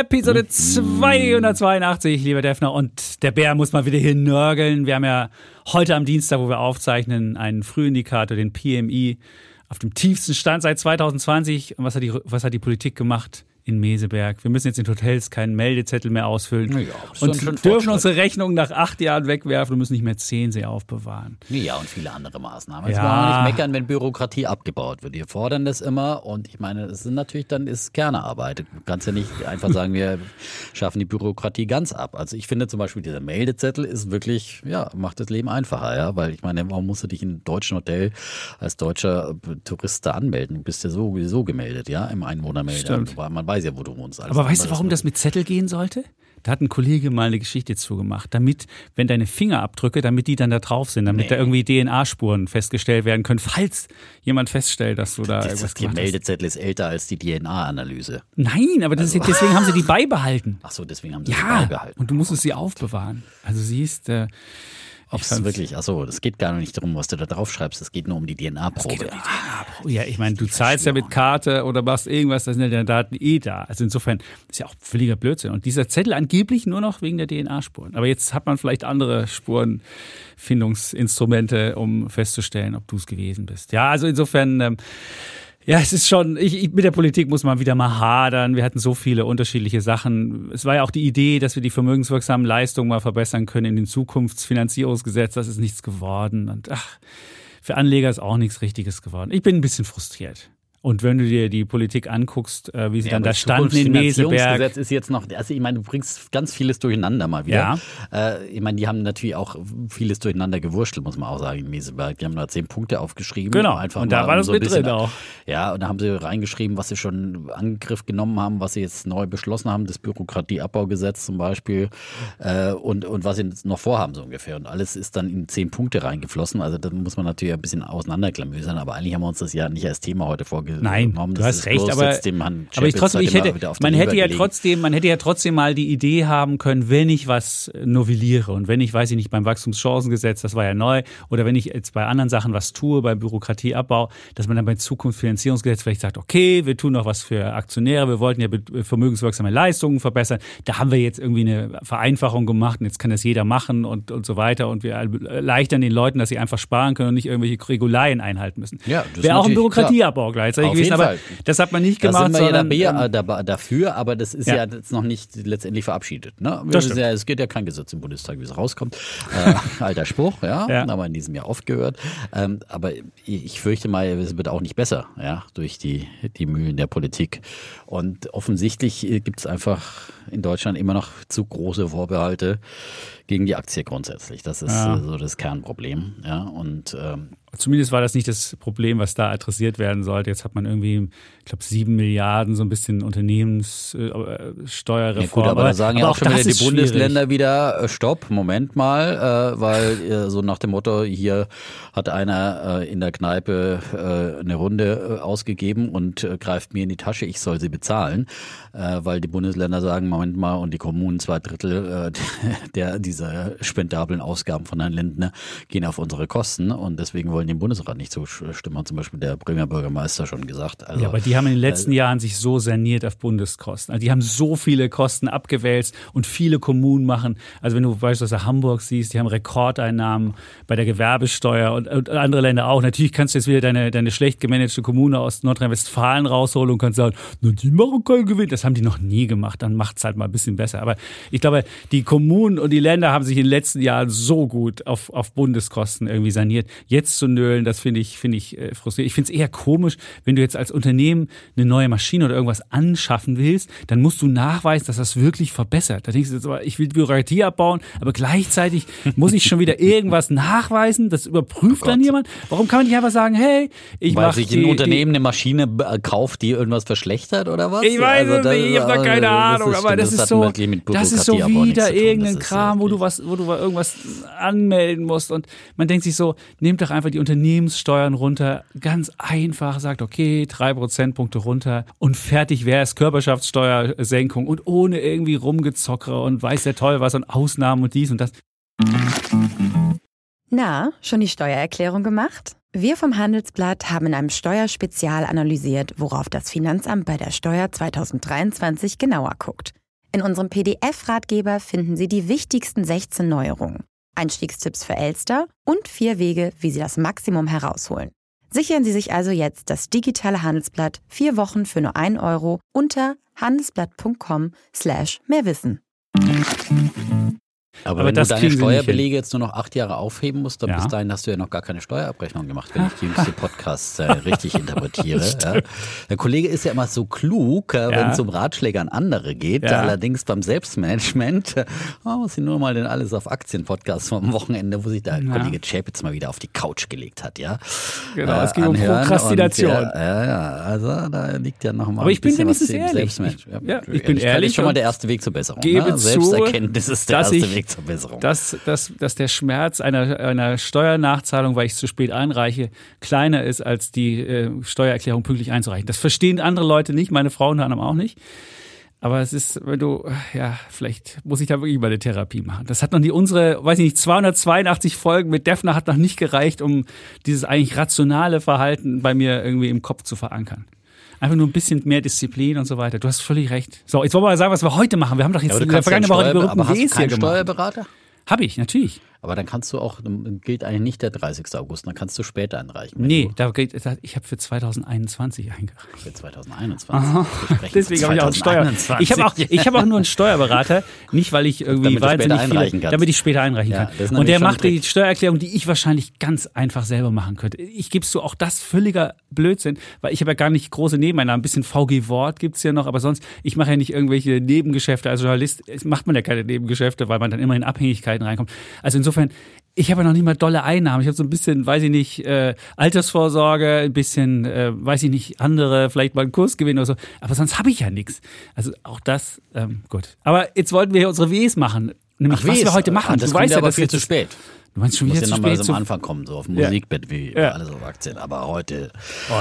Episode 282, lieber Defner. Und der Bär muss mal wieder hier nörgeln. Wir haben ja heute am Dienstag, wo wir aufzeichnen, einen Frühindikator, den PMI, auf dem tiefsten Stand seit 2020. Und was hat die, was hat die Politik gemacht? In Meseberg. Wir müssen jetzt in Hotels keinen Meldezettel mehr ausfüllen Ja, und dürfen unsere Rechnung nach acht Jahren wegwerfen und müssen nicht mehr zehn sie aufbewahren. Ja, und viele andere Maßnahmen. Jetzt Ja. wollen wir nicht meckern, wenn Bürokratie abgebaut wird. Wir fordern das immer und ich meine, das sind natürlich dann ist Kernearbeit. Du kannst ja nicht einfach sagen, wir schaffen die Bürokratie ganz ab. Also ich finde zum Beispiel, dieser Meldezettel ist wirklich, ja, macht das Leben einfacher, ja, weil ich meine, warum musst du dich in einem deutschen Hotel als deutscher Tourist da anmelden? Du bist ja sowieso gemeldet, ja, im Einwohnermeldeamt. Man weiß ja, wo du wohnst. Alles Aber weißt du, warum das mit Zettel gehen sollte? Da hat ein Kollege mal eine Geschichte zugemacht, damit, wenn deine Fingerabdrücke, damit die dann da drauf sind, damit Nee. da irgendwie DNA-Spuren festgestellt werden können, falls jemand feststellt, dass du da Das irgendwas gemacht hast. Meldezettel ist älter als die DNA-Analyse. Nein, aber das ist, deswegen haben sie die beibehalten. Ach so, deswegen haben sie Ja, beibehalten. und du musstest sie aufbewahren. Also siehst, äh, Ob es wirklich, achso, das geht gar nicht darum, was du da drauf schreibst, es geht nur um die DNA-Probe. Ja, ich meine, du zahlst ja mit Karte oder machst irgendwas, da sind ja deine Daten eh da. Also insofern ist ja auch völliger Blödsinn. Und dieser Zettel angeblich nur noch wegen der DNA-Spuren. Aber jetzt hat man vielleicht andere Spurenfindungsinstrumente, um festzustellen, ob du es gewesen bist. Ja, also insofern. Ähm, ja, es ist schon, ich, ich, mit der Politik muss man wieder mal hadern. Wir hatten so viele unterschiedliche Sachen. Es war ja auch die Idee, dass wir die vermögenswirksamen Leistungen mal verbessern können in dem Zukunftsfinanzierungsgesetz. Das ist nichts geworden. Und ach, für Anleger ist auch nichts Richtiges geworden. Ich bin ein bisschen frustriert. Und wenn du dir die Politik anguckst, äh, wie sie Ja, dann da das standen in Meseberg. Zukunftsfinanzierungsgesetz ist jetzt noch, also ich meine, du bringst ganz vieles durcheinander mal wieder. Ja. Äh, ich meine, die haben natürlich auch vieles durcheinander gewurschtelt, muss man auch sagen, in Meseberg. Die haben da zehn Punkte aufgeschrieben. Genau. Einfach Und da war das so mit bisschen- drin auch. Ja, und da haben sie reingeschrieben, was sie schon in Angriff genommen haben, was sie jetzt neu beschlossen haben, das Bürokratieabbaugesetz zum Beispiel, äh, und, und was sie jetzt noch vorhaben, so ungefähr. Und alles ist dann in zehn Punkte reingeflossen. Also da muss man natürlich ein bisschen auseinanderklamüsern, aber eigentlich haben wir uns das ja nicht als Thema heute vorgenommen. Nein, du Das hast recht, aber, aber ich trotzdem, ich hätte, man hätte ja trotzdem, man hätte ja trotzdem mal die Idee haben können, wenn ich was novelliere und wenn ich, weiß ich nicht, beim Wachstumschancengesetz, das war ja neu, oder wenn ich jetzt bei anderen Sachen was tue, beim Bürokratieabbau, dass man dann beim Zukunftsfinanzierungsgesetz vielleicht sagt, okay, wir tun noch was für Aktionäre, wir wollten ja be- vermögenswirksame Leistungen verbessern, da haben wir jetzt irgendwie eine Vereinfachung gemacht und jetzt kann das jeder machen und, und so weiter und wir erleichtern den Leuten, dass sie einfach sparen können und nicht irgendwelche Regularien einhalten müssen. Ja, das Wäre auch ein Bürokratieabbau gleichzeitig Auf gewesen, aber Fall. das hat man nicht Da gemacht, sind wir ja sondern, dabei, ähm, äh, dafür, aber das ist ja, Ja. jetzt noch nicht letztendlich verabschiedet. Ne? Ja, es geht ja kein Gesetz im Bundestag, wie es rauskommt. Äh, alter Spruch, ja, Ja. haben wir in diesem Jahr oft gehört. Ähm, aber ich fürchte mal, es wird auch nicht besser, ja, durch die, die Mühlen der Politik. Und offensichtlich gibt es einfach in Deutschland immer noch zu große Vorbehalte gegen die Aktie grundsätzlich. Das ist Ja. äh, so das Kernproblem. Ja, und ähm, Zumindest war das nicht das Problem, was da adressiert werden sollte. Jetzt hat man irgendwie, ich glaube, sieben Milliarden so ein bisschen Unternehmenssteuerreform. Ja gut, aber, da sagen ja auch, schon wieder die ist Bundesländer wieder, äh, stopp, Moment mal, äh, weil äh, so nach dem Motto, hier hat einer äh, in der Kneipe äh, eine Runde äh, ausgegeben und äh, greift mir in die Tasche, ich soll sie bezahlen, äh, weil die Bundesländer sagen, Moment mal, und die Kommunen zwei Drittel äh, der dieser spendablen Ausgaben von Herrn Lindner gehen auf unsere Kosten und deswegen wollen die im Bundesrat nicht zustimmen, hat zum Beispiel der Bremer Bürgermeister schon gesagt. Also, Ja, aber die haben in den letzten Jahren sich so saniert auf Bundeskosten. Also die haben so viele Kosten abgewälzt und viele Kommunen machen. Also wenn du beispielsweise Hamburg siehst, die haben Rekordeinnahmen bei der Gewerbesteuer und, und andere Länder auch. Natürlich kannst du jetzt wieder deine, deine schlecht gemanagte Kommune aus Nordrhein-Westfalen rausholen und kannst sagen, na, die machen keinen Gewinn. Das haben die noch nie gemacht. Dann macht's halt mal ein bisschen besser. Aber ich glaube, die Kommunen und die Länder haben sich in den letzten Jahren so gut auf, auf Bundeskosten irgendwie saniert. Jetzt zu rumzunölen, das finde ich, finde ich äh, frustrierend. Ich finde es eher komisch, wenn du jetzt als Unternehmen eine neue Maschine oder irgendwas anschaffen willst, dann musst du nachweisen, dass das wirklich verbessert. Da denkst du, jetzt, ich will Bürokratie abbauen, aber gleichzeitig muss ich schon wieder irgendwas nachweisen, das überprüft Oh dann jemand. Warum kann man nicht einfach sagen, hey, ich Weil mache sich die, ein Unternehmen eine Maschine äh, kauft, die irgendwas verschlechtert oder was? Ich weiß Also es nicht, ich habe da keine Ahnung, aber das, ist so, das ist so aber wieder irgendein Kram, wo äh, du was, wo du irgendwas anmelden musst und man denkt sich so, nehmt doch einfach die Unternehmenssteuern runter, ganz einfach, sagt okay, drei Prozentpunkte runter und fertig wäre es Körperschaftssteuersenkung und ohne irgendwie rumgezockere und weiß der toll was und Ausnahmen und dies und das. Na, schon die Steuererklärung gemacht? Wir vom Handelsblatt haben in einem Steuerspezial analysiert, worauf das Finanzamt bei der Steuer 2023 genauer guckt. In unserem PDF-Ratgeber finden Sie die wichtigsten 16 Neuerungen, Einstiegstipps für Elster und vier Wege, wie Sie das Maximum herausholen. Sichern Sie sich also jetzt das digitale Handelsblatt vier Wochen für nur 1 Euro unter handelsblatt.com slash mehrwissen. Aber, Aber wenn das du deine Steuerbelege jetzt nur noch acht Jahre aufheben musst, dann Ja. bis dahin hast du ja noch gar keine Steuerabrechnung gemacht, wenn ich die jüngste Podcasts äh, richtig interpretiere. Ja. Der Kollege ist ja immer so klug, äh, wenn es um Ratschläge an andere geht. Allerdings beim Selbstmanagement äh, oh, muss ich nur mal den Alles auf Aktien Podcast vom Wochenende, wo sich der. Kollege Chapitz mal wieder auf die Couch gelegt hat, ja. Genau, äh, es ging um Prokrastination. Und, ja, ja, also da liegt ja noch mal Aber ein ich bin bisschen was wenigstens ehrlich. Selbstmanagement. Ich- ja, ich bin ehrlich ist schon mal der erste Weg zur Besserung. gebe ne? zu, Selbsterkenntnis ist der erste ich- Weg zur Besserung. dass, dass, dass der Schmerz einer, einer Steuernachzahlung, weil ich zu spät einreiche, kleiner ist, als die äh, Steuererklärung pünktlich einzureichen. Das verstehen andere Leute nicht, meine Frau unter anderem auch nicht. Aber es ist, wenn du, ja, vielleicht muss ich da wirklich mal eine Therapie machen. Das hat noch nie unsere, weiß ich nicht, 282 Folgen mit Defner hat noch nicht gereicht, um dieses eigentlich rationale Verhalten bei mir irgendwie im Kopf zu verankern. Einfach nur ein bisschen mehr Disziplin und so weiter. Du hast völlig recht. So, jetzt wollen wir mal sagen, was wir heute machen. Wir haben doch jetzt Ja, in der vergangenen Woche die berühmten Ws hier gemacht. Steuerberater? Habe ich, natürlich. Aber dann kannst du auch, gilt eigentlich nicht der 30. August, dann kannst du später einreichen. Nee, da geht, ich habe für 2021 eingereicht. Für 2021. Wir sprechen Deswegen habe ich auch einen Steuer. 2021. Ich habe auch, ich habe auch nur einen Steuerberater, nicht weil ich irgendwie Damit wahnsinnig einreichen viele, kannst. damit ich später einreichen Ja, kann. Und der macht die. Steuererklärung, die ich wahrscheinlich ganz einfach selber machen könnte. Ich gibst du auch das völliger Blödsinn, weil ich habe ja gar nicht große Nebeneinnahmen. Ein bisschen VG Wort gibt's ja noch, aber sonst ich mache ja nicht irgendwelche Nebengeschäfte. Als Journalist macht man ja keine Nebengeschäfte, weil man dann immer in Abhängigkeiten reinkommt. Also insofern ich habe ja noch nicht mal dolle Einnahmen. Ich habe so ein bisschen, weiß ich nicht, äh, Altersvorsorge, ein bisschen, äh, weiß ich nicht, andere, vielleicht mal einen Kursgewinn oder so. Aber sonst habe ich ja nichts. Also auch das, ähm, gut. Aber jetzt wollten wir hier unsere Ws machen. Nämlich, Ach, was Ws. wir heute machen. Ah, das du weißt ja dass viel zu spät. Du meinst schon wieder zu nochmal spät so zu am Anfang kommen, so auf dem Ja. Musikbett wie Ja. alles auf Aktien. Aber heute,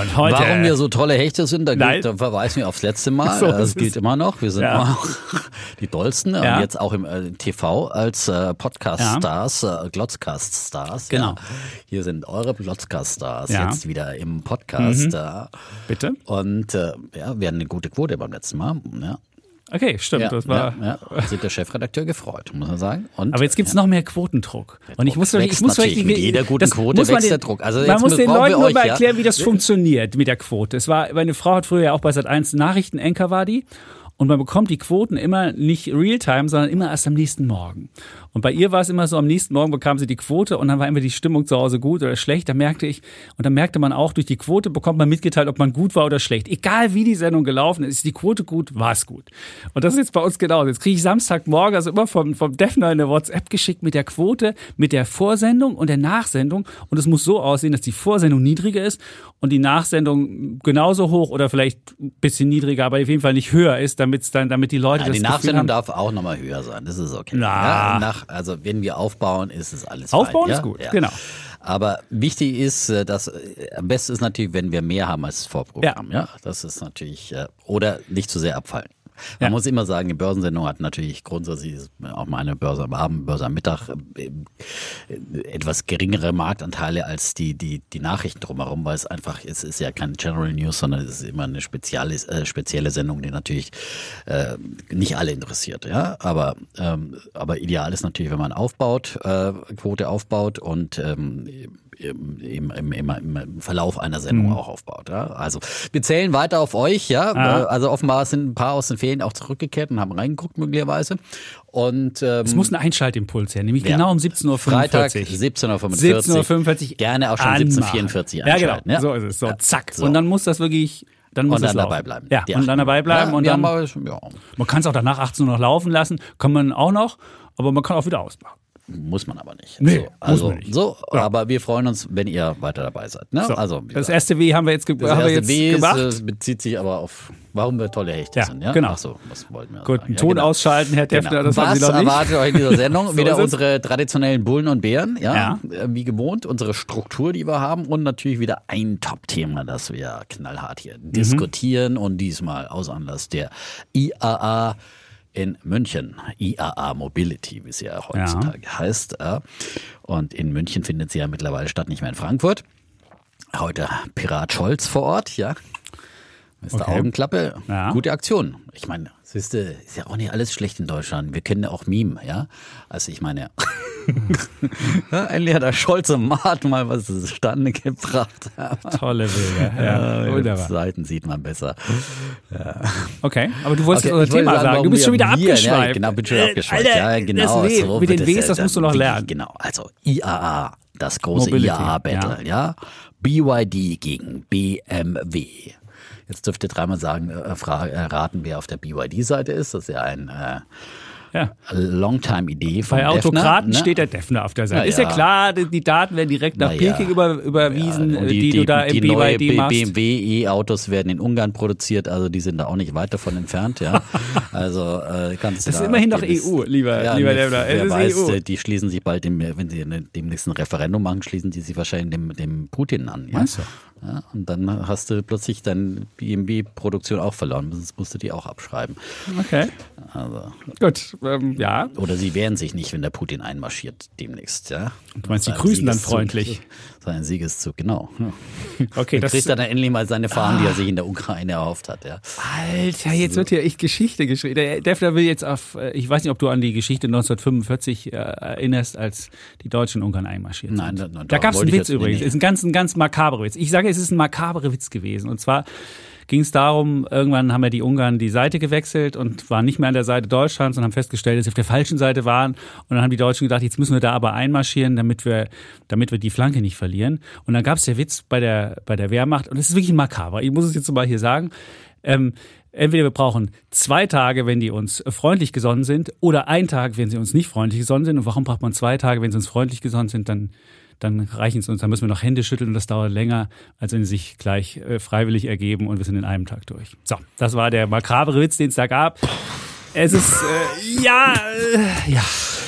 Und heute. warum wir so tolle Hechte sind, da, gilt, da verweisen wir aufs letzte Mal. So das gilt immer noch. Wir sind Ja. immer noch die dollsten. Ja. Und jetzt auch im äh, TV als äh, Podcast-Stars, äh, Glotzcast-Stars. Genau. Hier sind eure Glotzcast-Stars jetzt wieder im Podcast. Mhm. Äh, Bitte? und äh, ja, wir hatten eine gute Quote beim letzten Mal. Ja. Okay, stimmt. Ja, das war. ja, ja. Hat sich der Chefredakteur gefreut, muss man sagen. Und, Aber jetzt gibt's noch mehr Quotendruck. Und ich Druck muss, ich muss natürlich. Mit jeder guten Quote muss man wächst den, der Druck. Also man muss den Leuten nur mal ja. erklären, wie das funktioniert mit der Quote. Es war, meine Frau hat früher ja auch bei Sat1 Nachrichtenanker war die. Und man bekommt die Quoten immer nicht real-time, sondern immer erst am nächsten Morgen. Und bei ihr war es immer so, am nächsten Morgen bekam sie die Quote und dann war immer die Stimmung zu Hause gut oder schlecht. Da merkte ich, und dann merkte man auch, durch die Quote bekommt man mitgeteilt, ob man gut war oder schlecht. Egal wie die Sendung gelaufen ist, ist die Quote gut, war es gut. Und das ist jetzt bei uns genau. Jetzt kriege ich Samstagmorgen also immer vom, vom Defner eine WhatsApp geschickt mit der Quote, mit der Vorsendung und der Nachsendung. Und es muss so aussehen, dass die Vorsendung niedriger ist und die Nachsendung genauso hoch oder vielleicht ein bisschen niedriger, aber auf jeden Fall nicht höher ist, damit's dann, damit die Leute Ja, das die Nachsendung darf auch nochmal höher sein. Das ist okay. Na. Ja, nach, also wenn wir aufbauen, ist es alles Aufbauen fein, ist ja? gut, ja. genau. Aber wichtig ist, äh, dass äh, am besten ist natürlich, wenn wir mehr haben als das Vorprogramm. Ja, das ist natürlich äh, oder nicht zu sehr abfallen. Man Ja. muss immer sagen, die Börsensendung hat natürlich grundsätzlich auch meine Börse am Abend, Börse am Mittag äh, etwas geringere Marktanteile als die, die, die Nachrichten drumherum, weil es einfach, es ist ja kein General News, sondern es ist immer eine spezielle, äh, spezielle Sendung, die natürlich äh, nicht alle interessiert. Ja, aber, ähm, aber ideal ist natürlich, wenn man aufbaut, äh, Quote aufbaut und ähm, im, im, im, im Verlauf einer Sendung auch aufbaut. Ja? Also wir zählen weiter auf euch, ja. Ah. Also offenbar sind ein paar aus den Ferien auch zurückgekehrt und haben reingeguckt möglicherweise. Und ähm, Es muss ein Einschaltimpuls her, nämlich Ja. genau um 17.45 Uhr. Freitag 17.45 Uhr. 17.45 Uhr. Gerne auch schon anmachen. 17.44 Ja, genau. einschalten, ja. So ist es. So, zack. So. Und dann muss das wirklich. Dann muss Und dann dabei bleiben. Ja, und dann dabei bleiben. Ja, und dann, aber, ja, man kann es auch danach 18 Uhr noch laufen lassen. Kann man auch noch. Aber man kann auch wieder ausmachen. Muss man aber nicht. Nee, so, muss also, man nicht. So, aber wir freuen uns, wenn ihr weiter dabei seid. Ne? So. Also, das erste W haben wir jetzt, ge das haben wir erste jetzt W gemacht. äh, bezieht sich aber auf, warum wir tolle Hechte Ja, sind. Ja, genau. Ach so, was wollten wir Gut, sagen? einen Ja, Ton genau. ausschalten, Herr Defner, Genau. das haben Sie Was noch nicht. erwartet euch in dieser Sendung? So Wieder unsere traditionellen Bullen und Bären, ja, Ja. äh, wie gewohnt, unsere Struktur, die wir haben und natürlich wieder ein Top-Thema, das wir knallhart hier Mhm. diskutieren und diesmal aus Anlass der IAA in München, IAA Mobility, wie sie ja heutzutage heißt. ja. Und in München findet sie ja mittlerweile statt, nicht mehr in Frankfurt. Heute Pirat Scholz vor Ort, ja. Mr. Okay. Augenklappe, Ja. gute Aktion. Ich meine, siehste, ist ja auch nicht alles schlecht in Deutschland. Wir kennen ja auch Meme, ja. Also ich meine, ja, endlich hat der Scholz im Mart mal was zustande gebracht. Tolle Bilder. Ja, Ja, wunderbar. Seiten sieht man besser. Okay, aber du wolltest Okay, unser Thema sagen. Du warum bist schon wieder wir- abgeschweift. Ja, genau, bin schon Äh, abgeschweift. Alter, ja, genau. Das so mit den Ws, das musst du noch lernen. Genau, also IAA, das große IAA-Battle, ja. BYD gegen BMW. Jetzt dürft ihr dreimal sagen, äh, äh, raten, wer auf der BYD-Seite ist. Das ist ja ein äh, Ja. Longtime-Idee von Bei Autokraten Defner, ne? steht der Defner auf der Seite. Na Ist ja ja. klar, die die Daten werden direkt nach Na Peking ja. über, überwiesen, Ja, und äh, die, du da im die BYD machst. BMW E-Autos werden in Ungarn produziert, also die sind da auch nicht weit davon entfernt, ja. Also äh, kannst Das ist da immerhin auf noch die EU, lieber- ja, lieber ne. Es Wer ist weiß, EU. äh, die schließen sich bald, dem, wenn sie demnächst ein Referendum machen, schließen die sich wahrscheinlich dem, dem Putin an. Ja? Meinst du? Ja, und dann hast du plötzlich deine BMW-Produktion auch verloren, sonst musst du die auch abschreiben. Okay, Also, gut. Ähm, ja, oder sie wehren sich nicht, wenn der Putin einmarschiert demnächst, ja. du meinst, Sein grüßen dann freundlich. Sein Siegeszug, genau. Okay, Da das kriegt er dann endlich mal seine Fahnen, die er sich in der Ukraine erhofft hat. Ja. Alter, jetzt wird hier echt Geschichte geschrieben. Der Defner will jetzt auf, äh, ich weiß nicht, ob du an die Geschichte 1945 äh, erinnerst, als die Deutschen in Ungarn einmarschiert Nein, sind. da- da da gab es einen Witz nee, übrigens. nee. Ist ein ganz, ein ganz makaberer Witz. Ich sage, es ist ein makaberer Witz gewesen. Und zwar ging es darum, irgendwann haben ja die Ungarn die Seite gewechselt und waren nicht mehr an der Seite Deutschlands und haben festgestellt, dass sie auf der falschen Seite waren. Und dann haben die Deutschen gedacht, jetzt müssen wir da aber einmarschieren, damit wir, damit wir die Flanke nicht verlieren. Und dann gab es der Witz bei der, bei der Wehrmacht. Und es ist wirklich makaber. Ich muss es jetzt mal hier sagen. Ähm, entweder wir brauchen zwei Tage, wenn die uns freundlich gesonnen sind, oder ein Tag, wenn sie uns nicht freundlich gesonnen sind. Und warum braucht man zwei Tage, wenn sie uns freundlich gesonnen sind? Dann dann reichen es uns, dann müssen wir noch Hände schütteln und das dauert länger, als wenn sie sich gleich äh, freiwillig ergeben und wir sind in einem Tag durch. So, das war der makabere Witz, den es da gab. Es ist, äh, ja, äh, ja,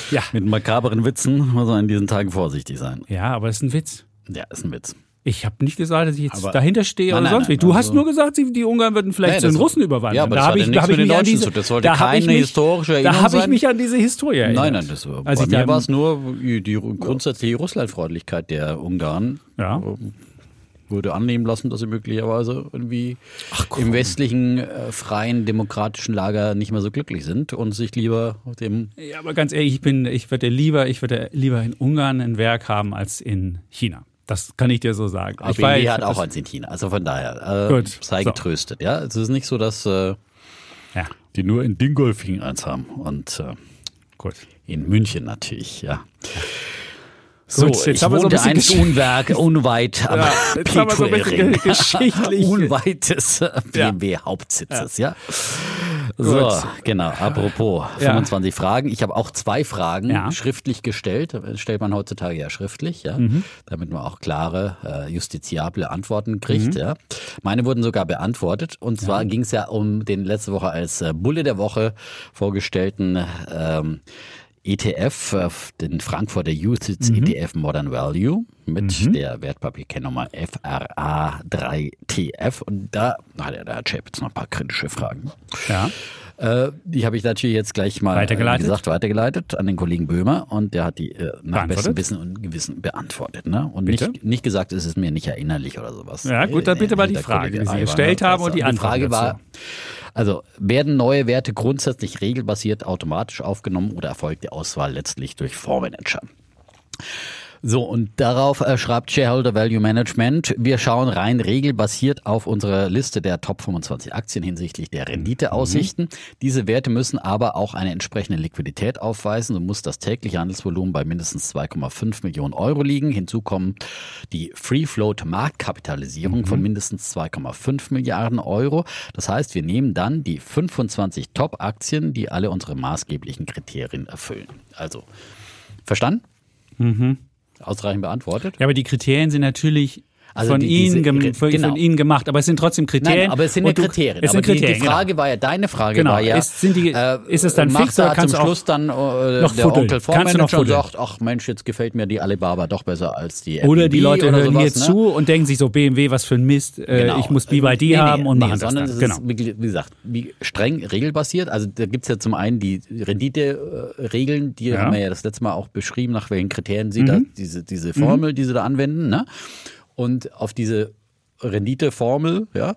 ja. Mit makaberen Witzen muss man in diesen Tagen vorsichtig sein. Ja, aber es ist ein Witz. Ja, ist ein Witz. Ich habe nicht gesagt, dass ich jetzt Aber- dahinter stehe Nein, oder nein, sonst wie. nein, Du hast also- nur gesagt, die Ungarn würden vielleicht zu den Russen überwandern. Ja, aber da das ich, da mit den mich an Deutschen diese, zu. Das sollte da keine historische Da Erinnerung habe ich mich an diese Historie erinnert. Nein, nein, das war, Als bei mir war es nur die, die grundsätzliche Russlandfreundlichkeit der Ungarn. Ja. Ähm, Würde annehmen lassen, dass sie möglicherweise irgendwie im westlichen, äh, freien, demokratischen Lager nicht mehr so glücklich sind und sich lieber dem Ja, aber ganz ehrlich, ich bin, ich würde lieber, ich würde lieber in Ungarn ein Werk haben als in China. Das kann ich dir so sagen. Aber ich ich hat auch China. Also von daher, äh, Gut, sei so. getröstet. Ja, es ist nicht so, dass äh, Ja, die nur in Dingolfing eins haben und äh, gut. in München natürlich, ja. So, Gut, jetzt ich haben wir so ein einst Gesch- unweit, am Ja, jetzt haben wir so ein bisschen geschichtlich- Unweit des BMW-Hauptsitzes, ja. So, genau. Apropos Ja. 25 Fragen. Ich habe auch zwei Fragen Ja. schriftlich gestellt. Das stellt man heutzutage ja schriftlich, ja, Mhm. damit man auch klare, äh, justiziable Antworten kriegt. Mhm. Ja. Meine wurden sogar beantwortet. Und zwar ging es ja um den letzte Woche als äh, Bulle der Woche vorgestellten ähm, ETF, äh, den Frankfurter UCITS Mhm. ETF Modern Value mit der Wertpapierkennnummer FRA3TF. Und da hat der Herr Chap jetzt noch ein paar kritische Fragen. Ja. Äh, die habe ich natürlich jetzt gleich mal Weitergeleitet? Wie gesagt, weitergeleitet an den Kollegen Böhmer und der hat die äh, nach bestem Wissen und Gewissen beantwortet. Ne? Und Bitte? nicht, nicht gesagt, es ist mir nicht erinnerlich oder sowas. Ja, gut, dann Äh, bitte mal die Frage, die Sie gestellt hat haben und die Antwort Frage dazu. war, also werden neue Werte grundsätzlich regelbasiert automatisch aufgenommen oder erfolgt die Auswahl letztlich durch Fondsmanager? So, und darauf äh, schreibt Shareholder Value Management, wir schauen rein regelbasiert auf unsere Liste der Top 25 Aktien hinsichtlich der Renditeaussichten. Mhm. Diese Werte müssen aber auch eine entsprechende Liquidität aufweisen. So muss das tägliche Handelsvolumen bei mindestens 2,5 Millionen Euro liegen. Hinzu kommen die Free Float Marktkapitalisierung mhm. von mindestens 2,5 Milliarden Euro. Das heißt, wir nehmen dann die 25 Top-Aktien, die alle unsere maßgeblichen Kriterien erfüllen. Also, verstanden? Mhm ausreichend beantwortet. Ja, aber die Kriterien sind natürlich also von, die, Ihnen diese, von, genau. von, Ihnen gemacht, aber es sind trotzdem Kriterien. Nein, aber es sind ja Kriterien. Es sind Kriterien, die, die Frage genau. war ja, deine Frage genau. war ja, ist, sind die, äh, ist es dann fix oder kannst zum Schluss dann äh, noch der. Onkel Fondsmanager und sagt, ach Mensch, jetzt gefällt mir die Alibaba doch besser als die Oder die Leute oder hören sowas, hier ne? zu und denken sich so, BMW, was für ein Mist, äh, genau. ich muss BYD nee, haben und nee, machen sondern das dann. Genau. Ist, wie gesagt, wie streng regelbasiert. Also da gibt es ja zum einen die Rendite-Regeln, die ja. haben wir ja das letzte Mal auch beschrieben, nach welchen Kriterien sie mhm. da, diese, diese Formel, mhm. die sie da anwenden, ne? Und auf diese Renditeformel, ja,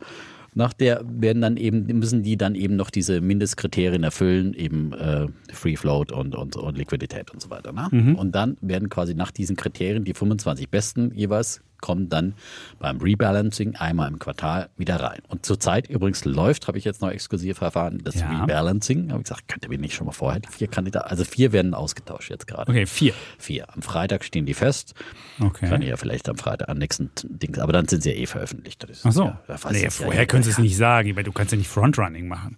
nach der werden dann eben, müssen die dann eben noch diese Mindestkriterien erfüllen, eben äh, Free Float und, und, und Liquidität und so weiter. Ne? Mhm. Und dann werden quasi nach diesen Kriterien die 25 besten jeweils kommen dann beim Rebalancing einmal im Quartal wieder rein. Und zurzeit übrigens läuft, habe ich jetzt noch exklusiv erfahren, das ja. Rebalancing. Habe ich gesagt, könnte mir nicht schon mal vorher vier Kandidaten, also vier werden ausgetauscht jetzt gerade. Okay, vier. Vier. Am Freitag stehen die fest. Okay. Kann ich ja vielleicht am Freitag am nächsten Ding, aber dann sind sie ja eh veröffentlicht. Ach so. Ja, nee, vorher ja, können sie es nicht sagen, weil du kannst ja nicht Frontrunning machen.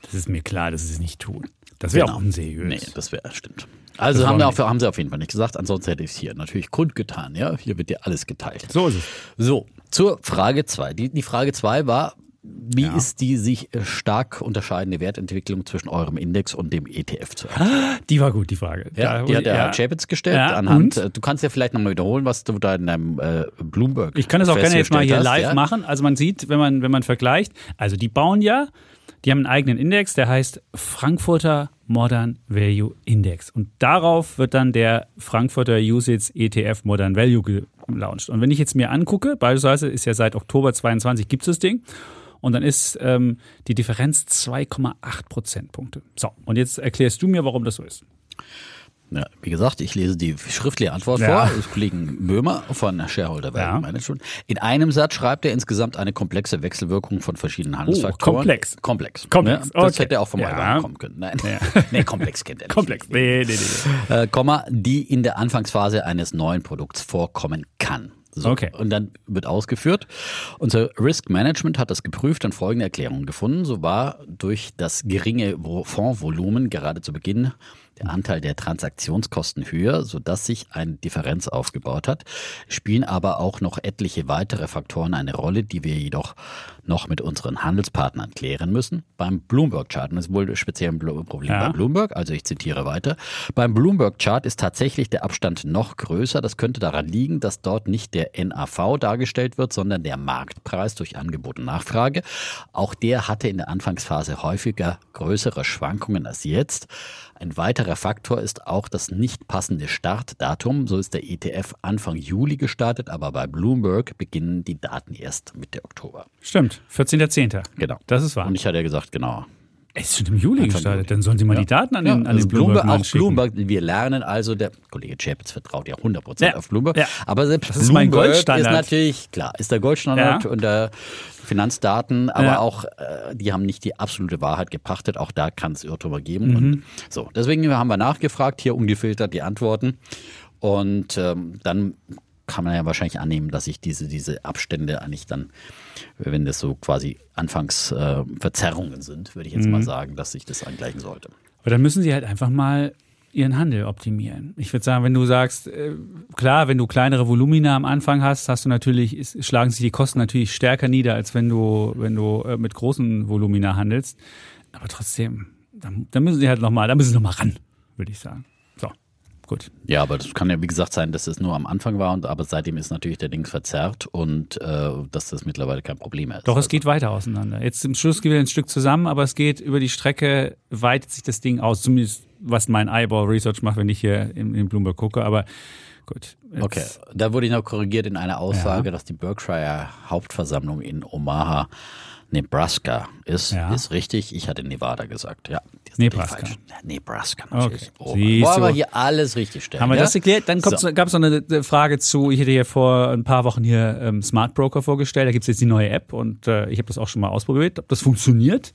Das ist mir klar, dass sie es nicht tun. Das wäre genau. auch unseriös. Nee, das wäre, stimmt. Also haben, wir auch, haben sie auf jeden Fall nicht gesagt, ansonsten hätte ich es hier natürlich kundgetan. Ja? Hier wird ja alles geteilt. So ist es. So, zur Frage 2. Die, die Frage 2 war, wie ja. ist die sich stark unterscheidende Wertentwicklung zwischen eurem Index und dem ETF zu erklären? Die war gut, die Frage. Ja, die hat der ja. Chapitz gestellt. Ja, anhand, und? du kannst ja vielleicht nochmal wiederholen, was du da in deinem äh, Bloomberg Ich kann das auch gerne jetzt mal hier hast, live ja? machen. Also man sieht, wenn man, wenn man vergleicht, also die bauen ja die haben einen eigenen Index, der heißt Frankfurter Modern Value Index. Und darauf wird dann der Frankfurter USITS ETF Modern Value gelauncht. Und wenn ich jetzt mir angucke, beispielsweise ist ja seit Oktober 22 gibt es das Ding. Und dann ist ähm, die Differenz 2,8 Prozentpunkte. So, und jetzt erklärst du mir, warum das so ist. Ja, wie gesagt, ich lese die schriftliche Antwort ja. vor des Kollegen Böhmer von Shareholder Value ja. Management. In einem Satz schreibt er insgesamt eine komplexe Wechselwirkung von verschiedenen Handelsfaktoren. Oh, komplex. Komplex. Komplex. Ja, das okay. hätte auch vom ja. kommen können. Nein, ja. nee, komplex kennt er nicht. Komplex. Nee, nee, nee. Äh, Komma, die in der Anfangsphase eines neuen Produkts vorkommen kann. So. Okay. Und dann wird ausgeführt. Unser Risk Management hat das geprüft und folgende Erklärungen gefunden. So war durch das geringe Fondsvolumen gerade zu Beginn der Anteil der Transaktionskosten höher, sodass sich eine Differenz aufgebaut hat, spielen aber auch noch etliche weitere Faktoren eine Rolle, die wir jedoch noch mit unseren Handelspartnern klären müssen. Beim Bloomberg-Chart, und das ist wohl speziell ein Problem ja. bei Bloomberg, also ich zitiere weiter, beim Bloomberg-Chart ist tatsächlich der Abstand noch größer. Das könnte daran liegen, dass dort nicht der NAV dargestellt wird, sondern der Marktpreis durch Angebot und Nachfrage. Auch der hatte in der Anfangsphase häufiger größere Schwankungen als jetzt. Ein weiterer Faktor ist auch das nicht passende Startdatum. So ist der ETF Anfang Juli gestartet, aber bei Bloomberg beginnen die Daten erst Mitte Oktober. Stimmt, 14.10. Genau. Das ist wahr. Und ich hatte ja gesagt, genau. Es ist schon im Juli Anfang gestartet. Juli. Dann sollen Sie mal ja. die Daten an den, ja, an den Bloomberg, Bloomberg auch Bloomberg. Wir lernen also, der Kollege Chapitz vertraut ja 100% ja. auf Bloomberg. Ja. Aber selbst das Bloomberg ist, ist natürlich, klar, ist der Goldstandard und der Finanzdaten, aber ja. auch, äh, die haben nicht die absolute Wahrheit gepachtet. Auch da kann es Irrtümer geben. Mhm. Und so, deswegen haben wir nachgefragt, hier ungefiltert die Antworten. Und ähm, dann kann man ja wahrscheinlich annehmen, dass sich diese, diese Abstände eigentlich dann, wenn das so quasi Anfangsverzerrungen äh, sind, würde ich jetzt mhm. mal sagen, dass sich das angleichen sollte. Aber dann müssen Sie halt einfach mal ihren Handel optimieren. Ich würde sagen, wenn du sagst, äh, klar, wenn du kleinere Volumina am Anfang hast, hast du natürlich, ist, schlagen sich die Kosten natürlich stärker nieder, als wenn du, wenn du äh, mit großen Volumina handelst. Aber trotzdem, da, da müssen sie halt nochmal, da müssen sie nochmal ran, würde ich sagen. Gut. Ja, aber das kann ja wie gesagt sein, dass es nur am Anfang war und aber seitdem ist natürlich der Ding verzerrt und äh, dass das mittlerweile kein Problem mehr ist. Doch, es also. geht weiter auseinander. Jetzt im Schluss geht wir ein Stück zusammen, aber es geht über die Strecke, weitet sich das Ding aus, zumindest was mein Eyeball Research macht, wenn ich hier in, in Bloomberg gucke, aber gut. Okay, da wurde ich noch korrigiert in einer Aussage, ja. dass die Berkshire Hauptversammlung in Omaha Nebraska ist, Ja. ist richtig. Ich hatte Nevada gesagt. Ja, Nebraska. Nebraska natürlich. Okay. Oh, Siehst wollen wir du. hier alles richtig stellen. Haben wir ja? das geklärt? Dann So. gab es noch eine eine Frage zu, ich hätte ja vor ein paar Wochen hier ähm, Smart Broker vorgestellt, da gibt es jetzt die neue App und äh, ich habe das auch schon mal ausprobiert, ob das funktioniert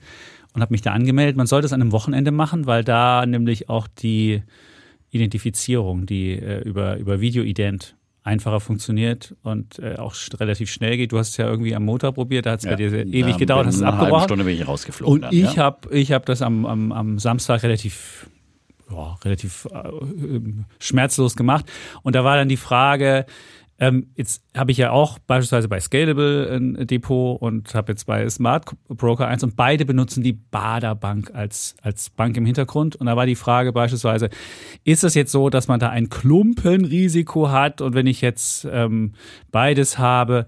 und habe mich da angemeldet. Man sollte es an einem Wochenende machen, weil da nämlich auch die Identifizierung, die äh, über, über Videoident einfacher funktioniert und äh, auch relativ schnell geht. Du hast es ja irgendwie am Montag probiert, da hat es bei dir sehr ewig Ja, gedauert, hast es eine abgebrochen. Stunde bin ich rausgeflogen. Und dann, ich ja? habe ich hab das am, am, am Samstag relativ, ja, relativ äh, ähm, schmerzlos gemacht. Und da war dann die Frage, ähm, jetzt habe ich ja auch beispielsweise bei Scalable ein Depot und habe jetzt bei Smart Broker eins und beide benutzen die Bader Bank als, als Bank im Hintergrund. Und da war die Frage beispielsweise, ist es jetzt so, dass man da ein Klumpenrisiko hat und wenn ich jetzt ähm, beides habe,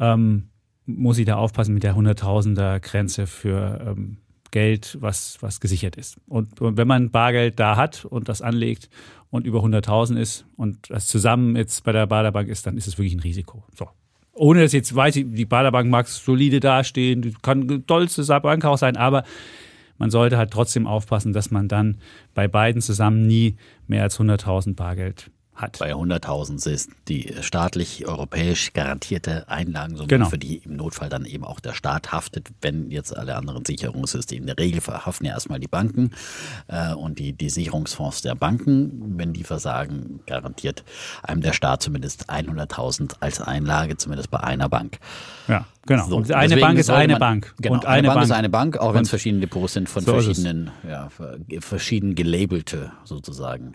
ähm, muss ich da aufpassen mit der Hunderttausender Grenze für ähm, Geld, was, was gesichert ist. Und, und wenn man Bargeld da hat und das anlegt und über 100.000 ist und das zusammen jetzt bei der Baderbank ist, dann ist es wirklich ein Risiko. So. Ohne dass jetzt weiß ich, die Baderbank mag solide dastehen, die kann eine tollste Bank auch sein, aber man sollte halt trotzdem aufpassen, dass man dann bei beiden zusammen nie mehr als 100.000 Bargeld hat. Bei 100.000 ist die staatlich europäisch garantierte Einlagensumme, Genau. für die im Notfall dann eben auch der Staat haftet, wenn jetzt alle anderen Sicherungssysteme, in der Regel verhaften ja erstmal die Banken äh, und die, die Sicherungsfonds der Banken, wenn die versagen, garantiert einem der Staat zumindest 100.000 als Einlage, zumindest bei einer Bank. Ja, genau. So, und eine Bank ist eine man- Bank. Genau, und eine, eine, Bank, ist Bank eine Bank, auch wenn es verschiedene Depots sind von So ist verschiedenen, ja, ver- verschieden gelabelte sozusagen.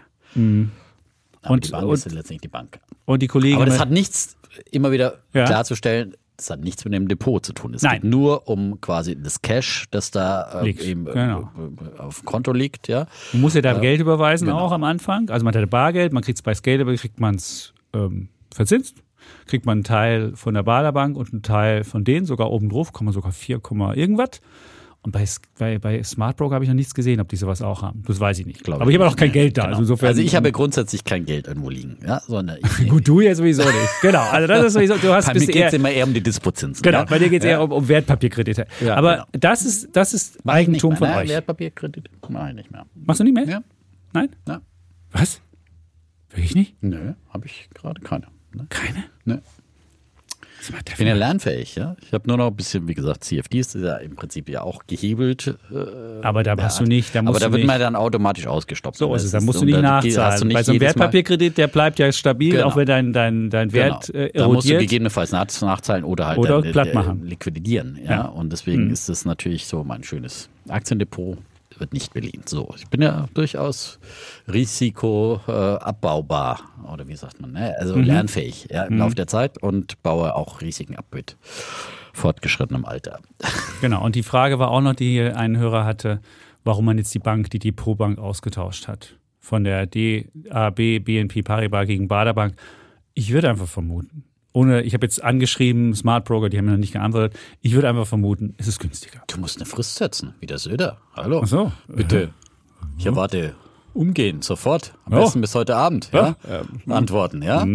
Aber Und- die Bank und- ist letztendlich die Bank. Und die Kollegen. Aber das hat nichts, immer wieder Ja. klarzustellen, das hat nichts mit dem Depot zu tun. Es Nein. geht nur um quasi das Cash, das da äh, eben äh, Genau. auf dem Konto liegt, ja. Man muss ja da Geld überweisen genau. auch am Anfang. Also man hat Bargeld, man kriegt es bei Scalable, kriegt man es ähm, verzinst, kriegt man einen Teil von der Baderbank und einen Teil von denen, sogar oben drauf, kann man sogar 4, Komma irgendwas. Und bei, bei, bei Smart Broker habe ich noch nichts gesehen, ob die sowas auch haben. Das weiß ich nicht. Glaub Aber ich habe auch kein Geld da. Genau. Also, insofern, also ich habe grundsätzlich kein Geld irgendwo liegen, ja, sondern ich, Gut, du ja sowieso nicht. Genau. Also das ist sowieso, du hast bei mir geht es immer eher um die Dispozinsen. Genau, ja. bei dir geht es ja. eher um, um Wertpapierkredite. Ja, Aber genau. das ist, das ist Mach ich Eigentum von ne? euch. Wertpapierkredit? Nein, nicht mehr. Machst du nicht mehr? Ja. Nein? Ja. Was? Wirklich nicht? Nö, habe ich gerade keine. Ne? Keine? Ne. Ich bin ja lernfähig, ja. Ich habe nur noch ein bisschen, wie gesagt, CFDs ist ja im Prinzip ja auch gehebelt. Äh, Aber da hast du nicht, da musst aber da wird nicht. man dann automatisch ausgestoppt. So ist es, da musst du nicht hast du nachzahlen. nicht Bei so einem Wertpapierkredit, der bleibt ja stabil, Genau. auch wenn dein, dein, dein Wert Genau. äh, Da musst du erodiert. gegebenenfalls nach, nachzahlen oder halt Oder dann, platt äh, machen. liquidieren. Ja? Ja. Und deswegen Mhm. ist es natürlich so mein schönes Aktiendepot wird nicht beliehen. So, ich bin ja durchaus risiko äh, abbaubar oder wie sagt man, ne? also Mhm. lernfähig ja, im Laufe der Zeit und baue auch Risiken ab mit fortgeschrittenem Alter. Genau, und die Frage war auch noch, die hier ein Hörer hatte, warum man jetzt die Bank, die Depotbank ausgetauscht hat. Von der DAB, BNP Paribas gegen Baderbank. Ich würde einfach vermuten, ohne, ich habe jetzt angeschrieben, Smart Broker, die haben mir noch nicht geantwortet. Ich würde einfach vermuten, es ist günstiger. Du musst eine Frist setzen, wie der Söder. Hallo. Ach so. Bitte. Ich erwarte umgehen, sofort. Am Ja. besten bis heute Abend. Ja? Antworten, ja?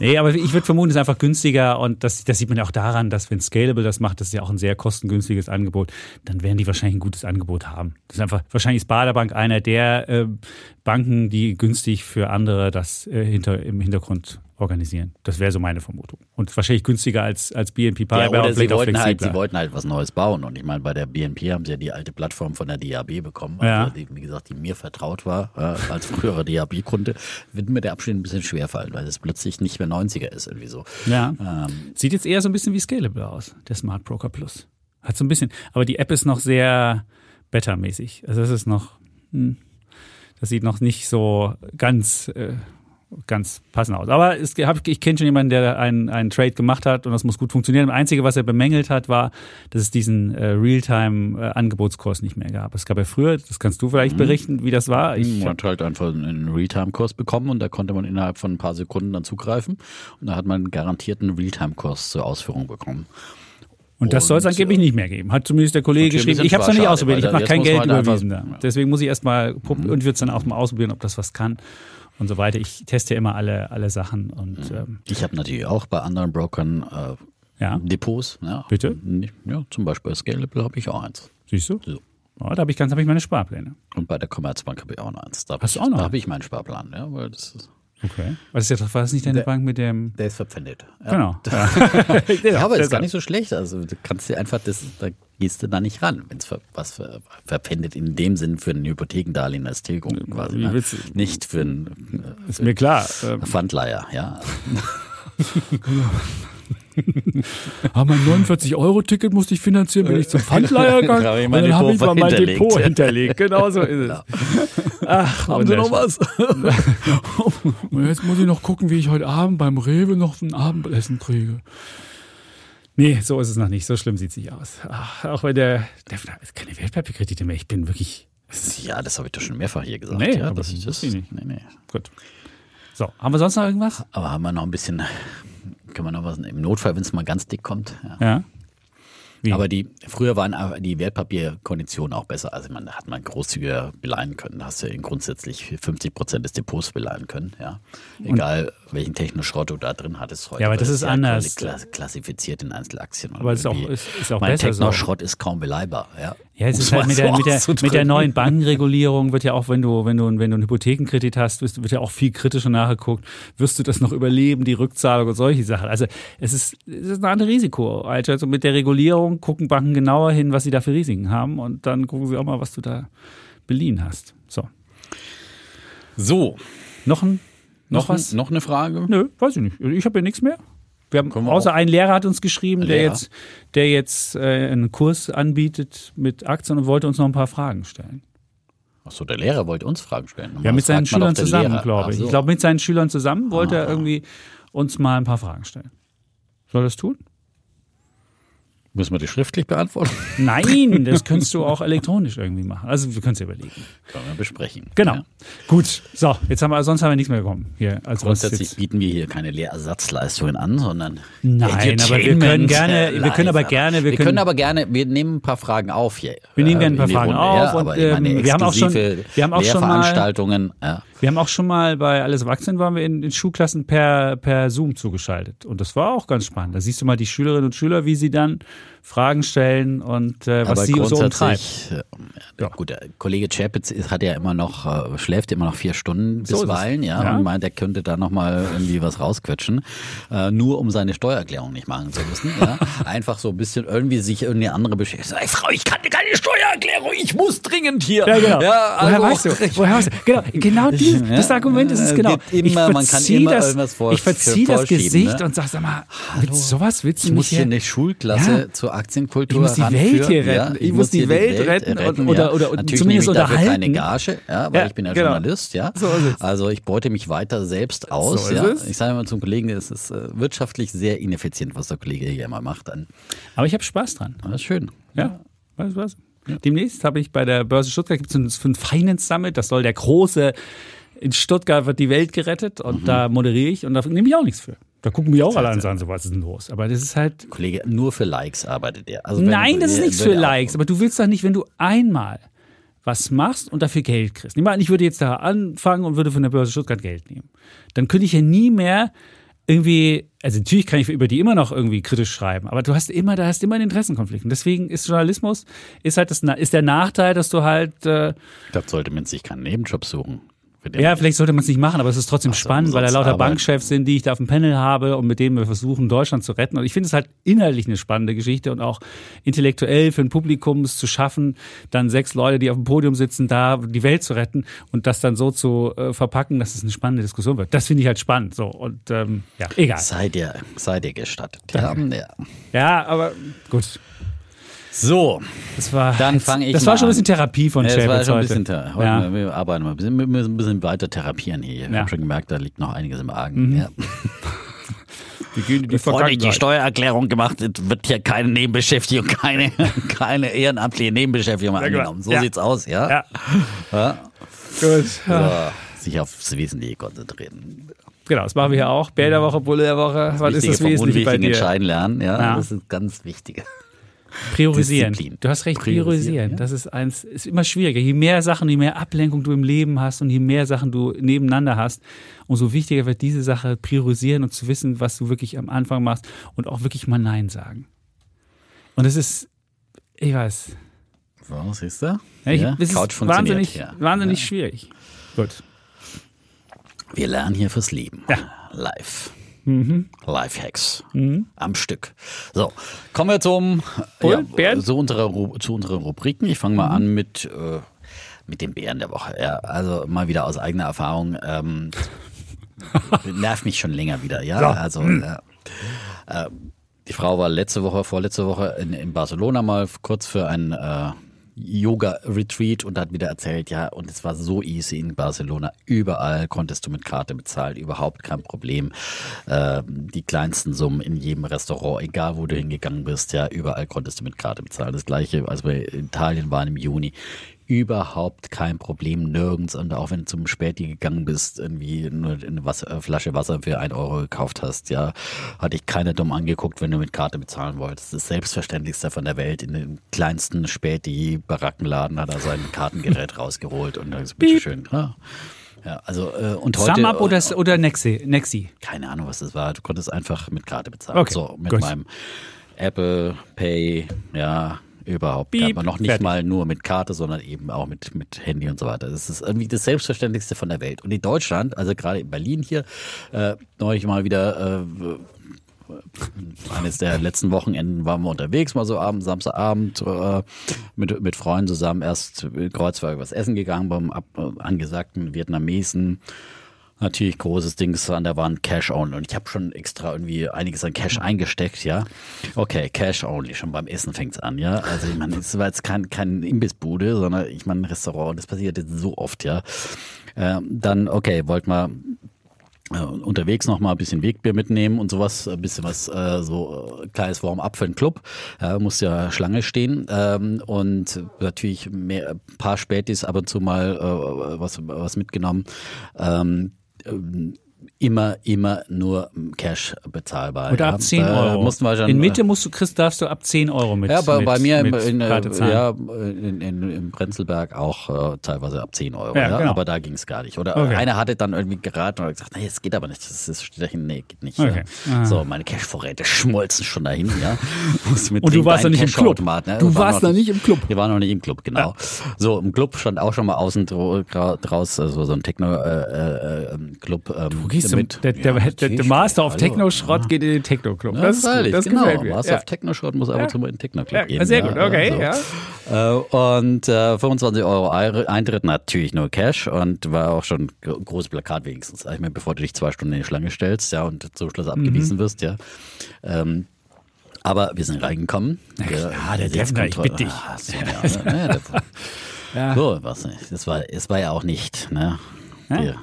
Nee, aber ich würde vermuten, es ist einfach günstiger und das, das sieht man ja auch daran, dass wenn Scalable das macht, das ist ja auch ein sehr kostengünstiges Angebot, dann werden die wahrscheinlich ein gutes Angebot haben. Das ist einfach, wahrscheinlich ist Baderbank einer der äh, Banken, die günstig für andere das äh, hinter, im Hintergrund organisieren. Das wäre so meine Vermutung. Und wahrscheinlich günstiger als, als BNP Ja, Paribas oder und sie wollten, halt, sie wollten halt was Neues bauen. Und ich meine, bei der BNP haben sie ja die alte Plattform von der DAB bekommen. Ja. Also die, wie gesagt, die mir vertraut war äh, als früherer DAB-Kunde. Wird mir der Abschnitt ein bisschen schwerfallen, weil es plötzlich nicht mehr 90er ist irgendwie so. Ja. Ähm, Sieht jetzt eher so ein bisschen wie Scalable aus, der Smart Broker Plus. Hat so ein bisschen, aber die App ist noch sehr beta-mäßig. Also das ist noch, hm, das sieht noch nicht so ganz, äh, ganz passend aus. Aber es, hab, ich kenne schon jemanden, der einen, einen Trade gemacht hat und das muss gut funktionieren. Das Einzige, was er bemängelt hat, war, dass es diesen äh, Realtime-Angebotskurs nicht mehr gab. Es gab ja früher, das kannst du vielleicht berichten, wie das war. Ich, man hat halt einfach einen Realtime-Kurs bekommen und da konnte man innerhalb von ein paar Sekunden dann zugreifen. Und da hat man einen garantierten Realtime-Kurs zur Ausführung bekommen. Und das soll es angeblich nicht mehr geben. Hat zumindest der Kollege geschrieben. Ich habe es noch nicht ausprobiert. Ich jetzt kein Geld halt überwiesen einfach- da. Deswegen muss ich erstmal probieren und würde es dann auch mal ausprobieren, ob das was kann und so weiter. Ich teste immer alle, alle Sachen und ähm, Ich habe natürlich auch bei anderen Brokern äh, Ja. Depots. Ja. Bitte? Ja, zum Beispiel bei Scalable habe ich auch eins. Siehst du? So. Oh, da habe ich ganz hab ich meine Sparpläne. Und bei der Commerzbank habe ich auch noch eins. Da Hast ich, du auch noch Da einen? habe ich meinen Sparplan. Ja, weil das ist, Okay. Was ist jetzt, war das nicht deine Der- Bank mit dem. der ist verpfändet. Ja. Genau. Ja, aber das ist gar nicht so schlecht. Also du kannst dir einfach, das, da gehst du da nicht ran, wenn es ver, was ver, verpfändet in dem Sinn für ein Hypothekendarlehen als Tilgung quasi. Ne? Nicht für ein Ist mir klar. Ähm, äh, Pfandleiher, ja. Ah, mein 49-Euro-Ticket musste ich finanzieren, bin ich zum Pfandleiher gegangen Da und dann habe ich mal mein. Depot hinterlegt. Genau so ist es. Ach, Haben Sie noch was? Und jetzt muss ich noch gucken, wie ich heute Abend beim Rewe noch ein Abendessen kriege. Nee, so ist es noch nicht. So schlimm sieht es nicht aus. Ach, auch wenn der, der keine Wertpapierkredite mehr. Ich bin wirklich. Ja, das habe ich doch schon mehrfach hier gesagt. Nee, ja, aber das das, ich nicht. Nee, nee. Gut. So, haben wir sonst noch irgendwas? Aber haben wir noch ein bisschen, können wir noch was, im Notfall, wenn es mal ganz dick kommt. Ja. Ja. Wie? Aber die, früher waren die Wertpapierkonditionen auch besser. Also man da hat man großzügiger beleihen können. Da hast du grundsätzlich 50 Prozent des Depots beleihen können. Ja. Egal welchen Technoschrott du da drin hattest heute. Ja, aber das wird ist ja anders. kla- Klassifiziert in Einzelaktien. Aber es ist auch- ist- ist auch mein besser so. Technoschrott ist kaum beleihbar. Ja, Ja, es ist halt mit so der, mit, der, mit der neuen Bankenregulierung wird ja auch, wenn du, wenn du, wenn du einen Hypothekenkredit hast, wird ja auch viel kritischer nachgeguckt. Wirst du das noch überleben, die Rückzahlung und solche Sachen. Also es ist, es ist ein anderes Risiko. Also mit der Regulierung gucken Banken genauer hin, was sie da für Risiken haben und dann gucken sie auch mal, was du da beliehen hast. So. So, Noch ein, noch, was? noch eine Frage? Nö, weiß ich nicht. Ich habe ja nichts mehr. Wir haben, wir außer auch- ein Lehrer hat uns geschrieben, der Lehrer? jetzt, der jetzt äh, einen Kurs anbietet mit Aktien und wollte uns noch ein paar Fragen stellen. Achso, der Lehrer wollte uns Fragen stellen. Ja, mit seinen Schülern zusammen, Lehrer. glaube ich. So. Ich glaube, mit seinen Schülern zusammen wollte er irgendwie uns mal ein paar Fragen stellen. Soll er das tun? Müssen wir die schriftlich beantworten? Nein, das könntest du auch elektronisch irgendwie machen. Also wir können es überlegen. Können wir besprechen. Genau. Ja. Gut. So, jetzt haben wir, sonst haben wir nichts mehr bekommen hier. Also was Grundsätzlich bieten wir hier keine Lehrersatzleistungen an, sondern Nein, aber wir können gerne- äh, wir können aber gerne- wir wir, können, können- aber gerne, wir nehmen ein paar Fragen auf hier. Wir nehmen äh, gerne ein paar in die Fragen Runde, auf ja, und, ähm, wir haben auch schon- wir haben auch schon mal- ja. Wir haben auch schon mal bei Alles Erwachsenen waren wir in, in Schulklassen per, per Zoom zugeschaltet. Und das war auch ganz spannend. Da siehst du mal die Schülerinnen und Schüler, wie sie dann Fragen stellen und äh, was aber sie so umtreibt. äh, ja. gut, der Kollege Chapitz hat ja immer noch, äh, schläft immer noch vier Stunden So bisweilen, ja, Ja. und meint, er könnte da nochmal irgendwie was rausquetschen, äh, nur um seine Steuererklärung nicht machen zu müssen, ja. Einfach so ein bisschen irgendwie sich irgendwie andere beschäftigen. Ey, Frau, ich kann keine Steuererklärung, ich muss dringend hier. Ja, genau. Ja, Woher also- weißt du? Woher weißt du? Genau, genau die, Ja. das Argument ist es genau. gibt immer- man kann immer das, irgendwas vor- ich verzieh das vorschieben, Gesicht ne? und sag, sag mal, willst, sowas willst du Ich muss hier eine Schulklasse Ja. zur Aktienkultur Ich muss die ranführen, Welt hier retten. Ja, Ich muss die hier Welt retten und- oder- ja. oder- Natürlich zumindest nehme ich dafür unterhalten. keine Gage, ja, weil Ja, ich bin ja genau. Journalist, ja. So ist. Also ich beute mich weiter selbst aus, So ist ja. Ich sage mal zum Kollegen, es ist äh, wirtschaftlich sehr ineffizient, was der Kollege hier immer macht. Dann. Aber ich habe Spaß dran. Das ist schön. Ja, weißt du was? Demnächst habe ich bei der Börse Stuttgart gibt es ein Finance Summit, das soll der große, in Stuttgart wird die Welt gerettet und Mhm. da moderiere ich und da nehme ich auch nichts für. Da gucken mich auch alle an sagen, so was ist denn los? Aber das ist halt, Kollege, nur für Likes arbeitet er. Also nein, das ist nichts für Likes, aber du willst doch nicht, wenn du einmal was machst und dafür Geld kriegst. Nehmen wir an, ich würde jetzt da anfangen und würde von der Börse Stuttgart Geld nehmen. Dann könnte ich ja nie mehr irgendwie, also natürlich kann ich über die immer noch irgendwie kritisch schreiben, aber du hast immer, da hast immer einen Interessenkonflikt. Und deswegen ist Journalismus, ist halt das, ist der Nachteil, dass du halt, äh, Da sollte man sich keinen Nebenjob suchen. Ja, vielleicht sollte man es nicht machen, aber es ist trotzdem Ach so, spannend, weil da lauter arbeiten. Bankchefs sind, die ich da auf dem Panel habe und mit denen wir versuchen, Deutschland zu retten. Und ich finde es halt inhaltlich eine spannende Geschichte und auch intellektuell für ein Publikum es zu schaffen, dann sechs Leute, die auf dem Podium sitzen, da die Welt zu retten und das dann so zu äh, verpacken, dass es eine spannende Diskussion wird. Das finde ich halt spannend. So und ähm, ja, egal. Sei dir, sei dir gestattet. Ja. Ja, aber gut. So, Das war, Dann fang ich Das war schon ein bisschen Therapie von Ja, das war schon ein bisschen, heute Ja. wir arbeiten mal ein bisschen, wir müssen ein bisschen weiter therapieren hier. Ich Ja. habe schon gemerkt, da liegt noch einiges im Argen. Ja. Wir gehen in die Bevor nicht die. Steuererklärung gemacht wird, wird hier keine Nebenbeschäftigung, keine, keine ehrenamtliche Nebenbeschäftigung angenommen. So Ja. sieht's aus, ja? Ja, ja. gut. So, sich aufs Wesentliche konzentrieren. Genau, das machen wir hier auch. Bär der Woche, Bulle der Woche. Was ist das Wesentliche bei dir? entscheiden lernen, ja, Ja. das ist ganz wichtig. Priorisieren. Disziplin. Du hast recht, Priorisieren, priorisieren. ja. Das ist eins, ist immer schwieriger. Je mehr Sachen, je mehr Ablenkung du im Leben hast und je mehr Sachen du nebeneinander hast, umso wichtiger wird diese Sache priorisieren und zu wissen, was du wirklich am Anfang machst und auch wirklich mal Nein sagen. Und es ist, ich weiß, So, siehst du? ja, ich, Ja, ist Couch funktioniert wahnsinnig, hier. wahnsinnig Ja. schwierig. Gut. Wir lernen hier fürs Leben. Ja. Live. Mhm. Lifehacks am Stück. So, kommen wir zum Wohl, Bären? zu, unserer, zu unseren Rubriken. Ich fange mal an mit, äh, mit dem Bären der Woche. Ja, also mal wieder aus eigener Erfahrung. Ähm, nervt mich schon länger wieder, ja. Also äh, äh, die Frau war letzte Woche, vorletzte Woche in, in Barcelona mal kurz für ein äh, Yoga-Retreat und hat wieder erzählt, ja, und es war so easy in Barcelona. Überall konntest du mit Karte bezahlen, überhaupt kein Problem. Ähm, die kleinsten Summen in jedem Restaurant, egal wo du hingegangen bist, ja, überall konntest du mit Karte bezahlen. Das gleiche, als wir in Italien waren im Juni. Überhaupt kein Problem, nirgends. Und auch wenn du zum Späti gegangen bist, irgendwie nur eine Wasser, äh, Flasche Wasser für ein Euro gekauft hast, ja, hatte ich keiner dumm angeguckt, wenn du mit Karte bezahlen wolltest. Das Selbstverständlichste von der Welt. In den kleinsten Späti-Barackenladen hat er sein Kartengerät rausgeholt und dann ist bitteschön. Ja. Ja, also äh, und heute Sum Up oder, oder Nexi? Nexi? keine Ahnung, was das war. Du konntest einfach mit Karte bezahlen. Okay, so, mit gut. meinem Apple Pay, ja, überhaupt. Piep, aber noch nicht fertig. mal nur mit Karte, sondern eben auch mit, mit Handy und so weiter. Das ist irgendwie das Selbstverständlichste von der Welt. Und in Deutschland, also gerade in Berlin hier, äh, neulich mal wieder, äh, eines der letzten Wochenenden waren wir unterwegs, mal so abends, Samstagabend, äh, mit, mit Freunden zusammen erst in Kreuzberg was essen gegangen beim ab, äh, angesagten Vietnamesen. Natürlich großes Ding ist an der Wand Cash Only. Und ich habe schon extra irgendwie einiges an Cash eingesteckt, ja. Okay, Cash Only, schon beim Essen fängt's an, ja. Also ich meine, es war jetzt kein, kein Imbissbude, sondern ich meine ein Restaurant. Das passiert jetzt so oft, ja. Ähm, dann, okay, wollt mal äh, unterwegs noch mal ein bisschen Wegbier mitnehmen und sowas, ein bisschen was äh, so äh, kleines Warm-up für den Club. Ja, muss ja Schlange stehen ähm, und natürlich mehr, ein paar Spätis ab und zu mal äh, was, was mitgenommen. Ähm, ähm, immer, immer nur Cash bezahlbar. Oder ja. ab 10 Äh, Euro. schon, in Mitte musst du, Chris, darfst du ab 10 Euro mit ja, bei, mit, bei mir mit in, äh, ja, in, in, im Prenzlberg auch äh, teilweise ab 10 Euro. Ja, Ja, genau. Aber da ging es gar nicht. Oder Okay. einer hatte dann irgendwie geraten und gesagt, nee, es geht aber nicht. Das ist stechen, nee, geht nicht. Okay. Ah. So, meine Cash-Vorräte schmolzen schon dahin, ja. Und du warst noch nicht im Club. Ne? Du Wir warst noch nicht im Club. Wir waren noch nicht im Club, genau. So, im Club stand auch schon mal außen draus, also so ein Techno-Club. Äh, äh, ähm, Du gehst zum, mit- der, der, Ja, der, der. Master of. Techno-Schrott geht in den Techno-Club. Ja, das ist gut, das genau. gefällt mir. Master Ja. of Techno-Schrott muss ab und zu mal in den Techno-Club Ja, gehen. sehr gut, okay, so. ja. Äh, und äh, 25 Euro Ei- Eintritt natürlich nur Cash und war auch schon gro- großes Plakat wenigstens. Ich meine, bevor du dich zwei Stunden in die Schlange stellst, ja, und zum Schluss Mhm. abgewiesen wirst, ja. Ähm, aber wir sind reingekommen. Klar, der Defner, ich bitte dich. Ah, so, ja, ne, ja, So, was nicht. Das war, es war ja auch nicht, ne? Wir,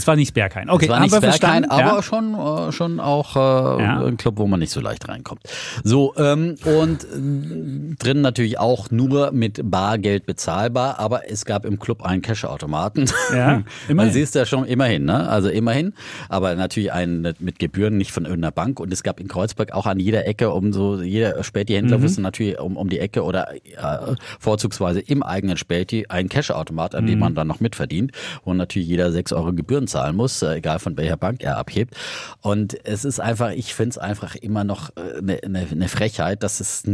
Es war nicht Berghain. Okay, es war nicht Berghain, aber ja. schon, äh, schon auch äh, Ja. ein Club, wo man nicht so leicht reinkommt. So, ähm, und äh, drin natürlich auch nur mit Bargeld bezahlbar, aber es gab im Club einen Cash-Automaten. Ja, Man immerhin. siehst ja schon immerhin, ne? Also immerhin, aber natürlich einen mit Gebühren, nicht von irgendeiner Bank. Und es gab in Kreuzberg auch an jeder Ecke, um so, jeder Späti-Händler Mhm. wusste natürlich um, um die Ecke oder vorzugsweise im eigenen Späti einen Cash-Automat, an dem Mhm. man dann noch mitverdient, wo natürlich jeder sechs Euro Gebühren zahlen muss, äh, egal von welcher Bank er abhebt. Und es ist einfach, ich finde es einfach immer noch eine äh, ne, ne Frechheit, dass es,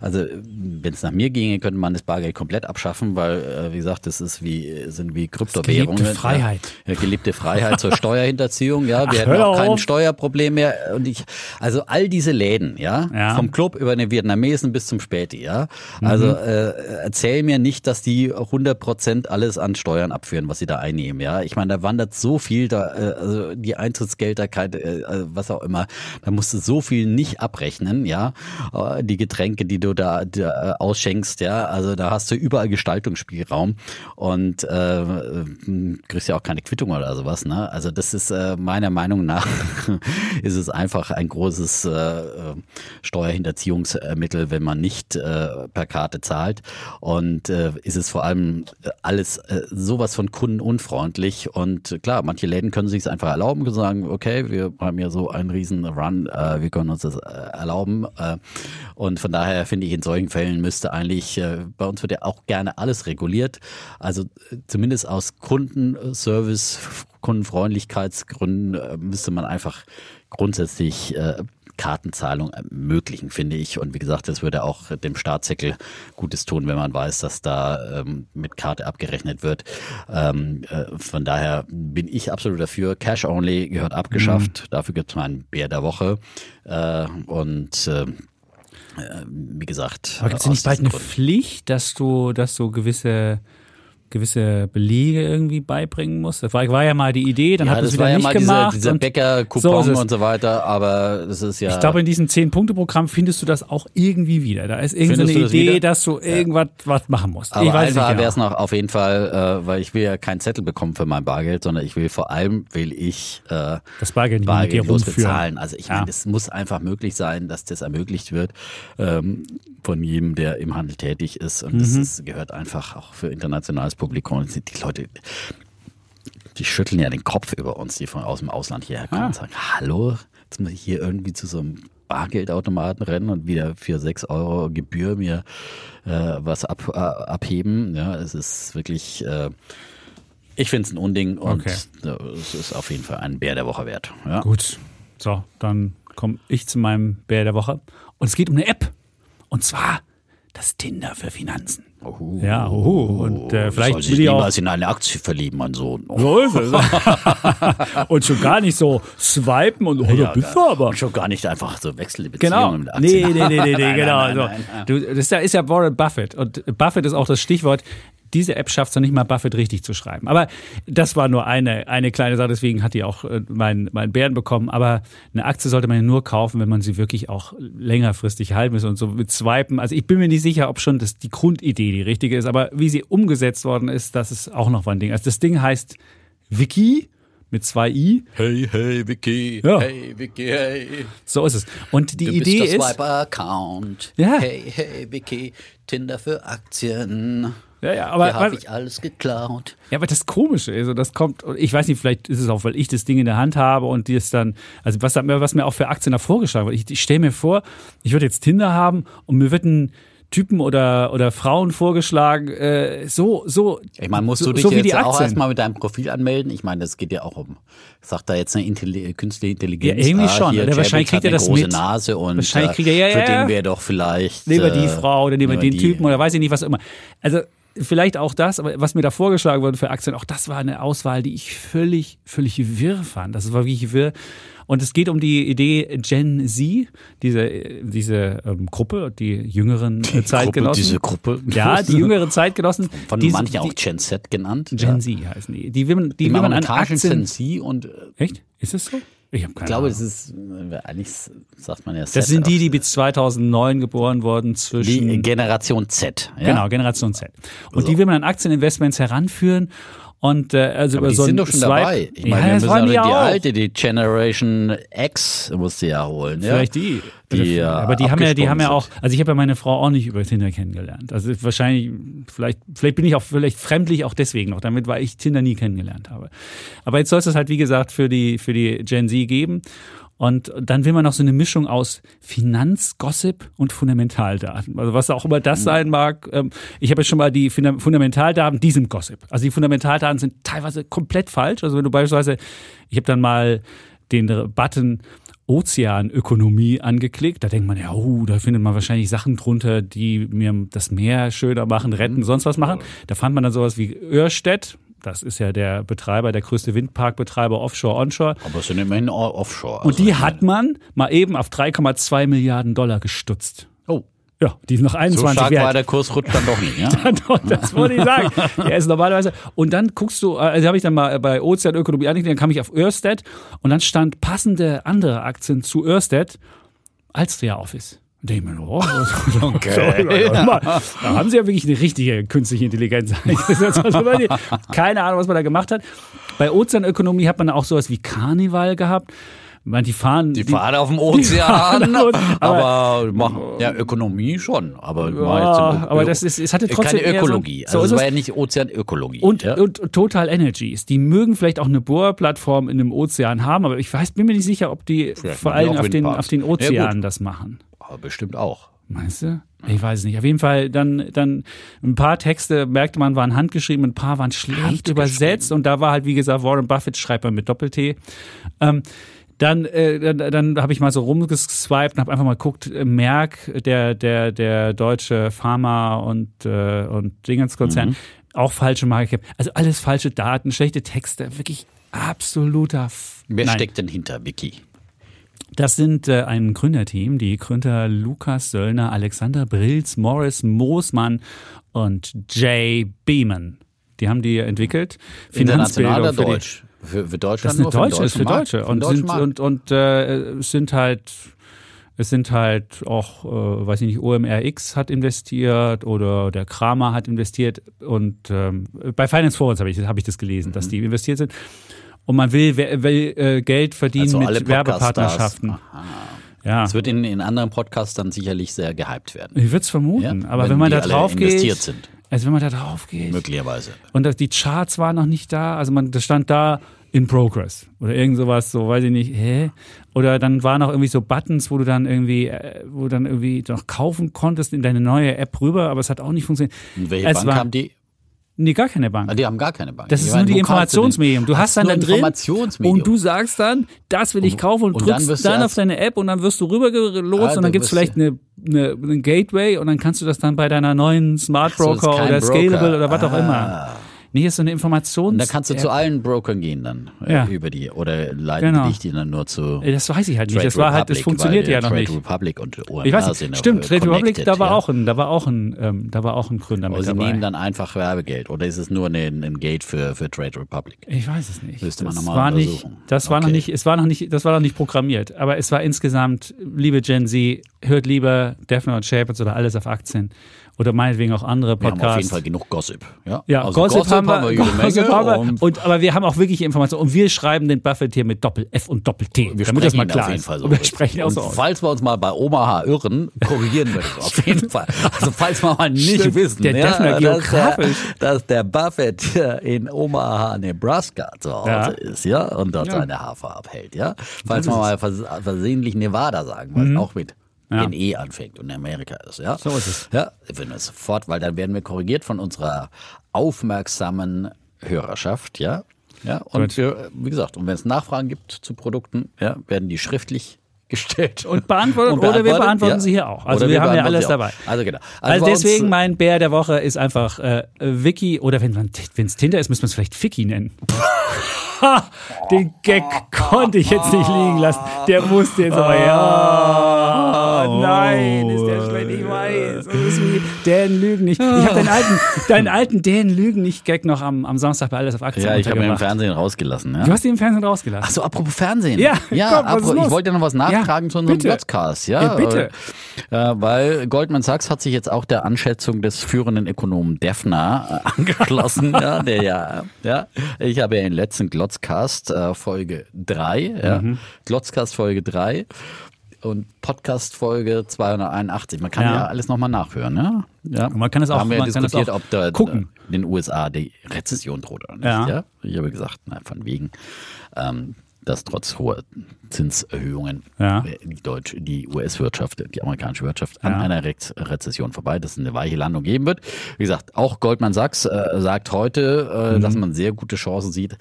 also wenn es nach mir ginge, könnte man das Bargeld komplett abschaffen, weil, äh, wie gesagt, das ist wie, sind wie Kryptowährungen. gelebte Freiheit. Ja, gelebte Freiheit zur Steuerhinterziehung, ja. Wir Ach, hätten auch kein auf. Steuerproblem mehr. Und ich, also all diese Läden, ja, Ja. vom Club über den Vietnamesen bis zum Späti, ja. Also Mhm. äh, erzähl mir nicht, dass die 100 Prozent alles an Steuern abführen, was sie da einnehmen, ja. Ich meine, da wandert so viel, da, äh, also die Eintrittsgelder, äh, also was auch immer, da musst du so viel nicht abrechnen, ja. Äh, Die Getränke, die du da, da ausschenkst, ja. Also da hast du überall Gestaltungsspielraum und äh, kriegst ja auch keine Quittung oder sowas, ne. Also das ist äh, meiner Meinung nach ist es einfach ein großes äh, Steuerhinterziehungsmittel, wenn man nicht äh, per Karte zahlt. Und äh, ist es vor allem alles äh, sowas von kundenunfreundlich und Und klar, manche Läden können sich es einfach erlauben, können sagen, okay, wir haben ja so einen riesen Run, äh, wir können uns das äh, erlauben. Äh, und von daher finde ich, in solchen Fällen müsste eigentlich, äh, bei uns wird ja auch gerne alles reguliert. Also äh, zumindest aus Kundenservice, Kundenfreundlichkeitsgründen äh, müsste man einfach grundsätzlich äh, Kartenzahlung ermöglichen, finde ich. Und wie gesagt, das würde auch dem Staatssäckel Gutes tun, wenn man weiß, dass da ähm, mit Karte abgerechnet wird. Ähm, äh, von daher bin ich absolut dafür. Cash Only gehört abgeschafft. Mhm. Dafür gibt es mal einen Bär der Woche. Äh, und äh, wie gesagt. Aber gibt es nicht bald eine Grund. Pflicht, dass du, dass du gewisse gewisse Belege irgendwie beibringen muss. Das war, war ja mal die Idee, dann ja, hat es wieder ja nicht gemacht. Dieser, dieser Bäcker-Coupon so und so weiter, aber das ist ja. Ich glaube, in diesem Zehn-Punkte-Programm findest du das auch irgendwie wieder. Da ist irgendeine so Idee, wieder? dass du irgendwas ja. was machen musst. Aber ich weiß einfach wäre es noch auf jeden Fall, äh, weil ich will ja keinen Zettel bekommen für mein Bargeld, sondern ich will vor allem will ich äh, das Bargeld, Bargeld bezahlen. Also ich ja. meine, es muss einfach möglich sein, dass das ermöglicht wird. Ähm, von jedem, der im Handel tätig ist. Und mhm. das ist, gehört einfach auch für internationales Publikum. Die Leute, die schütteln ja den Kopf über uns, die von aus dem Ausland hierher kommen ah. und sagen, hallo, jetzt muss ich hier irgendwie zu so einem Bargeldautomaten rennen und wieder für sechs Euro Gebühr mir äh, was ab, äh, abheben. Ja, es ist wirklich, äh, ich finde es ein Unding und okay. es ist auf jeden Fall ein Bär der Woche wert. Ja. Gut, so, dann komme ich zu meinem Bär der Woche. Und es geht um eine App. Und zwar das Tinder für Finanzen. Oh, ja, oh, und äh, vielleicht soll sich niemals in eine Aktie verlieben, mein Sohn. Oh. So ist es. und schon gar nicht so swipen und oh, ja, bist du aber. Schon gar nicht einfach so wechseln die Beziehung genau. mit Aktien. Nee, nee, nee, nee, nee genau. Nein, nein, nein, du, das ist ja Warren Buffett und Buffett ist auch das Stichwort diese App schafft es noch nicht mal Buffett richtig zu schreiben. Aber das war nur eine, eine kleine Sache, deswegen hat die auch äh, meinen mein Bären bekommen. Aber eine Aktie sollte man ja nur kaufen, wenn man sie wirklich auch längerfristig halten muss und so mit Swipen. Also ich bin mir nicht sicher, ob schon das, die Grundidee die richtige ist, aber wie sie umgesetzt worden ist, das ist auch noch ein Ding. Also das Ding heißt Wiki mit zwei I. Hey, hey, Vicky. Ja. Hey, Vicky, hey. So ist es. Und die du Idee bist der ist. Swiper-Account. Ja. Hey, hey, Vicky. Tinder für Aktien. Ja, ja, aber. habe ich alles geklaut. Ja, aber das Komische ist, also das kommt, ich weiß nicht, vielleicht ist es auch, weil ich das Ding in der Hand habe und die ist dann, also was, was mir auch für Aktien da vorgeschlagen wird. Ich, ich stelle mir vor, ich würde jetzt Tinder haben und mir wird ein, Typen oder, oder Frauen vorgeschlagen, äh, so, so. Ich meine, musst du dich so jetzt auch erstmal mit deinem Profil anmelden? Ich meine, das geht ja auch um, sagt da jetzt eine Intelli künstliche Intelligenz. Ja, irgendwie ah, schon. Hier, wahrscheinlich kriegt er das große mit. Nase und wahrscheinlich kriegt er, ja, für ja, den wäre doch vielleicht. Lieber die äh, Frau oder lieber den die. Typen oder weiß ich nicht, was auch immer. Also, vielleicht auch das, aber was mir da vorgeschlagen wurde für Aktien, auch das war eine Auswahl, die ich völlig, völlig wirr fand. Das war wirklich wirr. Und es geht um die Idee Gen Z, diese, diese ähm, Gruppe, die jüngeren die Zeitgenossen. Gruppe, diese Gruppe. Ja, die jüngeren Zeitgenossen. Von diese, manchen auch Gen Z genannt. Gen ja. Z heißen die. Die man, die, die will man an Aktien. Gen Z und. Äh, Echt? Ist es so? Ich, ich glaube, es ist, äh, eigentlich sagt man ja Das sind die, die bis 2009 geboren wurden zwischen. Die Generation Z. Ja? Genau, Generation Z. Und so. die will man an Aktieninvestments heranführen und äh, also aber über die so sind doch schon Swipe, dabei. Ich meine, ja, wir müssen auch die, die alte, die Generation X musst du ja holen. Ja? Vielleicht die. die aber die haben ja, die haben ja auch, also ich habe ja meine Frau auch nicht über Tinder kennengelernt. Also wahrscheinlich, vielleicht, vielleicht bin ich auch vielleicht fremdlich auch deswegen noch damit, weil ich Tinder nie kennengelernt habe. Aber jetzt soll es das halt, wie gesagt, für die, für die Gen Z geben. Und dann will man noch so eine Mischung aus Finanzgossip und Fundamentaldaten. Also was auch immer das sein mag. Ähm, ich habe jetzt schon mal die Fundamentaldaten, die sind Gossip. Also die Fundamentaldaten sind teilweise komplett falsch. Also wenn du beispielsweise, ich habe dann mal den Button Ozeanökonomie angeklickt. Da denkt man ja, oh, da findet man wahrscheinlich Sachen drunter, die mir das Meer schöner machen, retten, sonst was machen. Da fand man dann sowas wie Örstedt, das ist ja der Betreiber, der größte Windparkbetreiber offshore, onshore. Aber es sind immerhin offshore. Also Und die hat man mal eben auf 3,2 Milliarden Dollar gestutzt. Oh. Ja, die ist noch 21 so stark wert. war der Kurs rutscht dann doch nicht, ja? das wollte ich sagen. Der ist normalerweise. Und dann guckst du, also habe ich dann mal bei Ozeanökonomie angeklickt, dann kam ich auf Ørsted und dann stand passende andere Aktien zu Ørsted Alstria Office. Und denke mir, oh, okay. da haben sie ja wirklich eine richtige künstliche Intelligenz. Keine Ahnung, was man da gemacht hat. Bei Ozeanökonomie hat man auch sowas wie Karneval gehabt. Man, die fahren. Die fahren auf dem Ozean, auf- aber- aber, machen ja Ökonomie schon, aber, Ja, aber das ist- es hatte trotzdem keine eher so- Ökologie. so also ist es war ja nicht Ozeanökologie. Und, ja? und Total Energies, die mögen vielleicht auch eine Bohrplattform in einem Ozean haben, aber ich weiß, bin mir nicht sicher, ob die Vielleicht vor die allem auf den, auf den Ja, Ozeanen gut. das machen. Aber bestimmt auch. Meinst du? Ich weiß es nicht. Auf jeden Fall, dann, dann ein paar Texte merkte man, waren handgeschrieben, ein paar waren schlecht übersetzt und da war halt, wie gesagt, Warren Buffett schreibt man mit Doppel-T. Ähm, dann, äh, dann, dann habe ich mal so rumgeswiped und habe einfach mal geguckt, äh, Merck, der, der, der deutsche Pharma- und, äh, und Dingenskonzern, auch falsche Marke. Also alles falsche Daten, schlechte Texte, wirklich absoluter F Wer Nein. steckt denn hinter Wiki? Das sind äh, ein Gründerteam, die Gründer Lukas Söllner, Alexander Brilz, Morris Moosmann und Jay Beeman. Die haben die entwickelt. International oder die- Deutsch? Für, für Deutschland Das ist eine Deutsche, ist für Markt? Deutsche. Und sind, und, und äh, es sind halt, es sind halt auch, äh, weiß ich nicht, OMRX hat investiert oder der Kramer hat investiert und ähm, bei Finance Forwards habe ich, hab ich das gelesen, Mhm. dass die investiert sind. Und man will, will, äh, Geld verdienen Also mit. Werbepartnerschaften. Ja. Es wird in, in anderen Podcasts dann sicherlich sehr gehypt werden. Ich würde es vermuten, Ja, aber wenn wenn, man da drauf geht, investiert sind. also wenn man da drauf geht Möglicherweise. und das, die Charts waren noch nicht da, also man, das stand da in Progress oder irgend sowas, so weiß ich nicht, hä? Oder dann waren auch irgendwie so Buttons, wo du dann irgendwie, äh, wo du dann irgendwie noch kaufen konntest in deine neue App rüber, aber es hat auch nicht funktioniert. Und welche Es Bank war- haben die? Nee, gar keine Bank. Ah, Die haben gar keine Bank. Das Ich ist nur die? Informationsmedium. Du hast dann da drin Informationsmedium. und du sagst dann, das will ich kaufen und, und dann drückst dann, erst- auf deine App und dann wirst du rübergelotst Ah, und dann gibt's vielleicht eine, eine, einen Gateway und dann kannst du das dann bei deiner neuen Smart So, Broker kein oder Broker. Scalable oder was auch Ah. immer. Nee, ist so eine Informations... Und da kannst du zu allen Brokern gehen dann äh, Ja. über die oder leiten Genau. dich die dann nur zu Äh, Das weiß ich halt nicht. Trade Das war halt, das Republic, funktioniert ja noch Trade nicht. Republic und OMR Ich weiß nicht. Stimmt, äh, Trade Republic, da war ja. auch ein, da war auch ein, ähm, da war auch ein Gründer Aber mit sie dabei. nehmen dann einfach Werbegeld oder ist es nur ein, ein Gate für, für Trade Republic? Ich weiß es nicht. Müsste man das noch mal war nicht, untersuchen. das war noch Okay. nicht, es war noch nicht, das war noch nicht programmiert. Aber es war insgesamt, liebe Gen Z, hört lieber Defner und Shepherds oder alles auf Aktien oder meinetwegen auch andere Wir haben auf jeden Podcasts. Fall genug Gossip. Ja, Ja, also Gossip, haben wir, jede Gossip Menge haben wir und und, aber wir haben auch wirkliche Informationen und wir schreiben den Buffett hier mit Doppel F und Doppel T, wir damit das mal klar auf jeden ist. Fall so. Und wir sprechen und so aus. falls wir uns mal bei Omaha irren, korrigieren wir das auf jeden Fall. Also falls wir mal nicht Stimmt, wissen, der ja, Defner dass, der, dass der Buffett in Omaha, Nebraska zu Hause Ja. ist, ja, und dort Ja. seine Hafer abhält, ja. Falls ist mal vers versehentlich Nevada sagen wollen, auch mit Ja. NE anfängt und in Amerika ist, ja. So ist es. Ja, wenn wir sofort, weil dann werden wir korrigiert von unserer aufmerksamen Hörerschaft, ja. Ja, und Gut. wir, wie gesagt, und wenn es Nachfragen gibt zu Produkten, ja, werden die schriftlich gestellt. Und beantwortet, Und oder wir beantwortet, beantworten ja. sie hier auch. Also Oder wir, haben ja alles dabei. Also genau. Also, uns- deswegen mein Bär der Woche ist einfach äh, Wiki oder wenn es Tinder ist, müsste man es vielleicht Ficky nennen. Ha, Den Gag konnte ich jetzt nicht liegen lassen. Der musste jetzt aber ja. Nein, ist der schlecht, ich weiß. Wie Dan Lügen nicht. Ich habe deinen alten, deinen alten Dan Lügen nicht Gag noch am, am Samstag bei Alles auf Aktien ja, ich habe ihn im. Fernsehen rausgelassen. Ja? Du hast ihn im Fernsehen rausgelassen. Ach so, apropos Fernsehen. Ja, ja komm, apro- ich wollte noch was nachtragen Ja, zu unserem. Glotzcast. Ja, Ja, bitte. Äh, weil Goldman Sachs hat sich jetzt auch der Anschätzung des führenden Ökonomen Defner äh, angeschlossen. ja, der ja, ja, ich habe ja den letzten Glotzcast äh, Folge 3, ja, Mhm. Glotzcast Folge 3 und Podcast Folge 281. Man kann ja, Ja. alles nochmal nachhören. Ja? Ja. Man kann es Da auch- haben wir es diskutiert, ob da gucken. in den USA die Rezession droht oder nicht. Ja. Ja. Ich habe gesagt, na, von wegen, ähm, dass trotz hoher Zinserhöhungen Ja. äh, die deutsche, die US-Wirtschaft, die amerikanische Wirtschaft an Ja. einer Re Rezession vorbei, dass es eine weiche Landung geben wird. Wie gesagt, auch Goldman Sachs äh, sagt heute, äh, dass Mhm. man sehr gute Chancen sieht,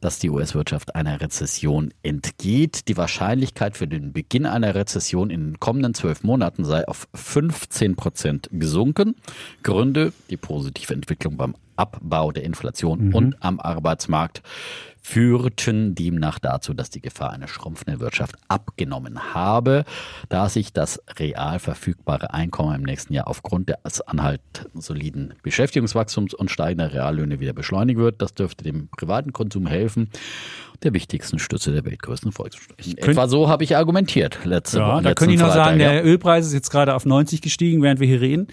dass die US-Wirtschaft einer Rezession entgeht. Die Wahrscheinlichkeit für den Beginn einer Rezession in den kommenden zwölf Monaten sei auf 15 Prozent gesunken. Gründe, die positive Entwicklung beim Abbau der Inflation Mhm. und am Arbeitsmarkt führten demnach dazu, dass die Gefahr einer schrumpfenden Wirtschaft abgenommen habe, da sich das real verfügbare Einkommen im nächsten Jahr aufgrund des anhaltend soliden Beschäftigungswachstums und steigender Reallöhne wieder beschleunigen wird. Das dürfte dem privaten Konsum helfen. Der wichtigsten Stütze der weltgrößten Volkswirtschaft. Etwa so habe ich argumentiert letzte Ja, Woche. da könnte ich noch Freitag, sagen, der Ölpreis ist jetzt gerade auf 90 gestiegen, während wir hier reden.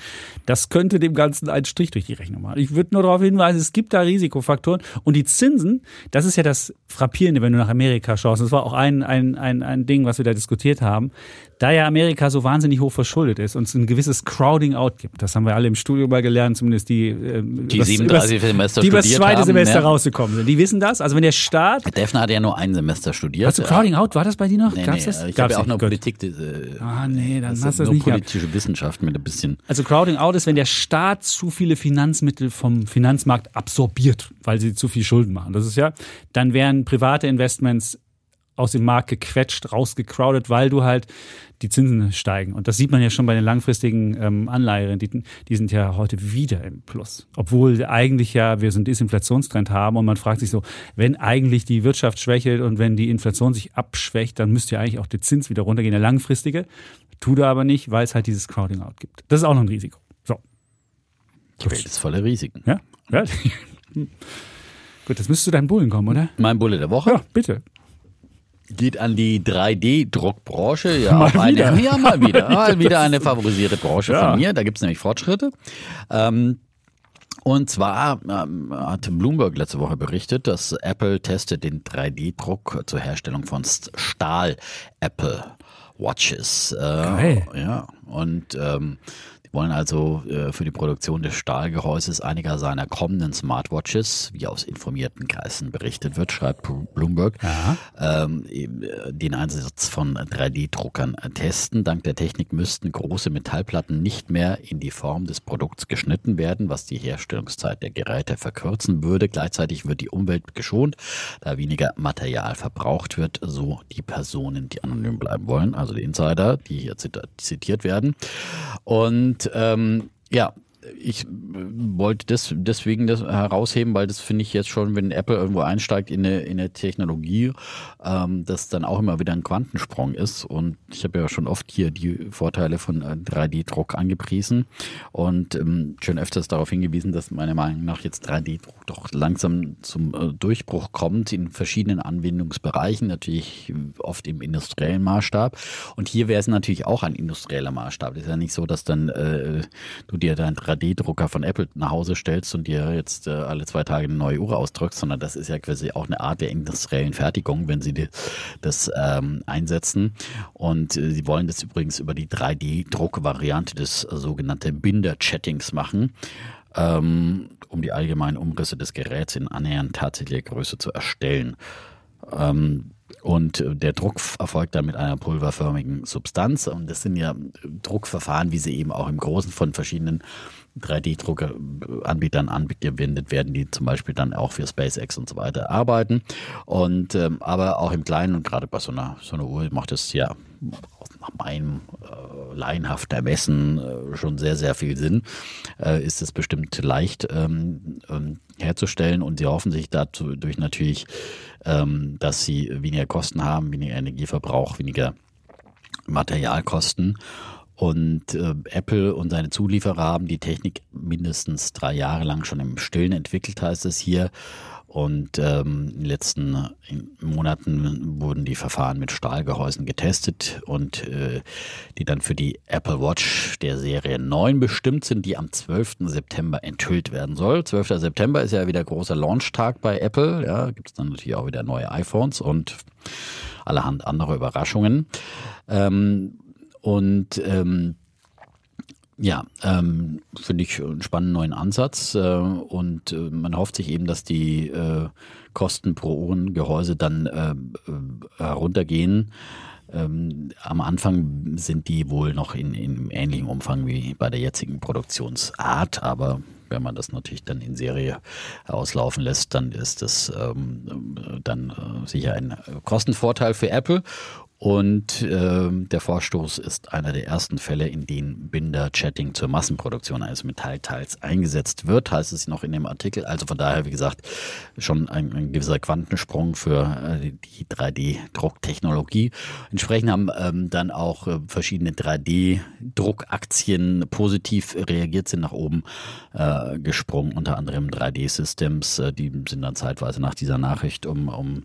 Das könnte dem Ganzen einen Strich durch die Rechnung machen. Ich würde nur darauf hinweisen, es gibt da Risikofaktoren und die Zinsen, das ist ja das Frappierende, wenn du nach Amerika schaust. Das war auch ein, ein, ein, ein Ding, was wir da diskutiert haben. Da ja Amerika so wahnsinnig hoch verschuldet ist und es ein gewisses Crowding out gibt, das haben wir alle im Studio mal gelernt, zumindest die, ähm, Die übers- 37 übers- Semester die über das zweite haben, Semester ja. rausgekommen sind. Die wissen das. Also wenn der Staat Defner hat ja nur ein Semester studiert. Hast du Crowding Out? War das bei dir noch? Nee, Gab's nee, das? ich Gab's habe ja auch Gut. Politik. Äh, Ah, nee, dann das hast du das nicht gehabt. politische Wissenschaft mit ein bisschen. Also Crowding Out ist, wenn der Staat zu viele Finanzmittel vom Finanzmarkt absorbiert, weil sie zu viel Schulden machen. Das ist ja, dann werden private Investments aus dem Markt gequetscht, rausgecrowdet, weil du halt die Zinsen steigen. Und das sieht man ja schon bei den langfristigen ähm, Anleiherenditen. Die sind ja heute wieder im Plus. Obwohl eigentlich ja wir so einen Desinflationstrend haben und man fragt sich so, wenn eigentlich die Wirtschaft schwächelt und wenn die Inflation sich abschwächt, dann müsste ja eigentlich auch der Zins wieder runtergehen, der langfristige. Tut er aber nicht, weil es halt dieses Crowding Out gibt. Das ist auch noch ein Risiko. So. Die Welt ist voller Risiken. Ja? ja? Gut, das müsste zu deinen Bullen kommen, oder? Mein Bulle der Woche Ja, bitte. Geht an die 3D-Druckbranche. Ja, Mal auch eine, wieder. ja, mal wieder. Mal wieder eine favorisierte Branche Ja. von mir. Da gibt es nämlich Fortschritte. Ähm, und zwar ähm, hat Bloomberg letzte Woche berichtet, dass Apple testet den 3D-Druck zur Herstellung von Stahl-Apple Watches. Äh, Geil. Ja, und ähm, wollen also äh, für die Produktion des Stahlgehäuses einiger seiner kommenden Smartwatches, wie aus informierten Kreisen berichtet wird, schreibt Bloomberg, ähm, äh, den Einsatz von 3D-Druckern testen. Dank der Technik müssten große Metallplatten nicht mehr in die Form des Produkts geschnitten werden, was die Herstellungszeit der Geräte verkürzen würde. Gleichzeitig wird die Umwelt geschont, da weniger Material verbraucht wird, so die Personen, die anonym bleiben wollen, also die Insider, die hier zitiert werden. Und ähm, ja, ich äh, wollte das deswegen das herausheben, weil das finde ich jetzt schon, wenn Apple irgendwo einsteigt in eine, in eine Technologie, ähm, das dann auch immer wieder ein Quantensprung ist. Und ich habe ja schon oft hier die Vorteile von äh, 3D-Druck angepriesen und ähm, schon öfters darauf hingewiesen, dass meiner Meinung nach jetzt 3D-Druck doch langsam zum äh, Durchbruch kommt in verschiedenen Anwendungsbereichen, natürlich oft im industriellen Maßstab. Und hier wäre es natürlich auch ein industrieller Maßstab. Das ist ja nicht so, dass dann äh, du dir deinen 3D-Drucker von Apple nach Hause stellst und dir jetzt äh, alle zwei Tage eine neue Uhr ausdrückst, sondern das ist ja quasi auch eine Art der industriellen Fertigung, wenn sie die, das ähm, einsetzen. Und äh, sie wollen das übrigens über die 3D-Druckvariante des äh, sogenannten Binder-Chattings machen ähm, um die allgemeinen Umrisse des Geräts in annähernd tatsächlicher Größe zu erstellen. Ähm, und äh, der Druck erfolgt dann mit einer pulverförmigen Substanz. Und das sind ja Druckverfahren, wie sie eben auch im Großen von verschiedenen 3D-Drucker-Anbietern angewendet werden, die zum Beispiel dann auch für SpaceX und so weiter arbeiten. Und ähm, aber auch im Kleinen und gerade bei so einer, so einer Uhr macht es ja nach meinem äh, laienhaften Ermessen äh, schon sehr, sehr viel Sinn. Äh, ist es bestimmt leicht ähm, ähm, herzustellen und sie hoffen sich dazu durch natürlich, ähm, dass sie weniger Kosten haben, weniger Energieverbrauch, weniger Materialkosten. Und äh, Apple und seine Zulieferer haben die Technik mindestens drei Jahre lang schon im Stillen entwickelt, heißt es hier. Und ähm, in den letzten Monaten wurden die Verfahren mit Stahlgehäusen getestet und äh, die dann für die Apple Watch der Serie 9 bestimmt sind, die am 12. September enthüllt werden soll. 12. September ist ja wieder großer Launchtag bei Apple. Ja, gibt es dann natürlich auch wieder neue iPhones und allerhand andere Überraschungen. Ähm, und ähm, ja, ähm, finde ich einen spannenden neuen Ansatz äh, und äh, man hofft sich eben, dass die äh, Kosten pro Ohrengehäuse dann äh, heruntergehen. Ähm, am Anfang sind die wohl noch in, in ähnlichem Umfang wie bei der jetzigen Produktionsart, aber wenn man das natürlich dann in Serie auslaufen lässt, dann ist das ähm, dann äh, sicher ein Kostenvorteil für Apple. Und äh, der Vorstoß ist einer der ersten Fälle, in denen Binder-Chatting zur Massenproduktion eines Metallteils eingesetzt wird, heißt es noch in dem Artikel. Also von daher, wie gesagt, schon ein, ein gewisser Quantensprung für äh, die 3D-Drucktechnologie. Entsprechend haben ähm, dann auch äh, verschiedene 3D-Druckaktien positiv reagiert, sind nach oben äh, gesprungen, unter anderem 3D-Systems. Äh, die sind dann zeitweise nach dieser Nachricht um, um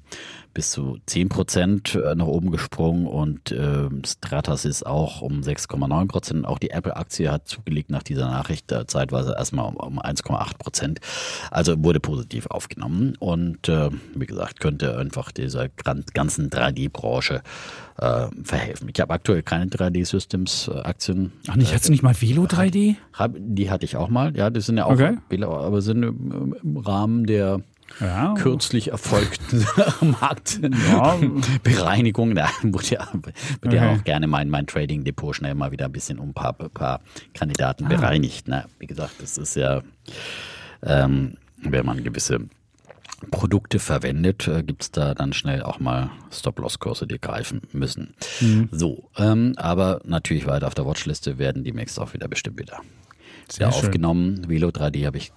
bis zu 10 Prozent äh, nach oben gesprungen und äh, Stratas ist auch um 6,9 Prozent. Auch die Apple-Aktie hat zugelegt nach dieser Nachricht äh, zeitweise erstmal um, um 1,8 Prozent. Also wurde positiv aufgenommen und äh, wie gesagt, könnte einfach dieser ganzen 3D-Branche äh, verhelfen. Ich habe aktuell keine 3D-Systems-Aktien. Ach nicht, hast du nicht mal Velo 3D? Die hatte ich auch mal, ja, das sind ja auch, Okay. aber sind im Rahmen der Ja. kürzlich erfolgten Marktbereinigung. Da würde ja, wird ja Okay. auch gerne mein, mein Trading-Depot schnell mal wieder ein bisschen um ein paar, paar Kandidaten Ah. bereinigt. Ne? Wie gesagt, das ist ja, ähm, wenn man gewisse Produkte verwendet, äh, gibt's da dann schnell auch mal Stop-Loss-Kurse, die greifen müssen. Mhm. So, ähm, aber natürlich weiter auf der Watchliste werden demnächst auch wieder bestimmt wieder, Sehr schön. aufgenommen. Velo 3D habe ich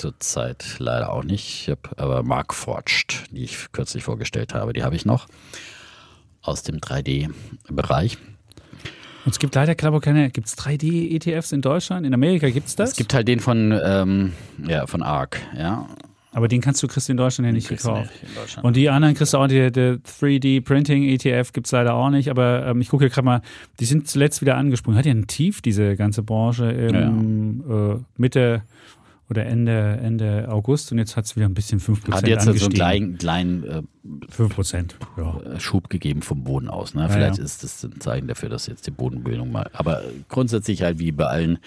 zurzeit leider auch nicht. Ich habe aber Mark Forged, die ich kürzlich vorgestellt habe, die habe ich noch aus dem 3D-Bereich. Und es gibt leider, glaube ich, keine, gibt es 3D-ETFs in Deutschland? In Amerika gibt es das? Es gibt halt den von, ähm, ja, von ARC, ja. aber den kannst du, kriegst in Deutschland ja nicht gekauft. nicht. Und die anderen kriegst du auch, die, der 3D-Printing-ETF gibt es leider auch nicht, aber ähm, ich gucke hier gerade mal, die sind zuletzt wieder angesprungen. Hat ja ein Tief, diese ganze Branche, im, äh, Mitte oder Ende, Ende August und jetzt hat es wieder ein bisschen 5% Hat jetzt so einen angestiegen. kleinen, kleinen äh, 5%, ja. Schub gegeben vom Boden aus. Ne? Ja, Vielleicht ja. ist das ein Zeichen dafür, dass jetzt die Bodenbildung mal. Aber grundsätzlich halt wie bei allen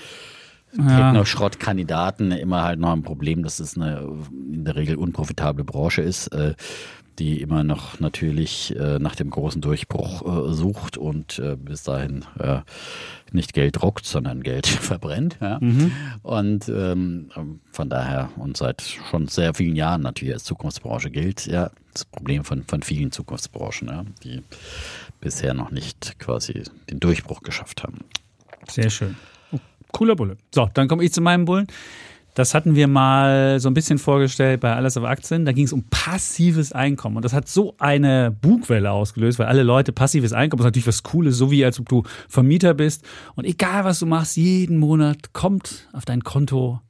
Ja. Techno-Schrott-Kandidaten immer halt noch ein Problem, dass es eine in der Regel unprofitable Branche ist, äh, die immer noch natürlich äh, nach dem großen Durchbruch äh, sucht und äh, bis dahin äh, nicht Geld druckt, sondern Geld verbrennt. Ja? Und ähm, von daher und seit schon sehr vielen Jahren natürlich als Zukunftsbranche gilt, ja, das Problem von, von vielen Zukunftsbranchen, ja, die bisher noch nicht quasi den Durchbruch geschafft haben. Sehr schön. Oh, cooler Bulle. So, dann komme ich zu meinem Bullen. Das hatten wir mal so ein bisschen vorgestellt bei Alles auf Aktien. Da ging es um passives Einkommen. Und das hat so eine Bugwelle ausgelöst, weil alle Leute passives Einkommen ist natürlich was Cooles, so wie als ob du Vermieter bist. Und egal was du machst, jeden Monat kommt auf dein Konto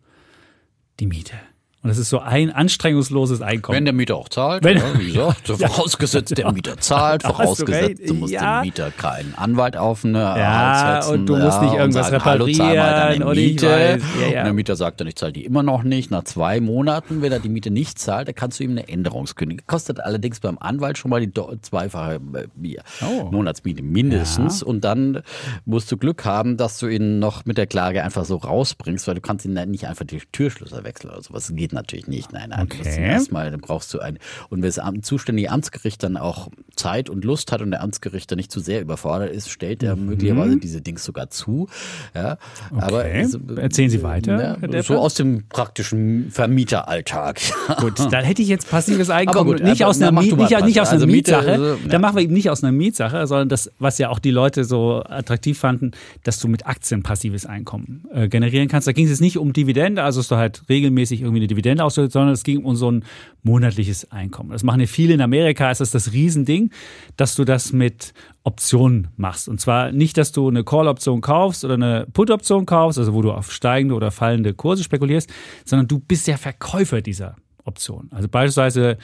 die Miete. Und das ist so ein anstrengungsloses Einkommen. Wenn der Mieter auch zahlt, Wenn- ja, wie gesagt, so vorausgesetzt der Mieter zahlt, du vorausgesetzt recht, du musst ja. dem Mieter keinen Anwalt auf eine Ja, setzen, und du musst nicht irgendwas sagen, Hallo, zahl mal reparieren Miete. ja, ja. Und der Mieter sagt dann, ich zahle die immer noch nicht. Nach zwei Monaten, wenn er die Miete nicht zahlt, dann kannst du ihm eine Änderungskündigung. Kostet allerdings beim Anwalt schon mal die zweifache äh, Oh. Monatsmiete mindestens. Und dann musst du Glück haben, dass du ihn noch mit der Klage einfach so rausbringst, weil du kannst ihn dann nicht einfach die Türschlüssel wechseln oder sowas. Geht natürlich nicht. Nein, nein. Du Okay. erstmal, dann brauchst du ein. Und wenn das zuständige Amtsgericht dann auch Zeit und Lust hat und der Amtsgerichter nicht zu sehr überfordert ist, stellt er Mhm. möglicherweise diese Dings sogar zu. Ja, aber Okay. Erzählen Sie weiter, Herr Ja, Deppe. so aus dem praktischen Vermieteralltag. Gut, dann hätte ich jetzt passives Einkommen gut, nicht aus na, einer, nicht, nicht aus einer Also Miete, Mietsache. also, Da ja. machen wir eben nicht aus einer Mietsache, sondern das, was ja auch die Leute so attraktiv fanden, dass du mit Aktien passives Einkommen äh, generieren kannst. Da ging es jetzt nicht um Dividende, also dass du halt regelmäßig irgendwie eine Dividende ausschüttest, sondern es ging um so ein monatliches Einkommen. Das machen ja viele in Amerika, ist das das Riesending, dass du das mit Optionen machst. Und zwar nicht, dass du eine Call-Option kaufst oder eine Put-Option kaufst, also wo du auf steigende oder fallende Kurse spekulierst, sondern du bist der Verkäufer dieser Option. Also beispielsweise,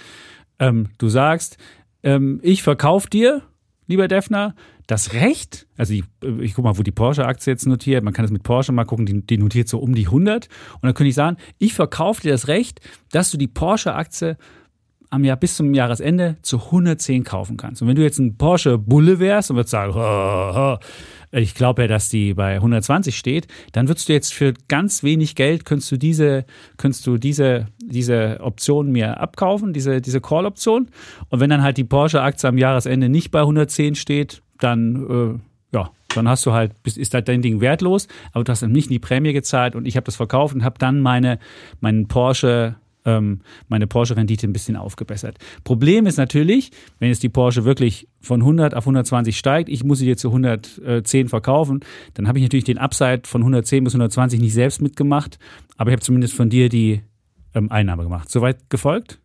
ähm, du sagst, ähm, ich verkaufe dir, lieber Defner, das Recht, also ich, ich guck mal, wo die Porsche-Aktie jetzt notiert, man kann das mit Porsche mal gucken, die, die notiert so um die 100 und dann könnte ich sagen, ich verkaufe dir das Recht, dass du die Porsche-Aktie am Jahr bis zum Jahresende zu 110 kaufen kannst. Und wenn du jetzt ein Porsche Bulle wärst und würdest sagen, "Ha, ha, ich glaube ja, dass die bei 120 steht, dann würdest du jetzt für ganz wenig Geld könntest du diese, könntest du diese, diese Option mir abkaufen, diese, diese Call-Option. Und wenn dann halt die Porsche-Aktie am Jahresende nicht bei 110 steht, dann, äh, ja, dann hast du halt, ist halt dein Ding wertlos, aber du hast dann nicht die Prämie gezahlt und ich habe das verkauft und habe dann meine, meinen Porsche ähm, meine Porsche-Rendite ein bisschen aufgebessert. Problem ist natürlich, wenn jetzt die Porsche wirklich von 100 auf 120 steigt, ich muss sie jetzt zu 110 verkaufen, dann habe ich natürlich den Upside von 110 bis 120 nicht selbst mitgemacht, aber ich habe zumindest von dir die ähm, Einnahme gemacht. Soweit gefolgt?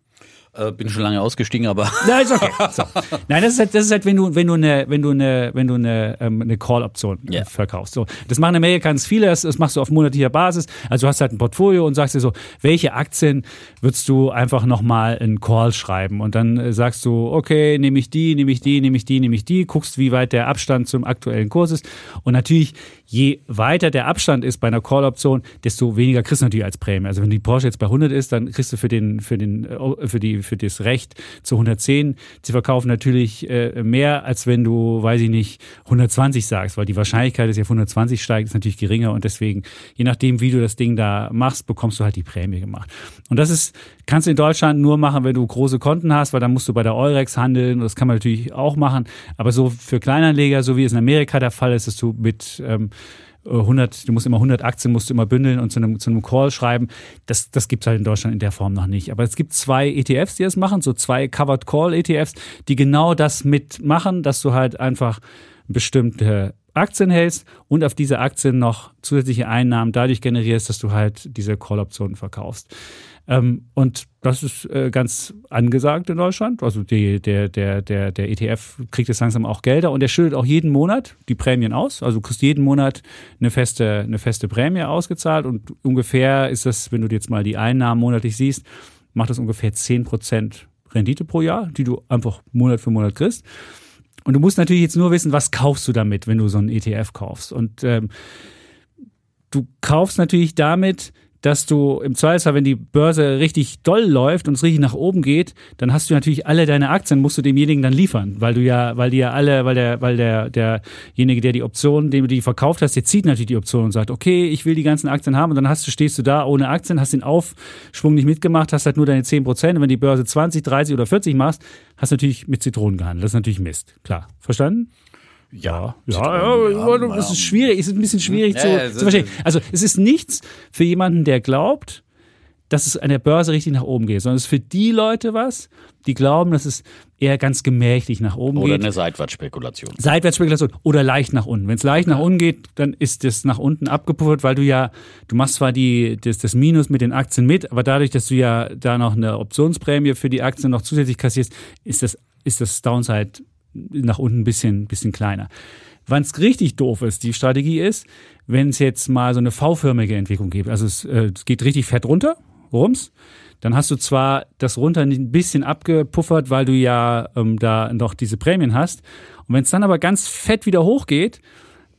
Äh, bin schon lange ausgestiegen, aber. Nein, ist okay. So. Nein, das ist halt, das ist halt, wenn du, wenn du eine, wenn du eine, wenn du eine, ähm, eine Call-Option yeah. verkaufst. So. Das machen in Amerika ganz viele, das, das machst du auf monatlicher Basis. Also du hast halt ein Portfolio und sagst dir so, welche Aktien würdest du einfach nochmal in Call schreiben? Und dann äh, sagst du, okay, nehme ich die, nehme ich die, nehme ich die, nehme ich die, guckst, wie weit der Abstand zum aktuellen Kurs ist. Und natürlich, je weiter der Abstand ist bei einer Call-Option, desto weniger kriegst du natürlich als Prämie. Also wenn die Porsche jetzt bei 100 ist, dann kriegst du für den, für den, äh, für die, für das Recht zu 110 zu verkaufen natürlich äh, mehr, als wenn du, weiß ich nicht, 120 sagst, weil die Wahrscheinlichkeit, dass ihr auf 120 steigt, ist natürlich geringer und deswegen, je nachdem, wie du das Ding da machst, bekommst du halt die Prämie gemacht. Und das ist, kannst du in Deutschland nur machen, wenn du große Konten hast, weil dann musst du bei der Eurex handeln. Das kann man natürlich auch machen. Aber so für Kleinanleger, so wie es in Amerika der Fall ist, dass du mit ähm, 100, du musst immer 100 Aktien musst du immer bündeln und zu einem, zu einem Call schreiben. Das, das gibt es halt in Deutschland in der Form noch nicht. Aber es gibt zwei ETFs, die das machen, so zwei Covered Call ETFs, die genau das mitmachen, dass du halt einfach bestimmte Aktien hältst und auf diese Aktien noch zusätzliche Einnahmen dadurch generierst, dass du halt diese Call-Optionen verkaufst. Ähm, und das ist äh, ganz angesagt in Deutschland. Also die, der, der, der, der ETF kriegt jetzt langsam auch Gelder und der schüttet auch jeden Monat die Prämien aus. Also du kriegst jeden Monat eine feste, eine feste Prämie ausgezahlt und ungefähr ist das, wenn du jetzt mal die Einnahmen monatlich siehst, macht das ungefähr 10% Rendite pro Jahr, die du einfach Monat für Monat kriegst. Und du musst natürlich jetzt nur wissen, was kaufst du damit, wenn du so einen ETF kaufst. Und ähm, du kaufst natürlich damit dass du im Zweifelsfall, wenn die Börse richtig doll läuft und es richtig nach oben geht, dann hast du natürlich alle deine Aktien, musst du demjenigen dann liefern, weil du ja, weil die ja alle, weil der, weil der, derjenige, der die Option, dem du die verkauft hast, der zieht natürlich die Option und sagt, okay, ich will die ganzen Aktien haben und dann hast du, stehst du da ohne Aktien, hast den Aufschwung nicht mitgemacht, hast halt nur deine 10 Prozent und wenn die Börse 20, 30 oder 40 machst, hast du natürlich mit Zitronen gehandelt. Das ist natürlich Mist. Klar. Verstanden? Ja, ja, ja, es ist schwierig, es ist ein bisschen schwierig zu, ja, zu verstehen. Also es ist nichts für jemanden, der glaubt, dass es an der Börse richtig nach oben geht, sondern es ist für die Leute was, die glauben, dass es eher ganz gemächlich nach oben oder geht. Oder eine Seitwärtsspekulation. Seitwärtsspekulation oder leicht nach unten. Wenn es leicht nach unten geht, dann ist das nach unten abgepuffert, weil du ja, du machst zwar die, das, das Minus mit den Aktien mit, aber dadurch, dass du ja da noch eine Optionsprämie für die Aktien noch zusätzlich kassierst, ist das, ist das Downside nach unten ein bisschen, bisschen kleiner. Wann es richtig doof ist, die Strategie ist, wenn es jetzt mal so eine V-förmige Entwicklung gibt, also es, äh, es geht richtig fett runter, rums, dann hast du zwar das runter ein bisschen abgepuffert, weil du ja ähm, da noch diese Prämien hast. Und wenn es dann aber ganz fett wieder hochgeht,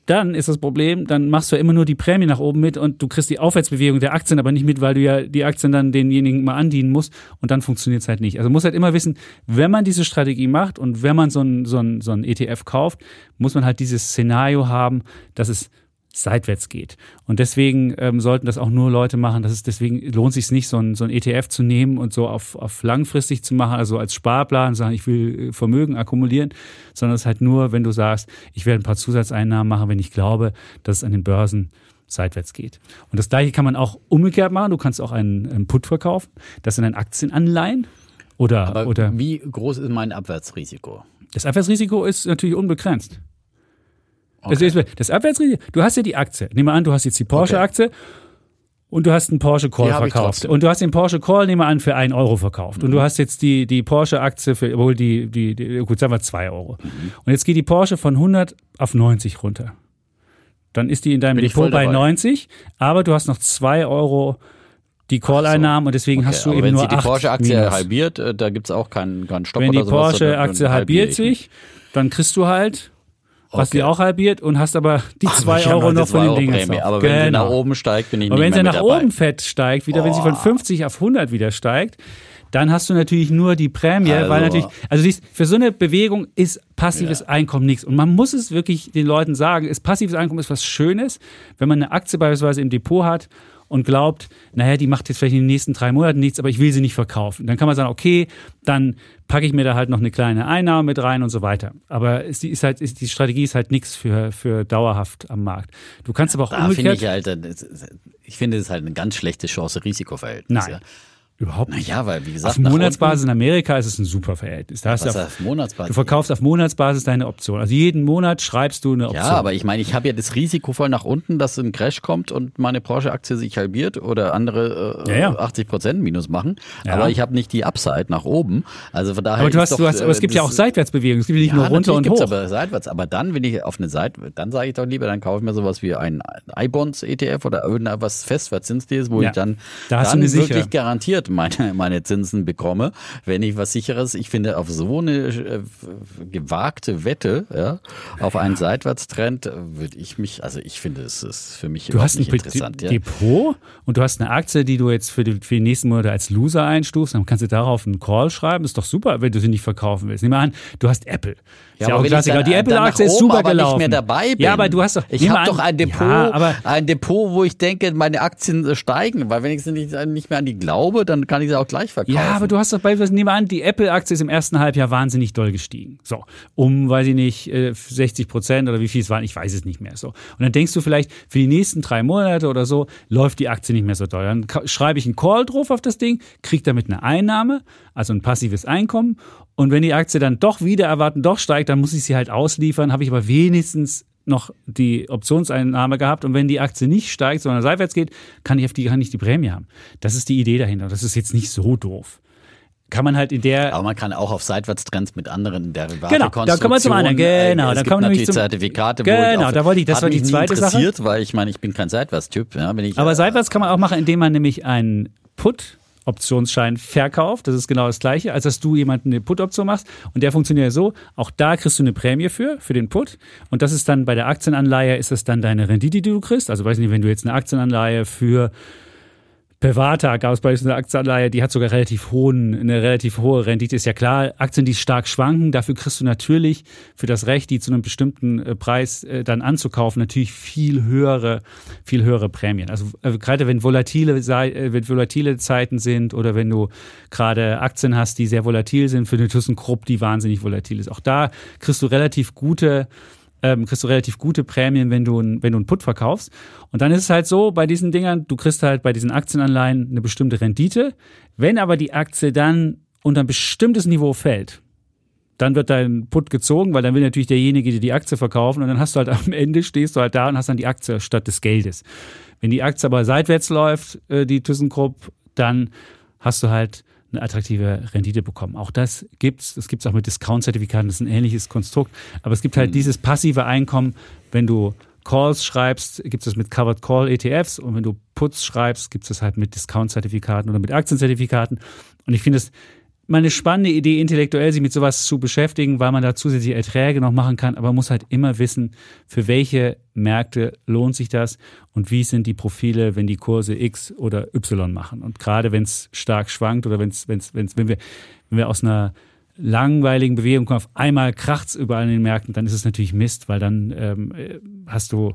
dann ist das Problem, dann machst du ja immer nur die Prämie nach oben mit und du kriegst die Aufwärtsbewegung der Aktien aber nicht mit, weil du ja die Aktien dann denjenigen mal andienen musst und dann funktioniert es halt nicht. Also muss halt immer wissen, wenn man diese Strategie macht und wenn man so ein, so ein, so ein ETF kauft, muss man halt dieses Szenario haben, dass es seitwärts geht. Und deswegen ähm, sollten das auch nur Leute machen. Das ist, deswegen lohnt sich nicht, so ein, so ein ETF zu nehmen und so auf, auf langfristig zu machen, also als Sparplan sagen, ich will äh, Vermögen akkumulieren, sondern es ist halt nur, wenn du sagst, ich werde ein paar Zusatzeinnahmen machen, wenn ich glaube, dass es an den Börsen seitwärts geht. Und das gleiche kann man auch umgekehrt machen. Du kannst auch einen, einen Put verkaufen. Das sind dann Aktienanleihen. Oder, Aber oder wie groß ist mein Abwärtsrisiko? Das Abwärtsrisiko ist natürlich unbegrenzt. Okay. Das, das Abwärtsrisiko, du hast ja die Aktie. Nehmen wir an, du hast jetzt die Porsche-Aktie und du hast einen Porsche Call verkauft. Und du hast den Porsche Call, nehmen wir an, für 1 Euro verkauft. Mhm. Und du mhm. hast jetzt die, die Porsche-Aktie für, obwohl die, die, die, gut, sagen wir 2 Euro. Mhm. Und jetzt geht die Porsche von 100 auf 90 runter. Dann ist die in deinem Depot bei 90, aber du hast noch 2 Euro die Call-Einnahmen so. und deswegen okay, hast du eben wenn nur Wenn sich die Porsche-Aktie halbiert, äh, da gibt es auch keinen, keinen Stopp Wenn die Porsche-Aktie halbiert sich, dann kriegst du halt was okay. die auch halbiert und hast aber die Ach, zwei Euro noch von den Dingen. Aber wenn genau. sie nach oben steigt, bin ich nicht mehr wenn sie nach dabei. oben fett steigt, wieder oh. wenn sie von 50 auf 100 wieder steigt, dann hast du natürlich nur die Prämie, also. weil natürlich, also siehst, für so eine Bewegung ist passives ja. Einkommen nichts. Und man muss es wirklich den Leuten sagen, ist passives Einkommen ist was Schönes, wenn man eine Aktie beispielsweise im Depot hat und glaubt, naja, die macht jetzt vielleicht in den nächsten drei Monaten nichts, aber ich will sie nicht verkaufen. Dann kann man sagen, okay, dann packe ich mir da halt noch eine kleine Einnahme mit rein und so weiter. Aber es ist halt, ist, die Strategie ist halt nichts für, für dauerhaft am Markt. Du kannst aber auch da umgekehrt... Finde ich, halt, ich finde, das ist halt eine ganz schlechte Chance-Risikoverhältnis. Nein. Ja. Überhaupt nicht. Ja, weil wie gesagt, auf Monatsbasis in Amerika ist es ein super Verhältnis. Da hast was du, auf Monatsbasis? du verkaufst auf Monatsbasis deine Option. Also jeden Monat schreibst du eine Option. Ja, aber ich meine, ich habe ja das Risiko voll nach unten, dass ein Crash kommt und meine Porsche-Aktie sich halbiert oder andere äh, Ja, ja. 80 Prozent Minus machen. Ja. Aber ich habe nicht die Upside nach oben. Also von daher aber du hast, doch, du hast, aber es äh, gibt ja das- auch Seitwärtsbewegungen. Es gibt nicht Ja, nur runter und hoch. aber seitwärts. Aber dann, wenn ich auf eine Seite, dann sage ich doch lieber, dann kaufe ich mir sowas wie ein iBonds-ETF oder irgendwas festverzinst wo Ja. ich dann, Da hast du dann eine wirklich garantiert meine, meine Zinsen bekomme, wenn ich was sicheres. Ich finde, auf so eine äh, gewagte Wette, ja, auf einen Seitwärtstrend, äh, würde ich mich, also ich finde, es ist für mich Du hast ein nicht Pe- interessant. Ja. Depot und du hast eine Aktie, die du jetzt für die, für die nächsten Monate als Loser einstufst, dann kannst du darauf einen Call schreiben. Ist doch super, wenn du sie nicht verkaufen willst. Nimm mal an, du hast Apple. Ja, aber ein Klassiker. dann- die dann Apple-Aktie ist super aber gelaufen. nicht mehr dabei bin. Ja, aber du hast doch. Ich habe doch ein Depot, Ja, aber ein Depot, wo ich denke, meine Aktien äh, steigen, weil wenn ich nicht, nicht mehr an die glaube, dann kann ich sie auch gleich verkaufen. Ja, aber du hast doch bei, nehmen an, die Apple-Aktie ist im ersten Halbjahr wahnsinnig doll gestiegen. So, um, weiß ich nicht, äh, 60 Prozent oder wie viel es waren, ich weiß es nicht mehr. So. Und dann denkst du vielleicht, für die nächsten drei Monate oder so läuft die Aktie nicht mehr so doll. Dann schreibe ich einen Call drauf auf das Ding, krieg damit eine Einnahme, also ein passives Einkommen. Und wenn die Aktie dann doch wieder erwarten, doch steigt, dann muss ich sie halt ausliefern, habe ich aber wenigstens noch die Optionseinnahme gehabt und wenn die Aktie nicht steigt, sondern seitwärts geht, kann ich auf die kann ich die Prämie haben. Das ist die Idee dahinter. Das ist jetzt nicht so doof. Kann man halt in der Aber man kann auch auf Seitwärtstrends mit anderen Derivaten Genau, da kommen wir zum anderen. Genau, es da gibt kommen wir nämlich natürlich zum- Zertifikate, Genau, da wollte ich- das war die zweite Sache. interessiert, weil ich meine, ich bin kein Seitwärtstyp. Ja, wenn ich, Aber äh, seitwärts kann man auch machen, indem man nämlich einen Put Optionsschein verkauft. Das ist genau das Gleiche, als dass du jemanden eine Put-Option machst. Und der funktioniert so. Auch da kriegst du eine Prämie für, für den Put. Und das ist dann bei der Aktienanleihe, ist das dann deine Rendite, die du kriegst. Also weiß nicht, wenn du jetzt eine Aktienanleihe für Privata gab es beispielsweise eine Aktienanleihe, die hat sogar relativ hohen, eine relativ hohe Rendite. Ist ja klar, Aktien, die stark schwanken, dafür kriegst du natürlich für das Recht, die zu einem bestimmten äh, Preis äh, dann anzukaufen, natürlich viel höhere, viel höhere Prämien. Also äh, gerade wenn volatile, wenn volatile Zeiten sind oder wenn du gerade Aktien hast, die sehr volatil sind, für eine ThyssenKrupp, die wahnsinnig volatil ist. Auch da kriegst du relativ gute ähm, kriegst du relativ gute Prämien, wenn du, ein, wenn du einen Put verkaufst. Und dann ist es halt so, bei diesen Dingern, du kriegst halt bei diesen Aktienanleihen eine bestimmte Rendite. Wenn aber die Aktie dann unter ein bestimmtes Niveau fällt, dann wird dein Put gezogen, weil dann will natürlich derjenige dir die Aktie verkaufen und dann hast du halt am Ende stehst du halt da und hast dann die Aktie statt des Geldes. Wenn die Aktie aber seitwärts läuft, äh, die ThyssenKrupp, dann hast du halt eine attraktive Rendite bekommen. Auch das gibt's. Das gibt's auch mit Discount-Zertifikaten. Das ist ein ähnliches Konstrukt. Aber es gibt halt dieses passive Einkommen, wenn du Calls schreibst, gibt es das mit Covered Call ETFs und wenn du Puts schreibst, gibt es das halt mit Discount-Zertifikaten oder mit Aktienzertifikaten. Und ich finde es mal eine spannende Idee, intellektuell sich mit sowas zu beschäftigen, weil man da zusätzliche Erträge noch machen kann. Aber man muss halt immer wissen, für welche Märkte lohnt sich das und wie sind die Profile, wenn die Kurse X oder Y machen. Und gerade wenn es stark schwankt oder wenn's, wenn's, wenn's, wenn wir, wenn wir aus einer langweiligen Bewegung kommen, auf einmal kracht's überall in den Märkten, dann ist es natürlich Mist, weil dann ähm, äh, hast du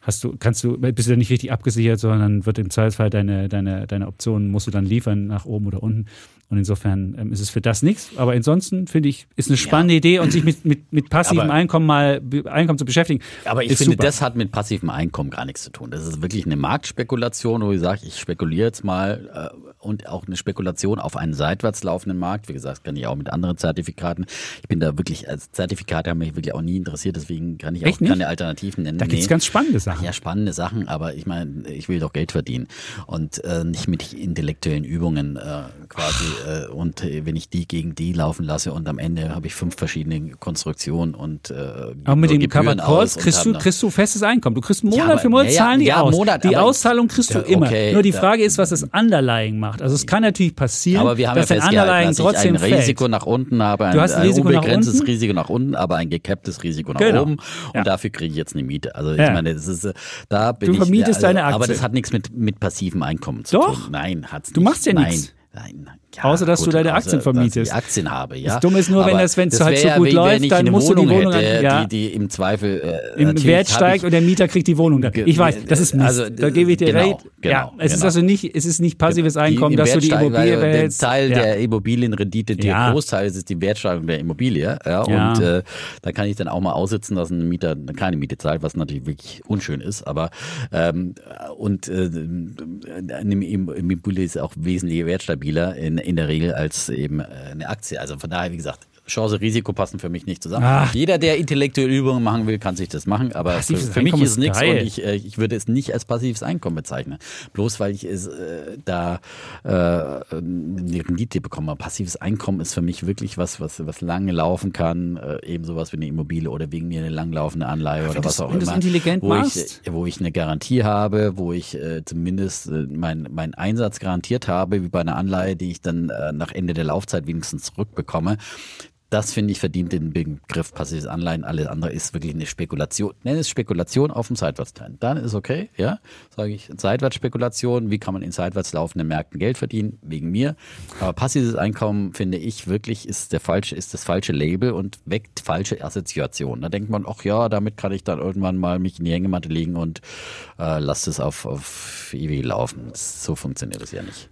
hast du, kannst du, bist du dann nicht richtig abgesichert, sondern wird im Zweifelsfall deine, deine, deine Optionen musst du dann liefern nach oben oder unten. Und insofern ähm, ist es für das nichts. Aber ansonsten finde ich, ist eine spannende Idee und sich mit, mit, mit passivem Aber- Einkommen mal Einkommen zu beschäftigen. Aber ich finde, super. das hat mit passivem Einkommen gar nichts zu tun. Das ist wirklich eine Marktspekulation, wo ich sage, ich spekuliere jetzt mal äh, und auch eine Spekulation auf einen seitwärts laufenden Markt. Wie gesagt, kann ich auch mit anderen Zertifikaten. Ich bin da wirklich, als Zertifikate haben mich wirklich auch nie interessiert, deswegen kann ich auch Echt nicht? keine Alternativen nennen. Da gibt's Nee. ganz spannende Sachen. Ja, spannende Sachen, aber ich meine, ich will doch Geld verdienen und äh, nicht mit intellektuellen Übungen äh, quasi. Äh, und äh, wenn ich die gegen die laufen lasse und am Ende habe ich fünf verschiedene Konstruktionen und äh, Aber mit den Covered Calls kriegst du, kriegst du festes Einkommen. Du kriegst Monat Ja, aber- für Monat ja, zahlen die ja, aus. Monat, die Auszahlung kriegst du immer. okay, Nur die Frage ist, was das Underlying macht. Also es kann natürlich passieren, Aber wir haben dass ja festgehalten, Underlying dass ich trotzdem ein Risiko fällt. nach unten habe, ein, Du hast ein ein Risiko nach unbegrenztes unten? Risiko nach unten, aber ein gecapptes Risiko nach Genau. oben. Und Ja. dafür kriege ich jetzt eine Miete. Also ich Ja. meine, das ist, äh, da bin Du ich. vermietest also, deine Aber Aktie. das hat nichts mit, mit passivem Einkommen zu Doch. tun. Nein, hat's Du nicht. machst ja nichts. Nein, nein. Außer dass gut, du deine Aktien dass ich vermietest. Aktien habe, ja. Das Dumme ist nur, wenn das- wenn's das halt so ja gut wie, läuft, wenn dann musst du die Wohnung Wohnung hätte, an- ja. die, die im Zweifel äh, im Wert steigt und der Mieter kriegt die Wohnung dann. Ich weiß, das ist Mist. also, da gebe ich dir genau, recht. genau, ja, es ist genau. also nicht, es ist nicht passives Die Einkommen, im dass du die Immobilie weil behältst. Der Teil ja. der Immobilienrendite, der Ja. Großteil ist die Wertsteigerung der Immobilie. Ja, Ja. Und äh, da kann ich dann auch mal aussitzen, dass ein Mieter keine Miete zahlt, was natürlich wirklich unschön ist. Aber ähm, und äh, eine Immobilie ist auch wesentlich wertstabiler in, in der Regel als eben äh, eine Aktie. Also von daher, wie gesagt, Chance, Risiko passen für mich nicht zusammen. Ach. Jeder, der intellektuelle Übungen machen will, kann sich das machen, aber für, Passives für mich Einkommen ist es nichts und ich, äh, ich würde es nicht als passives Einkommen bezeichnen. Bloß weil ich es äh, da äh, eine Rendite bekomme. Passives Einkommen ist für mich wirklich was, was, was lange laufen kann, äh, eben sowas wie eine Immobilie oder wegen mir eine langlaufende Anleihe oder wenn was du's- auch immer. wo machst. ich, wo ich eine Garantie habe, wo ich äh, zumindest äh, mein, meinen Einsatz garantiert habe, wie bei einer Anleihe, die ich dann nach Ende der Laufzeit wenigstens zurückbekomme. Das finde ich verdient den Begriff passives Anleihen. Alles andere ist wirklich eine Spekulation. Nenne es Spekulation auf dem Seitwärtstrend. Dann ist okay, ja, sage ich. Seitwärtsspekulation. Wie kann man in seitwärts laufenden Märkten Geld verdienen? Wegen mir. Aber passives Einkommen finde ich wirklich ist der falsche, ist das falsche Label und weckt falsche Assoziationen. Da denkt man, ach ja, damit kann ich dann irgendwann mal mich in die Hängematte legen und äh, lasse es auf, auf ewig laufen. So funktioniert es ja nicht.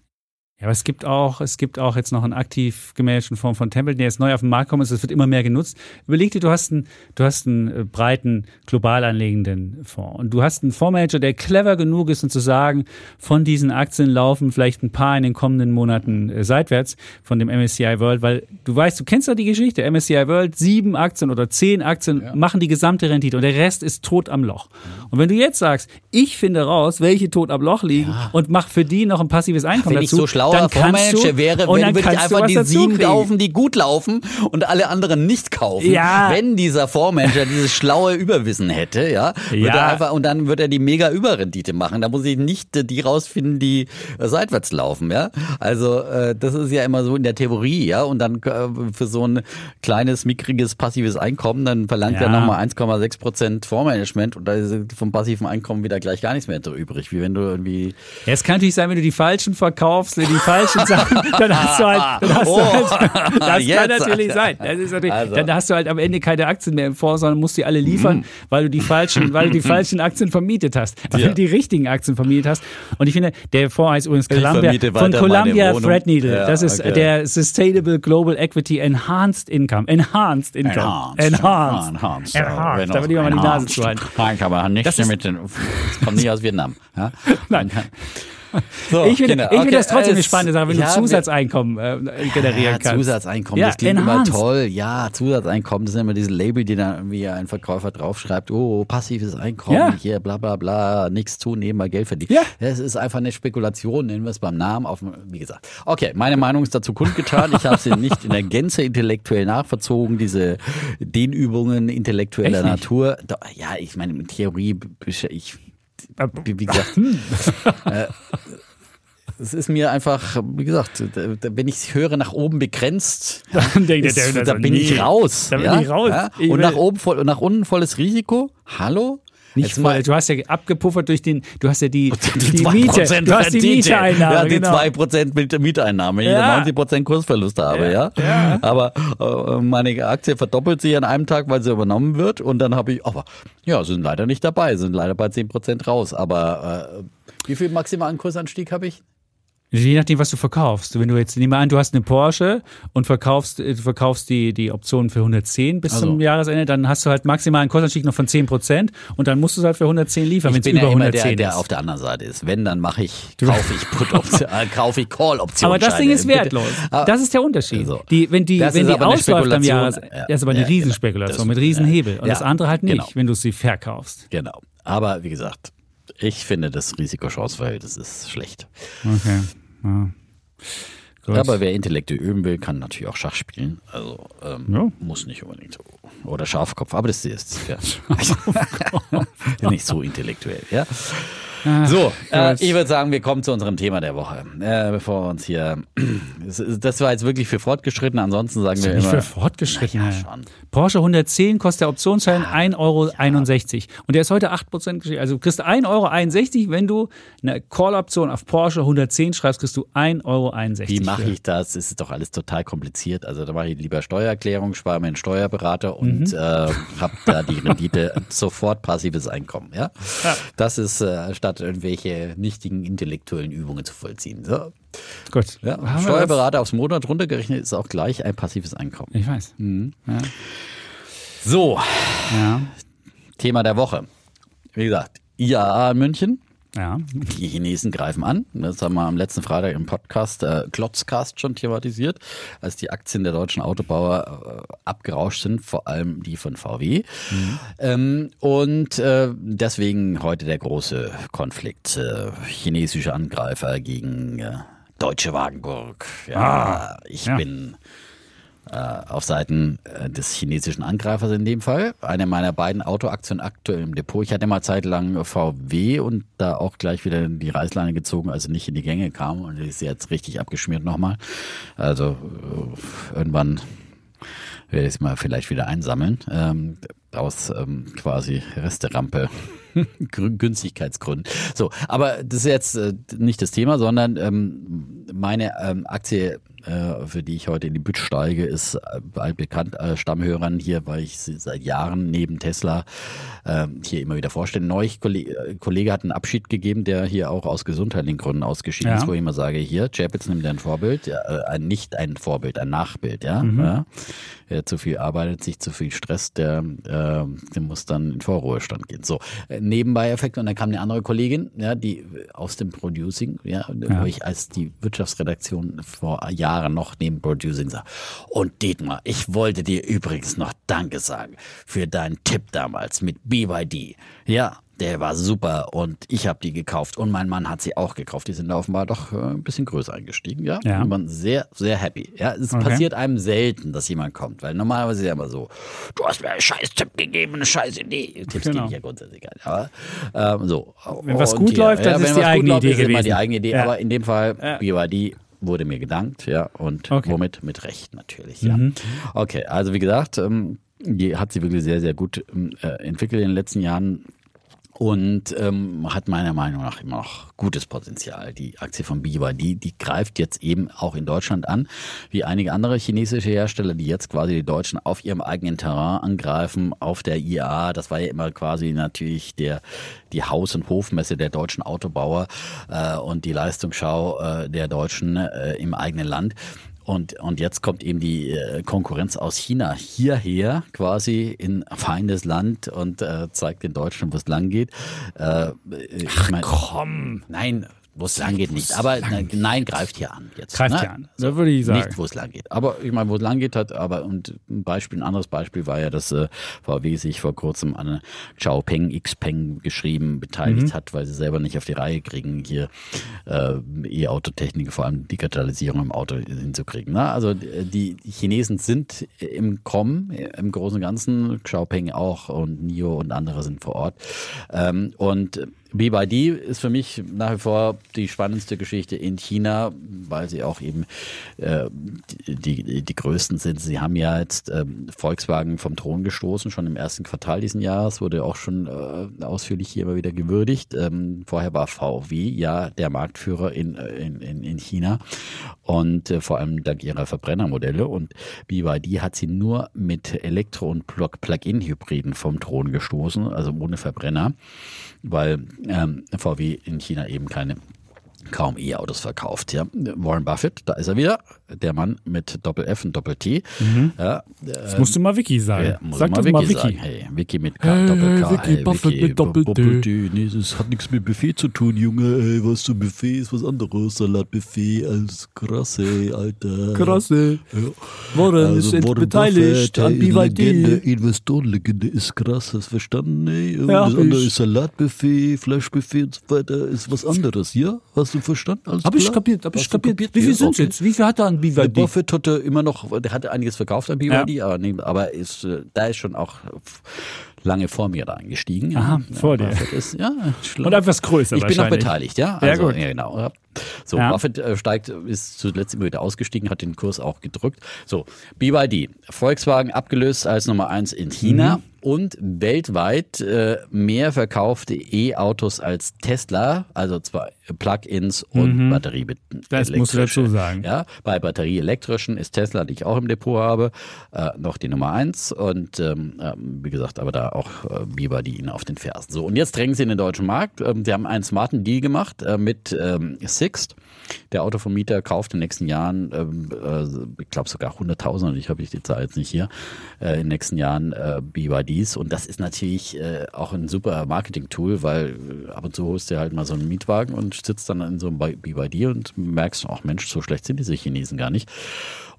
Ja, aber es gibt auch, es gibt auch jetzt noch einen aktiv gemanagten Form von Tempel, der jetzt neu auf den Markt kommt. Es wird immer mehr genutzt. Überleg dir, du hast einen, du hast einen äh, breiten, global anlegenden Fonds. Und du hast einen Fondsmanager, der clever genug ist, um zu sagen, von diesen Aktien laufen vielleicht ein paar in den kommenden Monaten äh, seitwärts von dem MSCI World, weil du weißt, du kennst ja die Geschichte. MSCI World, sieben Aktien oder zehn Aktien machen die gesamte Rendite und der Rest ist tot am Loch. Und wenn du jetzt sagst, ich finde raus, welche tot am Loch liegen und mach für die noch ein passives Einkommen ich dazu, so schlauer Fondsmanager wäre, wenn, dann würde ich einfach die sieben kaufen, die gut laufen und alle anderen nicht kaufen. Ja. Wenn dieser Fondsmanager dieses schlaue Überwissen hätte, ja, Ja. er einfach, und dann würde er die mega Überrendite machen. Da muss ich nicht äh, die rausfinden, die äh, seitwärts laufen, ja. Also äh, das ist ja immer so in der Theorie, ja. Und dann äh, für so ein kleines, mickriges, passives Einkommen, dann verlangt Ja. er nochmal 1,6 Prozent Fondsmanagement und da ist vom passiven Einkommen wieder gleich gar nichts mehr übrig, wie wenn du irgendwie Ja, es kann natürlich sein, wenn du die falschen verkaufst, die falschen Sachen, dann hast du halt, dann hast Oh. du halt das kann Jetzt. natürlich sein. Natürlich, Also. Dann hast du halt am Ende keine Aktien mehr im Fonds, sondern musst die alle liefern, weil du die falschen, weil du die falschen Aktien vermietet hast. Weil Ja. du die richtigen Aktien vermietet hast. Und ich finde, der Fonds heißt übrigens Columbia, von Columbia. Threadneedle. Ja, das ist okay. der Sustainable Global Equity Enhanced Income. Enhanced Income. Enhanced. Enhanced. Enhanced. Enhanced. Da will ich mal die Nase halten. Nein, habe nicht Das mit den, das kommt nicht aus Vietnam. Ja? Nein. So, Ich finde, ich finde okay, das trotzdem eine spannende Sache, wenn ja, du Zusatzeinkommen äh, generieren ja, kannst. Zusatzeinkommen, Ja, das klingt enhanced. immer toll. Ja, Zusatzeinkommen, das sind immer diese Label, die dann irgendwie ein Verkäufer draufschreibt, oh, passives Einkommen, Ja. hier, bla bla bla, nichts tun, nebenbei Geld verdienen. Ja. Es ist einfach eine Spekulation, nennen wir es beim Namen, auf, wie gesagt. Okay, meine Meinung ist dazu kundgetan. Ich habe sie nicht in der Gänze intellektuell nachverzogen, diese Dehnübungen intellektueller? Natur. Ja, ich meine, in Theorie, ich, wie wie gesagt, äh, es ist mir einfach, wie gesagt, wenn ich höre, nach oben begrenzt, Dann denkt ist, der, der, da bin ich raus. Da bin ja? ich raus. Ja? Und nach oben voll, und nach unten volles Risiko. Hallo? Nicht voll. mal- Du hast ja abgepuffert durch den, du hast ja die, die, 2% Miete. Du hast die Rendite. Mieteeinnahme. Ja, die genau. 2% mit Mieteinnahme, wenn Ja. ich 90% Kursverlust habe, ja. Ja. Aber äh, meine Aktie verdoppelt sich an einem Tag, weil sie übernommen wird und dann habe ich, aber ja, sind leider nicht dabei, sind leider bei 10% raus. Aber äh, wie viel maximalen Kursanstieg habe ich? Je nachdem, was du verkaufst. Wenn du jetzt, nehmen wir an, du hast eine Porsche und verkaufst, äh, du verkaufst die, die Optionen für 110 bis Also. zum Jahresende, dann hast du halt maximal einen Kursanstieg noch von 10 Prozent und dann musst du es halt für 110 liefern, wenn Ich es über ja immer 110 der, ist. der auf der anderen Seite ist. Wenn, dann mache ich, kaufe ich Put-Option, äh, kaufe ich Call-Option. aber das Ding ist wertlos. Aber- Das ist der Unterschied. Also, die, wenn die, wenn die ausläuft am Spekulation. Jahres, Ja, das ist aber eine ja, genau. Riesenspekulation Das- mit Riesenhebel. Und das andere halt nicht, genau. wenn du sie verkaufst. Genau. Aber wie gesagt, ich finde, das Risikochance-Verhältnis ist schlecht. Okay. Ja. Gut. Aber wer Intellekte üben will, kann natürlich auch Schach spielen. Also ähm, Ja. muss nicht unbedingt. Oder Schafkopf, aber das ist ja. nicht so intellektuell, ja. So, äh, ich würde sagen, wir kommen zu unserem Thema der Woche. Äh, bevor wir uns hier. Das war jetzt wirklich für Fortgeschrittene, ansonsten sagen wir Nicht immer. für Fortgeschrittene. Ja, schon. Porsche 110 kostet der Optionsschein 1,61 Euro. Und der ist heute 8% gestiegen. Also du kriegst 1,61 Euro, wenn du eine Call-Option auf Porsche 110 schreibst, kriegst du 1,61 Euro. Wie mache ich das? Es ist doch alles total kompliziert. Also da mache ich lieber Steuererklärung, spare mir einen Steuerberater und äh, habe da die Rendite sofort passives Einkommen. Ja, Ja. das ist äh, statt irgendwelche nichtigen intellektuellen Übungen zu vollziehen. So. Gut. Ja, Steuerberater aufs Monat runtergerechnet ist auch gleich ein passives Einkommen. Ich weiß. Ja. So, Ja. Thema der Woche. Wie gesagt, IAA in München. Ja. Die Chinesen greifen an. Das haben wir am letzten Freitag im Podcast äh, Klotzcast schon thematisiert, als die Aktien der deutschen Autobauer äh, abgerauscht sind, vor allem die von VW. Ähm, und äh, deswegen heute der große Konflikt. Äh, chinesische Angreifer gegen äh, Deutsche Wagenburg. Ja, ich ja. bin auf Seiten äh, des chinesischen Angreifers in dem Fall. Eine meiner beiden Autoaktien aktuell im Depot. Ich hatte mal zeitlang VW und da auch gleich wieder die Reißleine gezogen, also nicht in die Gänge kam und ist jetzt richtig abgeschmiert nochmal. Also äh, irgendwann werde ich es mal vielleicht wieder einsammeln. Ähm, aus ähm, quasi Resterampe Grün- Günstigkeitsgründen. So, aber das ist jetzt äh, nicht das Thema, sondern ähm, meine ähm, Aktie, äh, für die ich heute in die Bütt steige, ist äh, altbekannt äh, Stammhörern hier, weil ich sie seit Jahren neben Tesla äh, hier immer wieder vorstelle. Neulich Kollege, äh, Kollege hat einen Abschied gegeben, der hier auch aus gesundheitlichen Gründen ausgeschieden Ja. ist, wo ich immer sage, hier, Chapitz nimmt ein Vorbild, ja, äh, ein, nicht ein Vorbild, ein Nachbild, ja. ja. Wer zu viel arbeitet, sich zu viel stresst, der, äh, der muss dann in Vorruhestand gehen. So, äh, Nebenbei-Effekt. Und dann kam eine andere Kollegin, ja, die aus dem Producing, ja, wo ich als die Wirtschaftsredaktion vor Jahren noch neben Producing sah. Und Dietmar, ich wollte dir übrigens noch Danke sagen für deinen Tipp damals mit BYD. Ja, der war super und ich habe die gekauft und mein Mann hat sie auch gekauft. Die sind da offenbar doch äh, ein bisschen größer eingestiegen, ja. Ja. Und man sehr, sehr happy. Ja, es Okay. passiert einem selten, dass jemand kommt, weil normalerweise ist ja immer so, du hast mir einen scheiß Tipp gegeben, eine scheiß Idee. Tipps Genau. gebe ich ja grundsätzlich gar nicht. Aber ähm, so. Wenn was gut läuft, dann ja, ist die eigene läuft, Idee immer die eigene Idee. Aber in dem Fall, Ja. BYD wurde mir gedankt, ja, und Okay. womit? Mit Recht natürlich, ja. Mhm. Okay, also wie gesagt, ähm, die hat sie wirklich sehr, sehr gut ähm, äh, entwickelt in den letzten Jahren und ähm, hat meiner Meinung nach immer noch gutes Potenzial. Die Aktie von BYD, die greift jetzt eben auch in Deutschland an, wie einige andere chinesische Hersteller, die jetzt quasi die Deutschen auf ihrem eigenen Terrain angreifen, auf der IAA. Das war ja immer quasi natürlich der die Haus- und Hofmesse der deutschen Autobauer äh, und die Leistungsschau äh, der Deutschen äh, im eigenen Land. Und, und jetzt kommt eben die äh, Konkurrenz aus China hierher quasi in feindes Land und äh, zeigt den Deutschen, wo es lang geht. Äh, ich mein, Komm. Nein, wo es lang geht nicht. Aber nein, nein, greift hier an jetzt. Greift ne? hier an. Da würde ich sagen. Nicht, wo es lang geht. Aber ich meine, wo es lang geht hat, aber und ein Beispiel, ein anderes Beispiel war ja, dass äh, VW sich vor kurzem an Xiaopeng, Xpeng geschrieben, beteiligt Mhm. hat, weil sie selber nicht auf die Reihe kriegen, hier äh, E-Autotechnik, vor allem Digitalisierung im Auto hinzukriegen. Ne? Also äh, die Chinesen sind im Kommen, äh, im Großen und Ganzen, Xiaopeng auch und NIO und andere sind vor Ort. Ähm, und BYD ist für mich nach wie vor die spannendste Geschichte in China, weil sie auch eben äh, die, die, die größten sind. Sie haben ja jetzt ähm, Volkswagen vom Thron gestoßen, schon im ersten Quartal diesen Jahres, wurde auch schon äh, ausführlich hier immer wieder gewürdigt. Ähm, vorher war VW ja der Marktführer in, in, in, in China und äh, vor allem dank ihrer Verbrennermodelle. Und BYD hat sie nur mit Elektro- und Plug- Plug-in-Hybriden vom Thron gestoßen, also ohne Verbrenner weil ähm, VW in China eben keine kaum E-Autos verkauft. Ja. Warren Buffett, da ist er wieder, der Mann mit Doppel-F und Doppel-T. Ja, Das musst du mal Vicky sagen. ja, Sag mal das mal sagen. Hey, Vicky mit K, Hey, Doppel-K. Vicky, hey, Buffett Vicky, mit Doppel-T. Nee, das hat nichts mit Buffet zu tun, Junge. Ey, was zum Buffet ist was anderes. Salatbuffet als krass, ey, Alter. Krasse. Ja. Warren ist Also Warren beteiligt Buffett, an Legende, BYD. Investorenlegende ist krass, hast verstanden? Ey? Ja, das andere ist Salatbuffet, Fleischbuffet und so weiter, ist was anderes, ja? Hast du verstanden? Alles Habe ich kapiert, habe ich Hast kapiert. kapiert? Wie viel Ja, sind's okay. jetzt? Wie viel hat er an Der BYD? Buffett hatte immer noch, der hatte einiges verkauft an BYD, aber, nee, aber ist, äh, da ist schon auch lange vor mir da eingestiegen. Ja. Aha, vor dir. Ist, ja. Und etwas größer Ich bin noch beteiligt, ja. Also, gut. Ja, genau. ja. So, Ja. Buffett äh, steigt, ist zuletzt immer wieder ausgestiegen, hat den Kurs auch gedrückt. So, BYD, Volkswagen abgelöst als Nummer eins in China Mhm. und weltweit äh, mehr verkaufte E-Autos als Tesla, also zwar Plug-ins und Batterie Mhm. Das musst du dazu sagen. Ja, bei batterieelektrischen ist Tesla, die ich auch im Depot habe, äh, noch die Nummer eins und ähm, ähm, wie gesagt, aber da auch äh, BYD ihnen auf den Fersen. So, und jetzt drängen sie in den deutschen Markt. Ähm, sie haben einen smarten Deal gemacht äh, mit ähm, Sixt. Der Autovermieter kauft in den nächsten Jahren, ähm, äh, ich glaube sogar 100.000, und ich habe die Zahl jetzt nicht hier, äh, in den nächsten Jahren äh, BYDs. Und das ist natürlich äh, auch ein super Marketing-Tool, weil äh, ab und zu holst du halt mal so einen Mietwagen und sitzt dann in so einem BYD und merkst, ach Mensch, so schlecht sind diese Chinesen gar nicht.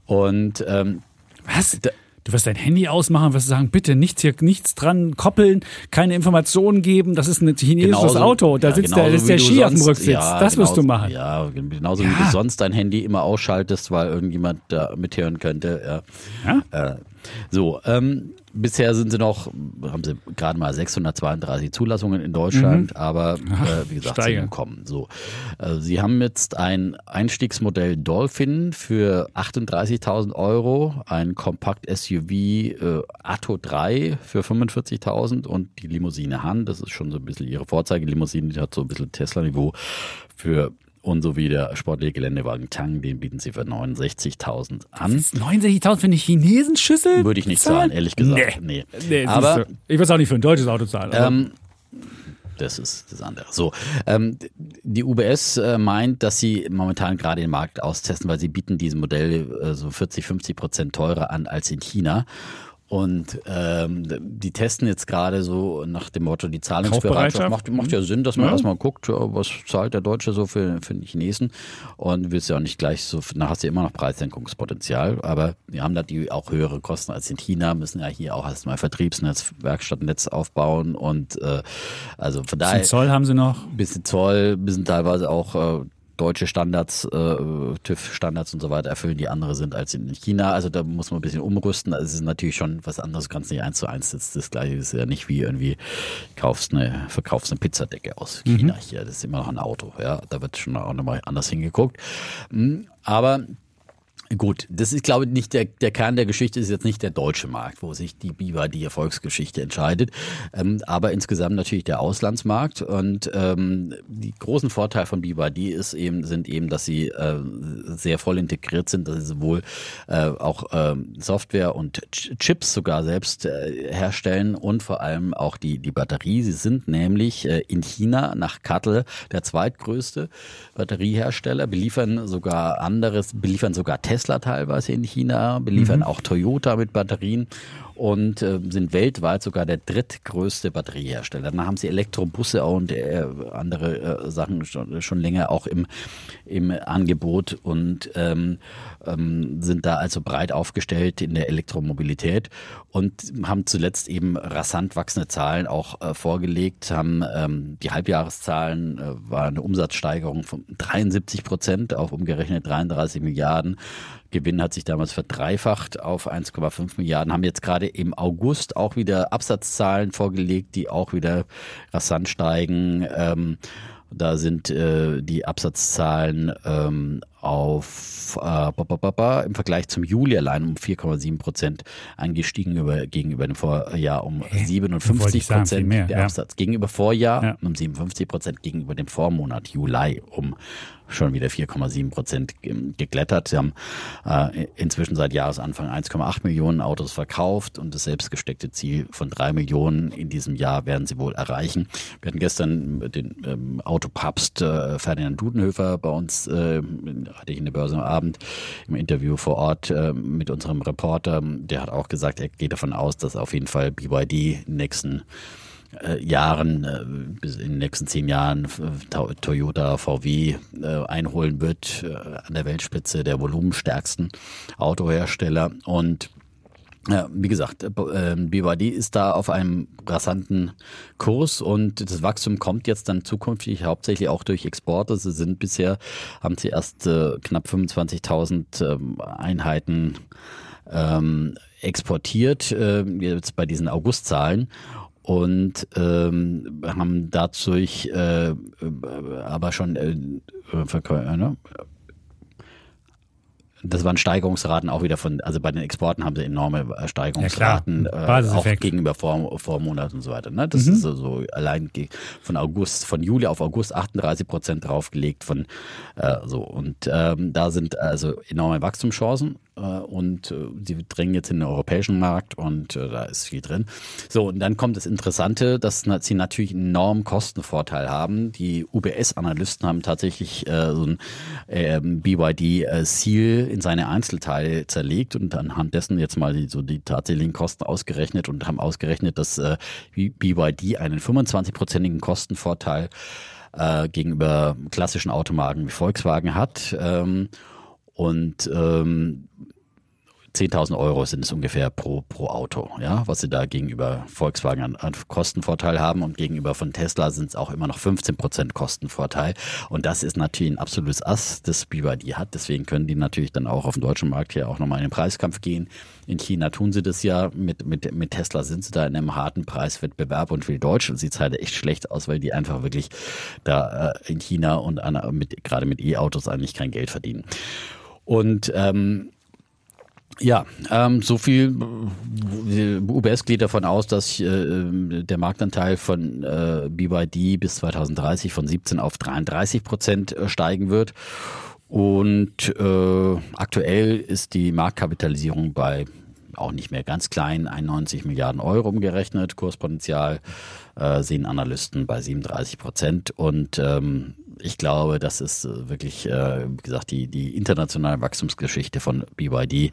Und ähm, Was? Du wirst dein Handy ausmachen, wirst sagen, bitte nichts hier, nichts dran koppeln, keine Informationen geben, das ist ein chinesisches genauso- Auto, da ja, sitzt der, ist wie der Ski auf dem Rücksitz. ja, das wirst du machen. Ja, genauso wie Ja. du sonst dein Handy immer ausschaltest, weil irgendjemand da mithören könnte. Ja. Äh, so, ähm, bisher sind sie noch, haben sie gerade mal 632 Zulassungen in Deutschland, aber äh, wie gesagt, sie steigern. kommen. So, äh, sie haben jetzt ein Einstiegsmodell Dolphin für 38.000 Euro, ein Kompakt-SUV äh, Atto 3 für 45.000 und die Limousine Han, das ist schon so ein bisschen ihre Vorzeigelimousine, die hat so ein bisschen Tesla-Niveau für und so wie der sportliche Geländewagen Tang, den bieten sie für 69.000 an. 69.000 für eine Chinesenschüssel? Würde ich nicht zahlen? ehrlich gesagt. Nee. Nee. Nee, Aber du. ich würde es auch nicht für ein deutsches Auto zahlen. ähm, das ist das andere. So, ähm, die UBS äh, meint, dass sie momentan gerade den Markt austesten, weil sie bieten diese Modelle äh, so 40, 50 Prozent teurer an als in China. Und ähm, die testen jetzt gerade so nach dem Motto, die Zahlungsbereitschaft macht, macht ja Sinn, dass man Ja. erstmal guckt, was zahlt der Deutsche so für, für den Chinesen. Und willst ja auch nicht gleich so, da hast du ja immer noch Preissenkungspotenzial, aber wir haben da die auch höhere Kosten als in China, müssen ja hier auch erstmal Vertriebsnetz, Werkstattnetz aufbauen und äh, also von daher Bisschen Zoll haben sie noch. bisschen Zoll, bisschen teilweise auch äh, deutsche Standards, äh, TÜV-Standards und so weiter erfüllen, die andere sind als in China. Also da muss man ein bisschen umrüsten. Also es ist natürlich schon was anderes, du kannst nicht eins zu eins sitzen. Das gleiche ist ja nicht wie irgendwie kaufst eine, verkaufst eine Pizzadecke aus China hier. Das ist immer noch ein Auto. Ja, da wird schon auch nochmal anders hingeguckt. Mm, Aber Gut, das ist, glaube ich, nicht der, der Kern der Geschichte ist jetzt nicht der deutsche Markt, wo sich die BIWA, die Erfolgsgeschichte entscheidet, ähm, aber insgesamt natürlich der Auslandsmarkt und ähm, die großen Vorteile von BIWAD ist eben, sind eben, dass sie äh, sehr voll integriert sind, dass sie sowohl äh, auch ähm, Software und Ch- Chips sogar selbst äh, herstellen und vor allem auch die, die Batterie. Sie sind nämlich äh, in China nach Kattel der zweitgrößte Batteriehersteller, beliefern sogar anderes, beliefern sogar Tesla teilweise in China, beliefern auch Toyota mit Batterien und äh, sind weltweit sogar der drittgrößte Batteriehersteller. Dann haben sie Elektrobusse und äh, andere äh, Sachen schon, schon länger auch im, im Angebot und ähm, ähm, sind da also breit aufgestellt in der Elektromobilität und haben zuletzt eben rasant wachsende Zahlen auch äh, vorgelegt, haben ähm, die Halbjahreszahlen äh, war eine Umsatzsteigerung von 73 Prozent auf umgerechnet 33 Milliarden. Gewinn hat sich damals verdreifacht auf 1,5 Milliarden, haben jetzt gerade im August auch wieder Absatzzahlen vorgelegt, die auch wieder rasant steigen. Ähm, da sind äh, die Absatzzahlen ähm, auf äh, ba, ba, ba, im Vergleich zum Juli allein um 4,7 Prozent angestiegen über, gegenüber dem Vorjahr um Wollte 57 ich sagen, Prozent mehr, der ja. Absatz gegenüber Vorjahr Ja. um 57 Prozent gegenüber dem Vormonat Juli um schon wieder 4,7 Prozent geklettert. Sie haben äh, inzwischen seit Jahresanfang 1,8 Millionen Autos verkauft und das selbstgesteckte Ziel von drei Millionen in diesem Jahr werden sie wohl erreichen. Wir hatten gestern den ähm, Autopapst äh, Ferdinand Dudenhöfer bei uns, äh, hatte ich in der Börse am Abend im Interview vor Ort äh, mit unserem Reporter. Der hat auch gesagt, er geht davon aus, dass auf jeden Fall BYD in den nächsten äh, Jahren, äh, bis in den nächsten zehn Jahren äh, To- Toyota, VW äh, einholen wird, an der Weltspitze der volumenstärksten Autohersteller. Und Ja, wie gesagt, äh, BYD ist da auf einem rasanten Kurs und das Wachstum kommt jetzt dann zukünftig hauptsächlich auch durch Exporte. Sie sind bisher, haben sie erst äh, knapp 25.000 ähm, Einheiten ähm, exportiert, äh, jetzt bei diesen Augustzahlen und ähm, haben dadurch äh, aber schon äh, äh, ne? Das waren Steigerungsraten auch wieder von, also bei den Exporten haben sie enorme äh, Steigerungsraten, ja, äh, auch gegenüber vor, Vormonat und so weiter. Ne? Das mhm. ist so also allein von August, von Juli auf August 38 Prozent draufgelegt von äh, so. Und ähm, da sind also enorme Wachstumschancen und äh, sie drängen jetzt in den europäischen Markt und äh, da ist viel drin. So, und dann kommt das Interessante, dass sie natürlich einen enormen Kostenvorteil haben. Die UBS-Analysten haben tatsächlich so ein ähm, BYD-Seal in seine Einzelteile zerlegt und anhand dessen jetzt mal so die tatsächlichen Kosten ausgerechnet und haben ausgerechnet, dass BYD einen 25-prozentigen Kostenvorteil gegenüber klassischen Automarken wie Volkswagen hat. Ähm, und ähm, 10.000 Euro sind es ungefähr pro, pro Auto, ja, was sie da gegenüber Volkswagen an, an Kostenvorteil haben und gegenüber von Tesla sind es auch immer noch 15 Prozent Kostenvorteil und das ist natürlich ein absolutes Ass, das BYD hat, deswegen können die natürlich dann auch auf dem deutschen Markt hier auch nochmal in den Preiskampf gehen. In China tun sie das ja, mit, mit, mit Tesla sind sie da in einem harten Preiswettbewerb und für die Deutschen sieht es halt echt schlecht aus, weil die einfach wirklich da äh, in China und an, mit, gerade mit E-Autos eigentlich kein Geld verdienen. Und ähm, ja, ähm, so viel. UBS geht davon aus, dass äh, der Marktanteil von äh, BYD bis 2030 von 17 auf 33 Prozent äh, steigen wird. Und äh, aktuell ist die Marktkapitalisierung bei auch nicht mehr ganz klein, 91 Milliarden Euro umgerechnet. Kurspotenzial äh, sehen Analysten bei 37 Prozent. Und ähm, ich glaube, das ist äh, wirklich, äh, wie gesagt, die, die internationale Wachstumsgeschichte von BYD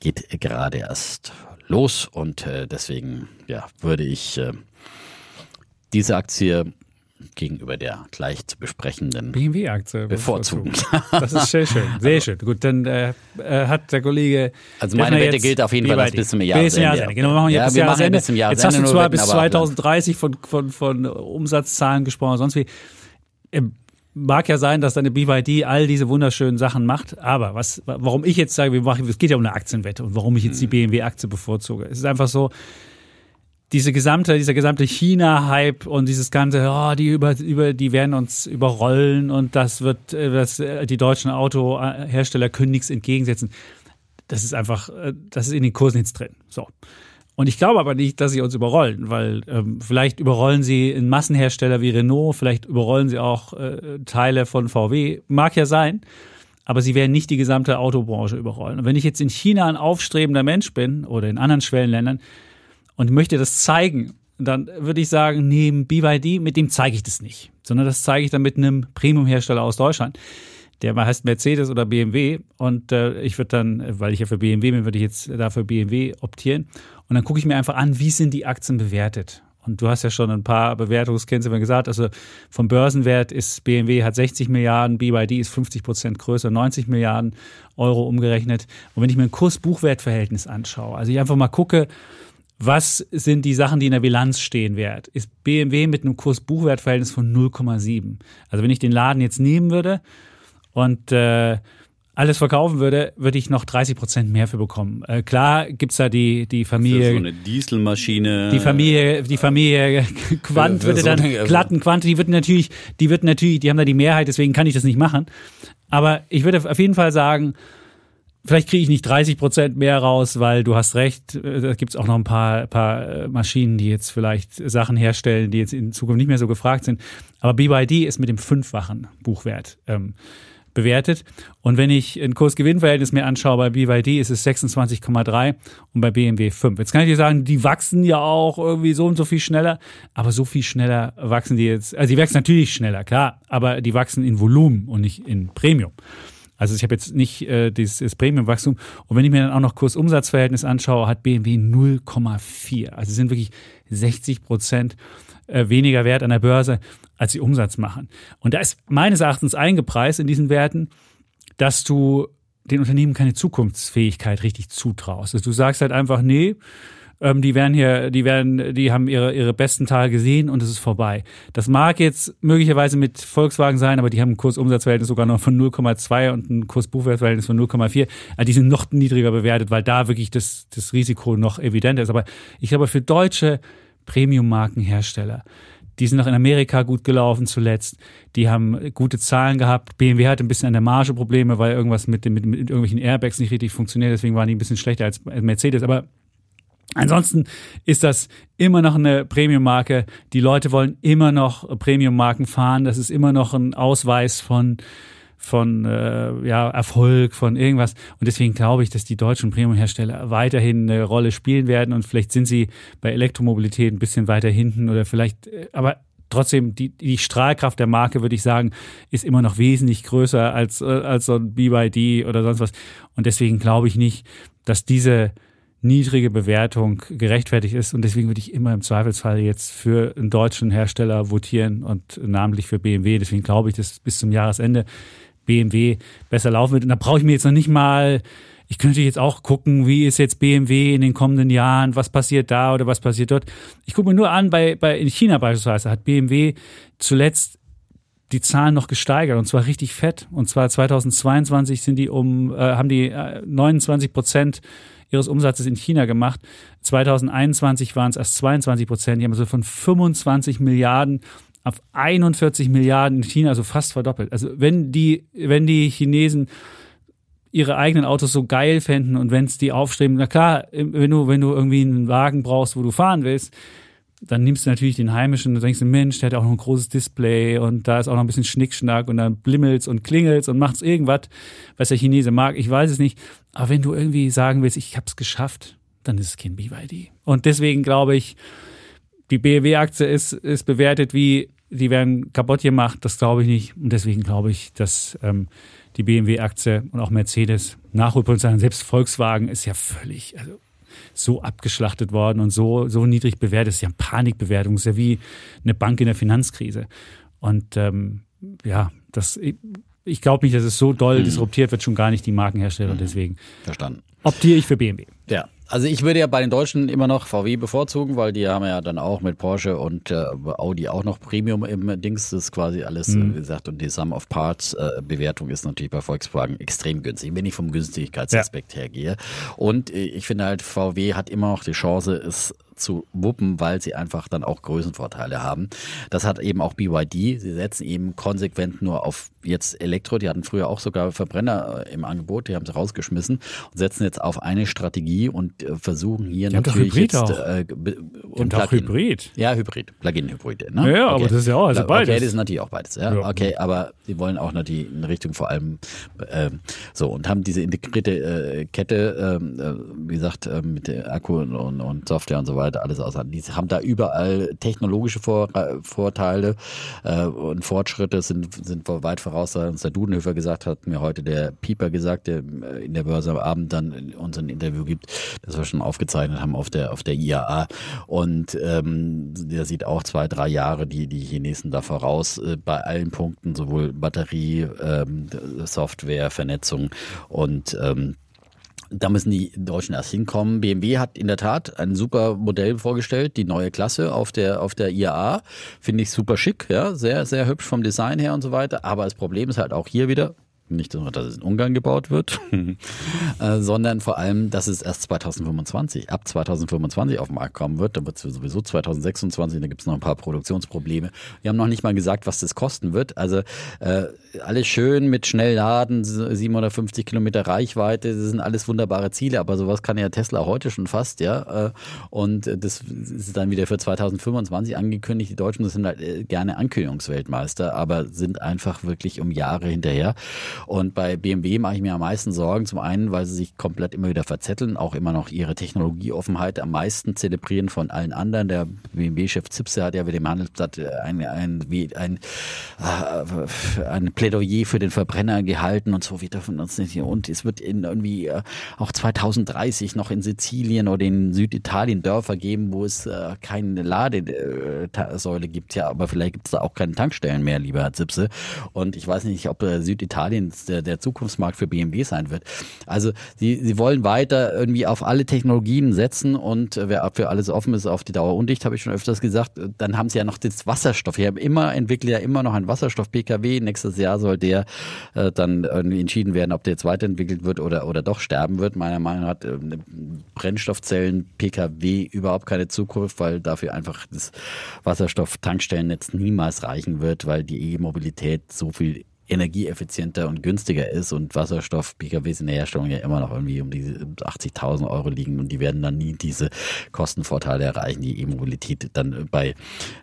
geht gerade erst los. Und äh, deswegen ja, würde ich diese Aktie gegenüber der gleich zu besprechenden BMW-Aktie bevorzugen. Das ist sehr schön, sehr schön. Gut, dann äh, hat der Kollege. Also meine Wette gilt auf jeden Fall das bis zum Jahresende. Jahresende. Genau, wir machen jetzt ja, bis, Jahresende. bis zum Jahresende. Jetzt hast du zwar bis 2030 von, von, von Umsatzzahlen gesprochen, sonst wie. Mag ja sein, dass deine BYD all diese wunderschönen Sachen macht, aber was, warum ich jetzt sage, wir machen, es geht ja um eine Aktienwette und warum ich jetzt die mhm. BMW-Aktie bevorzuge. Es ist einfach so, diese gesamte, dieser gesamte China-Hype und dieses ganze, oh, die über, über, die werden uns überrollen und das wird, äh, das, äh, die deutschen Autohersteller können nichts entgegensetzen. Das ist einfach, äh, das ist in den Kursen jetzt drin. So. Und ich glaube aber nicht, dass sie uns überrollen, weil ähm, vielleicht überrollen sie einen Massenhersteller wie Renault, vielleicht überrollen sie auch äh, Teile von VW. Mag ja sein, aber sie werden nicht die gesamte Autobranche überrollen. Und wenn ich jetzt in China ein aufstrebender Mensch bin oder in anderen Schwellenländern, und möchte das zeigen, dann würde ich sagen, neben BYD, mit dem zeige ich das nicht, sondern das zeige ich dann mit einem Premium-Hersteller aus Deutschland. Der heißt Mercedes oder BMW und äh, ich würde dann, weil ich ja für BMW bin, würde ich jetzt dafür BMW optieren und dann gucke ich mir einfach an, wie sind die Aktien bewertet. Und du hast ja schon ein paar Bewertungskennzahlen gesagt. Also vom Börsenwert ist BMW hat 60 Milliarden, BYD ist 50 Prozent größer, 90 Milliarden Euro umgerechnet. Und wenn ich mir ein Kurs-Buchwert-Verhältnis anschaue, also ich einfach mal gucke, was sind die Sachen, die in der Bilanz stehen wert? Ist BMW mit einem Kurs-Buchwert-Verhältnis von 0,7. Also wenn ich den Laden jetzt nehmen würde und äh, alles verkaufen würde, würde ich noch 30 Prozent mehr für bekommen. Äh, klar gibt's da die, die Familie. Für so eine Dieselmaschine. Die Familie, die Familie Quant für, für würde so dann, eine, Klatten Quant, die wird natürlich, die wird natürlich, die haben da die Mehrheit, deswegen kann ich das nicht machen. Aber ich würde auf jeden Fall sagen, Vielleicht kriege ich nicht 30 Prozent mehr raus, weil du hast recht, äh, da gibt es auch noch ein paar, paar äh, Maschinen, die jetzt vielleicht Sachen herstellen, die jetzt in Zukunft nicht mehr so gefragt sind. Aber BYD ist mit dem fünffachen Buchwert ähm, bewertet. Und wenn ich ein Kurs-Gewinn-Verhältnis mir anschaue, bei BYD ist es 26,3 und bei BMW 5. Jetzt kann ich dir sagen, die wachsen ja auch irgendwie so und so viel schneller, aber so viel schneller wachsen die jetzt. Also die wachsen natürlich schneller, klar, aber die wachsen in Volumen und nicht in Premium. Also ich habe jetzt nicht äh, dieses, Premium-Wachstum. Und wenn ich mir dann auch noch Kurs-Umsatz-Verhältnis anschaue, hat BMW 0,4. Also sind wirklich 60 Prozent äh, weniger wert an der Börse, als sie Umsatz machen. Und da ist meines Erachtens eingepreist in diesen Werten, dass du den Unternehmen keine Zukunftsfähigkeit richtig zutraust. Also du sagst halt einfach, nee, ähm, die werden hier, die werden, die haben ihre, ihre besten Tage gesehen und es ist vorbei. Das mag jetzt möglicherweise mit Volkswagen sein, aber die haben ein Kursumsatzverhältnis sogar noch von 0,2 und ein Kursbuchwertverhältnis von 0,4. Also die sind noch niedriger bewertet, weil da wirklich das, das Risiko noch evident ist. Aber ich glaube, für deutsche Premium-Markenhersteller, die sind noch in Amerika gut gelaufen zuletzt. Die haben gute Zahlen gehabt. BMW hatte ein bisschen an der Marge Probleme, weil irgendwas mit, mit, mit irgendwelchen Airbags nicht richtig funktioniert. Deswegen waren die ein bisschen schlechter als Mercedes. Aber Ansonsten ist das immer noch eine Premium-Marke. Die Leute wollen immer noch Premium-Marken fahren. Das ist immer noch ein Ausweis von von äh, ja, Erfolg, von irgendwas. Und deswegen glaube ich, dass die deutschen Premium-Hersteller weiterhin eine Rolle spielen werden und vielleicht sind sie bei Elektromobilität ein bisschen weiter hinten oder vielleicht, äh, aber trotzdem, die, die Strahlkraft der Marke, würde ich sagen, ist immer noch wesentlich größer als, äh, als so ein BYD oder sonst was. Und deswegen glaube ich nicht, dass diese niedrige Bewertung gerechtfertigt ist. Und deswegen würde ich immer im Zweifelsfall jetzt für einen deutschen Hersteller votieren und namentlich für BMW. Deswegen glaube ich, dass bis zum Jahresende BMW besser laufen wird. Und da brauche ich mir jetzt noch nicht mal, ich könnte jetzt auch gucken, wie ist jetzt BMW in den kommenden Jahren, was passiert da oder was passiert dort. Ich gucke mir nur an, bei, bei in China beispielsweise hat BMW zuletzt die Zahlen noch gesteigert und zwar richtig fett. Und zwar 2022 sind die um, äh, haben die 29 äh, Prozent ihres Umsatzes in China gemacht. 2021 waren es erst 22 Prozent. Die haben also von 25 Milliarden auf 41 Milliarden in China, also fast verdoppelt. Also wenn die, wenn die Chinesen ihre eigenen Autos so geil fänden und wenn es die aufstreben, na klar, wenn du, wenn du irgendwie einen Wagen brauchst, wo du fahren willst, dann nimmst du natürlich den heimischen und denkst, Mensch, der hat auch noch ein großes Display und da ist auch noch ein bisschen Schnickschnack und dann blimmelt's und klingelt's und macht's irgendwas, was der Chinese mag. Ich weiß es nicht. Aber wenn du irgendwie sagen willst, ich hab's geschafft, dann ist es kein BYD. Und deswegen glaube ich, die BMW-Aktie ist, ist bewertet wie, die werden kaputt gemacht. Das glaube ich nicht. Und deswegen glaube ich, dass ähm, die BMW-Aktie und auch Mercedes Nachholpotenzial, selbst Volkswagen ist ja völlig, also so abgeschlachtet worden und so, so niedrig bewertet. Das ist ja eine Panikbewertung, das ist ja wie eine Bank in der Finanzkrise. Und ähm, ja, das, ich glaube nicht, dass es so doll mhm. disruptiert wird, schon gar nicht die Markenhersteller. Mhm. Deswegen Verstanden. optiere ich für BMW. Ja, also ich würde ja bei den Deutschen immer noch VW bevorzugen, weil die haben ja dann auch mit Porsche und äh, Audi auch noch Premium im Dings. Das ist quasi alles, mhm. äh, wie gesagt, und die Sum of Parts äh, Bewertung ist natürlich bei Volkswagen extrem günstig, wenn ich vom Günstigkeitsaspekt ja. her gehe. Und äh, ich finde halt, VW hat immer noch die Chance, es zu wuppen, weil sie einfach dann auch Größenvorteile haben. Das hat eben auch BYD. Sie setzen eben konsequent nur auf jetzt Elektro. Die hatten früher auch sogar Verbrenner äh, im Angebot. Die haben sie rausgeschmissen und setzen jetzt auf eine Strategie und äh, versuchen hier die natürlich jetzt auch. Äh, und auch Hybrid. Ja, Hybrid, Plug-in-Hybrid. Ne? Ja, okay. aber das ist ja auch also beides. Okay, das ist natürlich auch beides. Ja? ja. Okay, aber sie wollen auch natürlich in Richtung vor allem äh, so und haben diese integrierte äh, Kette, ähm, äh, wie gesagt, mit Akku und, und Software und so weiter weiter alles aus. Die haben da überall technologische Vor Vorteile äh, und Fortschritte sind, sind weit voraus, als der Dudenhöfer gesagt hat, mir heute der Pieper gesagt, der äh, in der Börse am Abend dann uns ein Interview gibt, das wir schon aufgezeichnet haben auf der, auf der IAA. Und ähm, der sieht auch zwei, drei Jahre die, die Chinesen da voraus äh, bei allen Punkten, sowohl Batterie, ähm, Software, Vernetzung und ähm, da müssen die Deutschen erst hinkommen. BMW hat in der Tat ein super Modell vorgestellt, die neue Klasse auf der, auf der IAA. Finde ich super schick, ja, sehr, sehr hübsch vom Design her und so weiter. Aber das Problem ist halt auch hier wieder, nicht nur, dass es in Ungarn gebaut wird, äh, sondern vor allem, dass es erst 2025, ab 2025 auf den Markt kommen wird. Dann wird es sowieso 2026, da gibt es noch ein paar Produktionsprobleme. Wir haben noch nicht mal gesagt, was das kosten wird. Also äh, alles schön mit Schnellladen, 750 Kilometer Reichweite, das sind alles wunderbare Ziele, aber sowas kann ja Tesla heute schon fast, ja. Äh, und das ist dann wieder für 2025 angekündigt. Die Deutschen sind halt äh, gerne Ankündigungsweltmeister, aber sind einfach wirklich um Jahre hinterher. Und bei BMW mache ich mir am meisten Sorgen. Zum einen, weil sie sich komplett immer wieder verzetteln, auch immer noch ihre Technologieoffenheit am meisten zelebrieren von allen anderen. Der BMW-Chef Zipse hat ja mit dem Handelsblatt ein, ein, ein, ein, äh, ein Plädoyer für den Verbrenner gehalten und so. Wir dürfen uns nicht hier. Und es wird in irgendwie äh, auch 2030 noch in Sizilien oder in Süditalien Dörfer geben, wo es äh, keine Ladesäule gibt. Ja, aber vielleicht gibt es da auch keine Tankstellen mehr, lieber Herr Zipse. Und ich weiß nicht, ob Süditalien übrigens der, der Zukunftsmarkt für BMW sein wird. Also sie, sie wollen weiter irgendwie auf alle Technologien setzen und äh, wer für alles offen ist, auf die Dauer undicht, habe ich schon öfters gesagt. Dann haben sie ja noch das Wasserstoff. Wir haben immer, entwickelt ja immer noch einen Wasserstoff-PKW. Nächstes Jahr soll der äh, dann irgendwie entschieden werden, ob der jetzt weiterentwickelt wird oder, oder doch sterben wird. Meiner Meinung nach hat äh, Brennstoffzellen-PKW überhaupt keine Zukunft, weil dafür einfach das Wasserstoff-Tankstellennetz niemals reichen wird, weil die E-Mobilität so viel energieeffizienter und günstiger ist und Wasserstoff-PKWs in der Herstellung ja immer noch irgendwie um die 80.000 Euro liegen und die werden dann nie diese Kostenvorteile erreichen, die E-Mobilität dann bei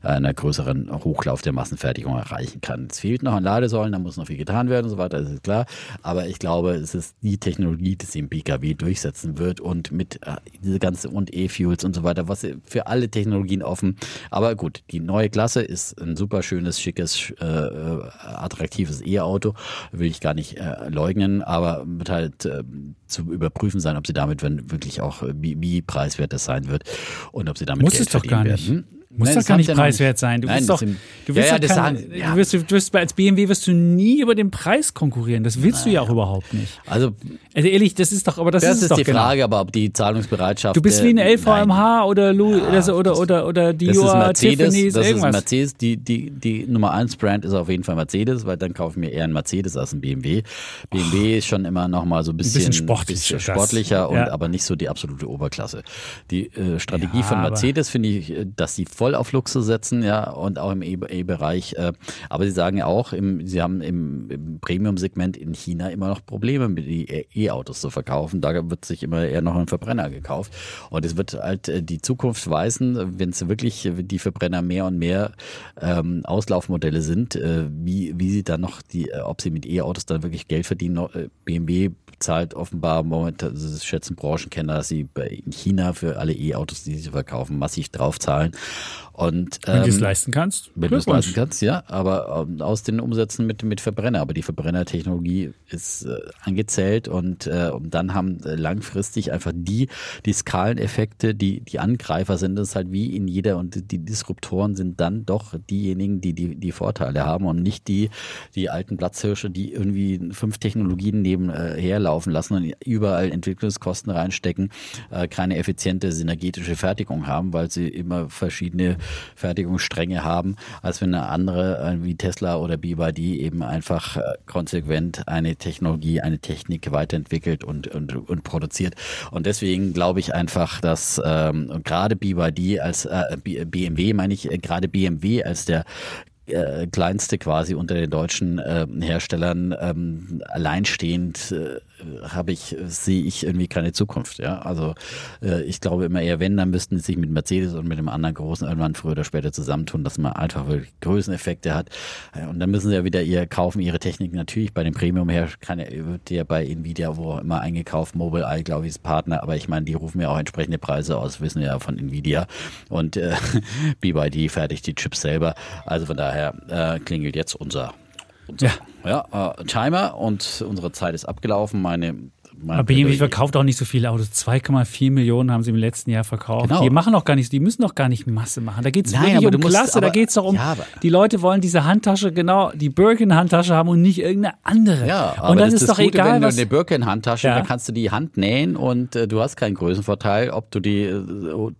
einer größeren Hochlauf der Massenfertigung erreichen kann. Es fehlt noch an Ladesäulen, da muss noch viel getan werden und so weiter, das ist klar. Aber ich glaube, es ist die Technologie, die im PKW durchsetzen wird und mit äh, diese ganze und E-Fuels und so weiter, was für alle Technologien offen. Aber gut, die neue Klasse ist ein super schönes, schickes, äh, äh attraktives E E-Auto, will ich gar nicht äh, leugnen, aber wird halt äh, zu überprüfen sein, ob sie damit wenn wirklich auch, äh, wie, wie preiswert das sein wird und ob sie damit Muss Geld es doch gar verdienen nicht. Muss Nein, doch gar nicht preiswert sein. Du Nein, das doch, du Ja, willst ja, sagen- ja. du wirst, du wirst, als BMW wirst du nie über den Preis konkurrieren. Das willst du ja auch überhaupt nicht. Also Also ehrlich, das ist doch, aber das, das, ist ist doch die genau. Frage, aber ob die Zahlungsbereitschaft Du bist äh, wie eine nein. LVMH oder Louis Ja, oder, oder, oder, ist Mercedes, Tiffany's, das ist irgendwas. Mercedes. Die, die, die Nummer 1 Brand ist auf jeden Fall Mercedes, weil dann kaufe ich mir eher einen Mercedes als einen BMW. BMW ist schon immer noch mal so ein bisschen, bisschen sportlich, bisschen sportlicher und aber nicht so die absolute Oberklasse. Die äh, Strategie von Mercedes finde ich, äh, dass sie voll auf Luxus setzen, ja, und auch im E- E-Bereich. Äh, aber sie sagen ja auch, im, sie haben im, im Premium-Segment in China immer noch Probleme, mit E- E-Autos zu verkaufen. Da wird sich immer eher noch ein Verbrenner gekauft. Und es wird halt äh, die Zukunft weisen, wenn es wirklich äh, die Verbrenner mehr und mehr ähm, Auslaufmodelle sind, äh, wie, wie sie dann noch die, äh, ob sie mit E-Autos dann wirklich Geld verdienen. Äh, BMW zahlt offenbar momentan, das schätzen Branchenkenner, dass sie in China für alle E-Autos, die sie verkaufen, massiv draufzahlen. Und, Wenn du es ähm, leisten kannst, wenn du es leisten kannst, ja, aber ähm, aus den Umsätzen mit, mit Verbrenner. Aber die Verbrennertechnologie ist äh, angezählt und, äh, und dann haben äh, langfristig einfach die, die Skaleneffekte, die, die Angreifer sind, das ist halt wie in jeder und die Disruptoren sind dann doch diejenigen, die die, die Vorteile haben und nicht die, die alten Platzhirsche, die irgendwie fünf Technologien nebenher laufen lassen und überall Entwicklungskosten reinstecken, äh, keine effiziente synergetische Fertigung haben, weil sie immer verschiedene Fertigungsstränge haben, als wenn eine andere äh, wie Tesla oder BYD eben einfach äh, konsequent eine Technologie, eine Technik weiterentwickelt und, und, und produziert. Und deswegen glaube ich einfach, dass ähm, gerade BYD als äh, BMW, meine ich, äh, gerade BMW als der äh, kleinste quasi unter den deutschen äh, Herstellern ähm, alleinstehend äh, habe ich sehe ich irgendwie keine Zukunft ja. Also äh, ich glaube immer eher wenn dann müssten sie sich mit Mercedes und mit dem anderen großen irgendwann früher oder später zusammentun dass man einfach wirklich Größeneffekte hat. Äh, und dann müssen sie ja wieder ihr kaufen ihre Technik natürlich bei dem Premium her ja, wird ja bei Nvidia wo auch immer eingekauft. Mobileye glaube ich ist Partner aber ich meine die rufen ja auch entsprechende Preise aus wissen wir ja von Nvidia. Und äh, BYD fertigt die Chips selber. Also von daher äh, klingelt jetzt unser, unser ja. äh, Timer und unsere Zeit ist abgelaufen. Meine, mein Aber BMW verkauft auch nicht so viele Autos. 2,4 Millionen haben sie im letzten Jahr verkauft. Genau. Die machen auch gar nicht, die müssen doch gar nicht Masse machen. Da geht es wirklich aber um du musst- Klasse, da aber- geht es doch um, ja, aber- die Leute wollen diese Handtasche, genau, die Birkin-Handtasche haben und nicht irgendeine andere. Ja, aber und dann das ist doch Gute, egal, wenn du eine Birkin-Handtasche, Ja. dann kannst du die Hand nähen und äh, du hast keinen Größenvorteil, ob du die äh,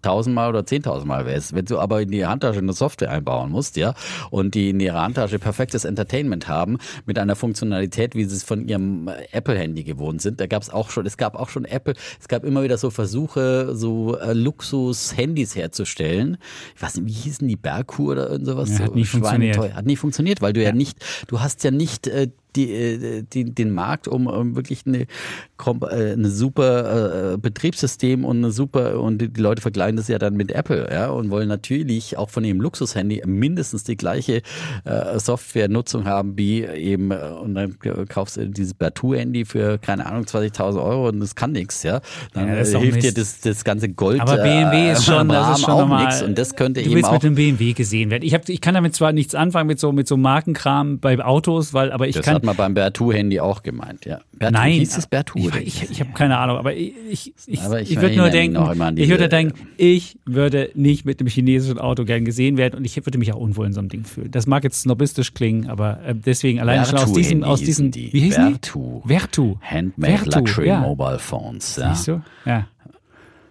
tausendmal oder zehntausendmal wählst. Wenn du aber in die Handtasche eine Software einbauen musst, ja, und die in ihrer Handtasche perfektes Entertainment haben mit einer Funktionalität, wie sie es von ihrem äh, Apple-Handy gewohnt sind, da gab es auch schon, es gab auch schon Apple, es gab immer wieder so Versuche, so äh, Luxus-Handys herzustellen. Ich weiß nicht, wie hießen die Bergkuh oder irgend sowas? Ja, hat so nie funktioniert. Hat nie funktioniert, weil du ja, nicht, du hast ja nicht äh, die, äh, die, den Markt, um, um wirklich eine, äh, eine super äh, Betriebssystem und eine super und die Leute vergleichen das ja dann mit Apple, ja, und wollen natürlich auch von ihrem Luxushandy mindestens die gleiche äh, Softwarenutzung haben wie eben und dann kaufst du dieses Bertou-Handy für keine Ahnung 20.000 Euro und das kann nichts, ja. Dann Ja, ist hilft dir das, das ganze Gold aber BMW ist äh, schon, am das ist schon auch nichts und das könnte du eben willst auch mit dem BMW gesehen werden. Ich, hab, ich kann damit zwar nichts anfangen mit so, mit so Markenkram bei Autos, weil, aber ich Das kann, hat man beim Bertu-Handy auch gemeint, ja. Bertu, Nein, hieß es Bertu? Ich, ich, ich habe keine Ahnung, aber ich, ich, ich, Aber ich ich würde nur denken, ich würde denken, ich würde nicht mit einem chinesischen Auto gern gesehen werden und ich würde mich auch unwohl in so einem Ding fühlen. Das mag jetzt snobistisch klingen, aber äh, deswegen allein schon aus diesem, aus diesem, die. wie Vertu. die? Vertu. Handmade Vertu, Luxury ja. Mobile Phones. Ja. Siehst du? Ja.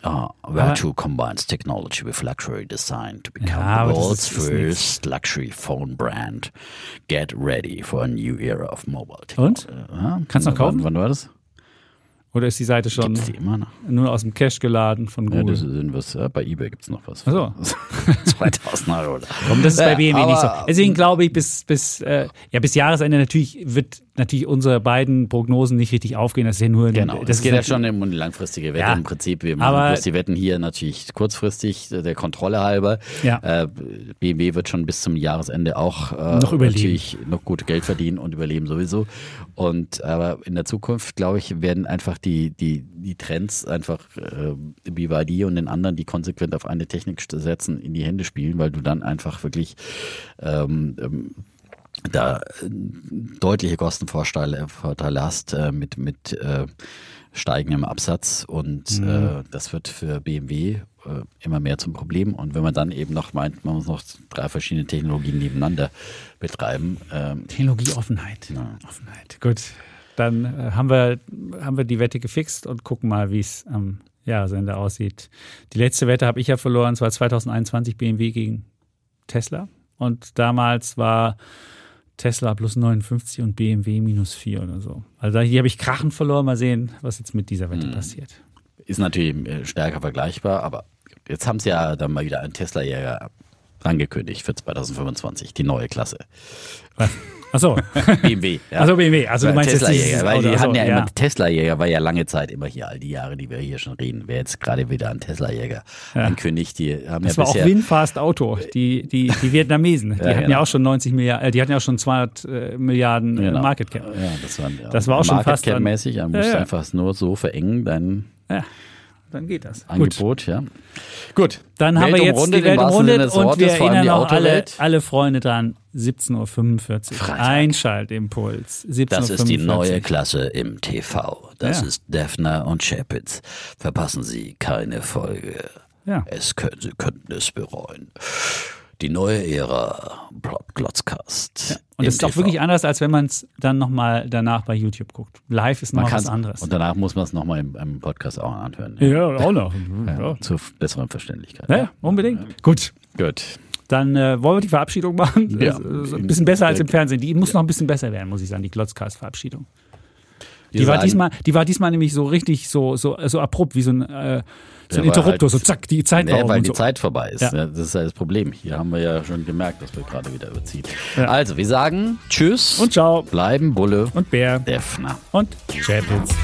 Ah, Vertu combines technology with luxury design to become Ja, the world's first luxury phone brand. Get ready for a new era of mobile Und? technology. Ja, Kannst du noch kaufen? Wann, wann war das? Oder ist die Seite schon die nur aus dem Cache geladen von Ja, Google? das sind was. Ja, bei eBay gibt's noch was. Ach so. 2000 Euro. Komm, das ist bei Ja, BMW nicht so. Deswegen glaube ich, bis, bis, äh, ja, bis Jahresende natürlich wird natürlich unsere beiden Prognosen nicht richtig aufgehen. Das ist ja nur Genau, das das geht ja schon um die langfristige Wette Ja. im Prinzip. Wir machen Aber- bloß die Wetten hier natürlich kurzfristig, der Kontrolle halber. Ja. Äh, BMW wird schon bis zum Jahresende auch äh, Noch überleben. natürlich noch gut Geld verdienen und überleben sowieso. Und aber in der Zukunft, glaube ich, werden einfach die, die, die Trends einfach äh, wie bei dir und den anderen, die konsequent auf eine Technik setzen, in die Hände spielen, weil du dann einfach wirklich ähm, ähm, da äh, deutliche Kostenvorteile Vorteile hast äh, mit, mit äh, steigendem Absatz und äh, das wird für BMW äh, immer mehr zum Problem. Und wenn man dann eben noch meint, man muss noch drei verschiedene Technologien nebeneinander betreiben, ähm, Technologieoffenheit. Ja. Offenheit. Gut. Dann äh, haben, wir, haben wir die Wette gefixt und gucken mal, wie es am Jahresende aussieht. Die letzte Wette habe ich ja verloren, es war 2021 BMW gegen Tesla. Und damals war Tesla plus 59 und BMW minus 4 oder so. Also hier habe ich Krachen verloren. Mal sehen, was jetzt mit dieser Wette passiert. ist natürlich äh, stärker vergleichbar, aber jetzt haben sie ja dann mal wieder einen Tesla-Jäger angekündigt für 2025, die neue Klasse. Achso, BMW. Ja. also BMW. Also du meinst Tesla-Jäger, dieses weil die hatten ja, ja. immer, Tesla-Jäger war ja lange Zeit immer hier, all die Jahre, die wir hier schon reden. Wer jetzt gerade wieder einen Tesla-Jäger ankündigt, die haben Das ja war auch bisher... Winfast Auto, die, die, die Vietnamesen. Die Ja, hatten genau. ja auch schon 90 Milliarden, äh, die hatten ja auch schon 200 äh, Milliarden äh, Genau. Market Cap. Ja, das war, Das war auch schon Market fast Cap dann- mäßig. Man Ja, muss ja. einfach nur so verengen, dein Ja, dann geht das. Gut. Angebot. Ja. Gut, Dann haben wir Welt jetzt umrundet die Welt umrundet und wir erinnern auch alle, alle Freunde dran, 17.45 Uhr. Freitag. Einschaltimpuls. 17.45 Das ist die neue Klasse im TV. Das Ja. ist Defner und Chapitz. Verpassen Sie keine Folge. Ja. Es können, Sie könnten es bereuen. Die neue Ära Glotzcast. Und im es ist auch TV. wirklich anders, als wenn man es dann nochmal danach bei YouTube guckt. Live ist Man noch kann was anderes. Und danach muss man es nochmal im, im Podcast auch anhören. ja, auch noch. Ja, Ja, Zur besseren Verständlichkeit. ja unbedingt. Gut. Gut. Dann äh, wollen wir die Verabschiedung machen. Ja. Äh, so ein bisschen besser als im Fernsehen. Die muss noch ein bisschen besser werden, muss ich sagen, die Glotzcast-Verabschiedung. Die war, diesmal, die war diesmal nämlich so richtig so, so, so abrupt, wie so ein, äh, so ein Ja, weil Interruptor, halt- so zack, die Zeit Nee, weil die so. Zeit vorbei ist. Ja. Ja. Das ist ja das Problem. Hier haben wir ja schon gemerkt, dass wir gerade wieder überziehen. Also, wir sagen Tschüss. Und ciao. bleiben Bulle Und Bär. Defner. Und Chapitz.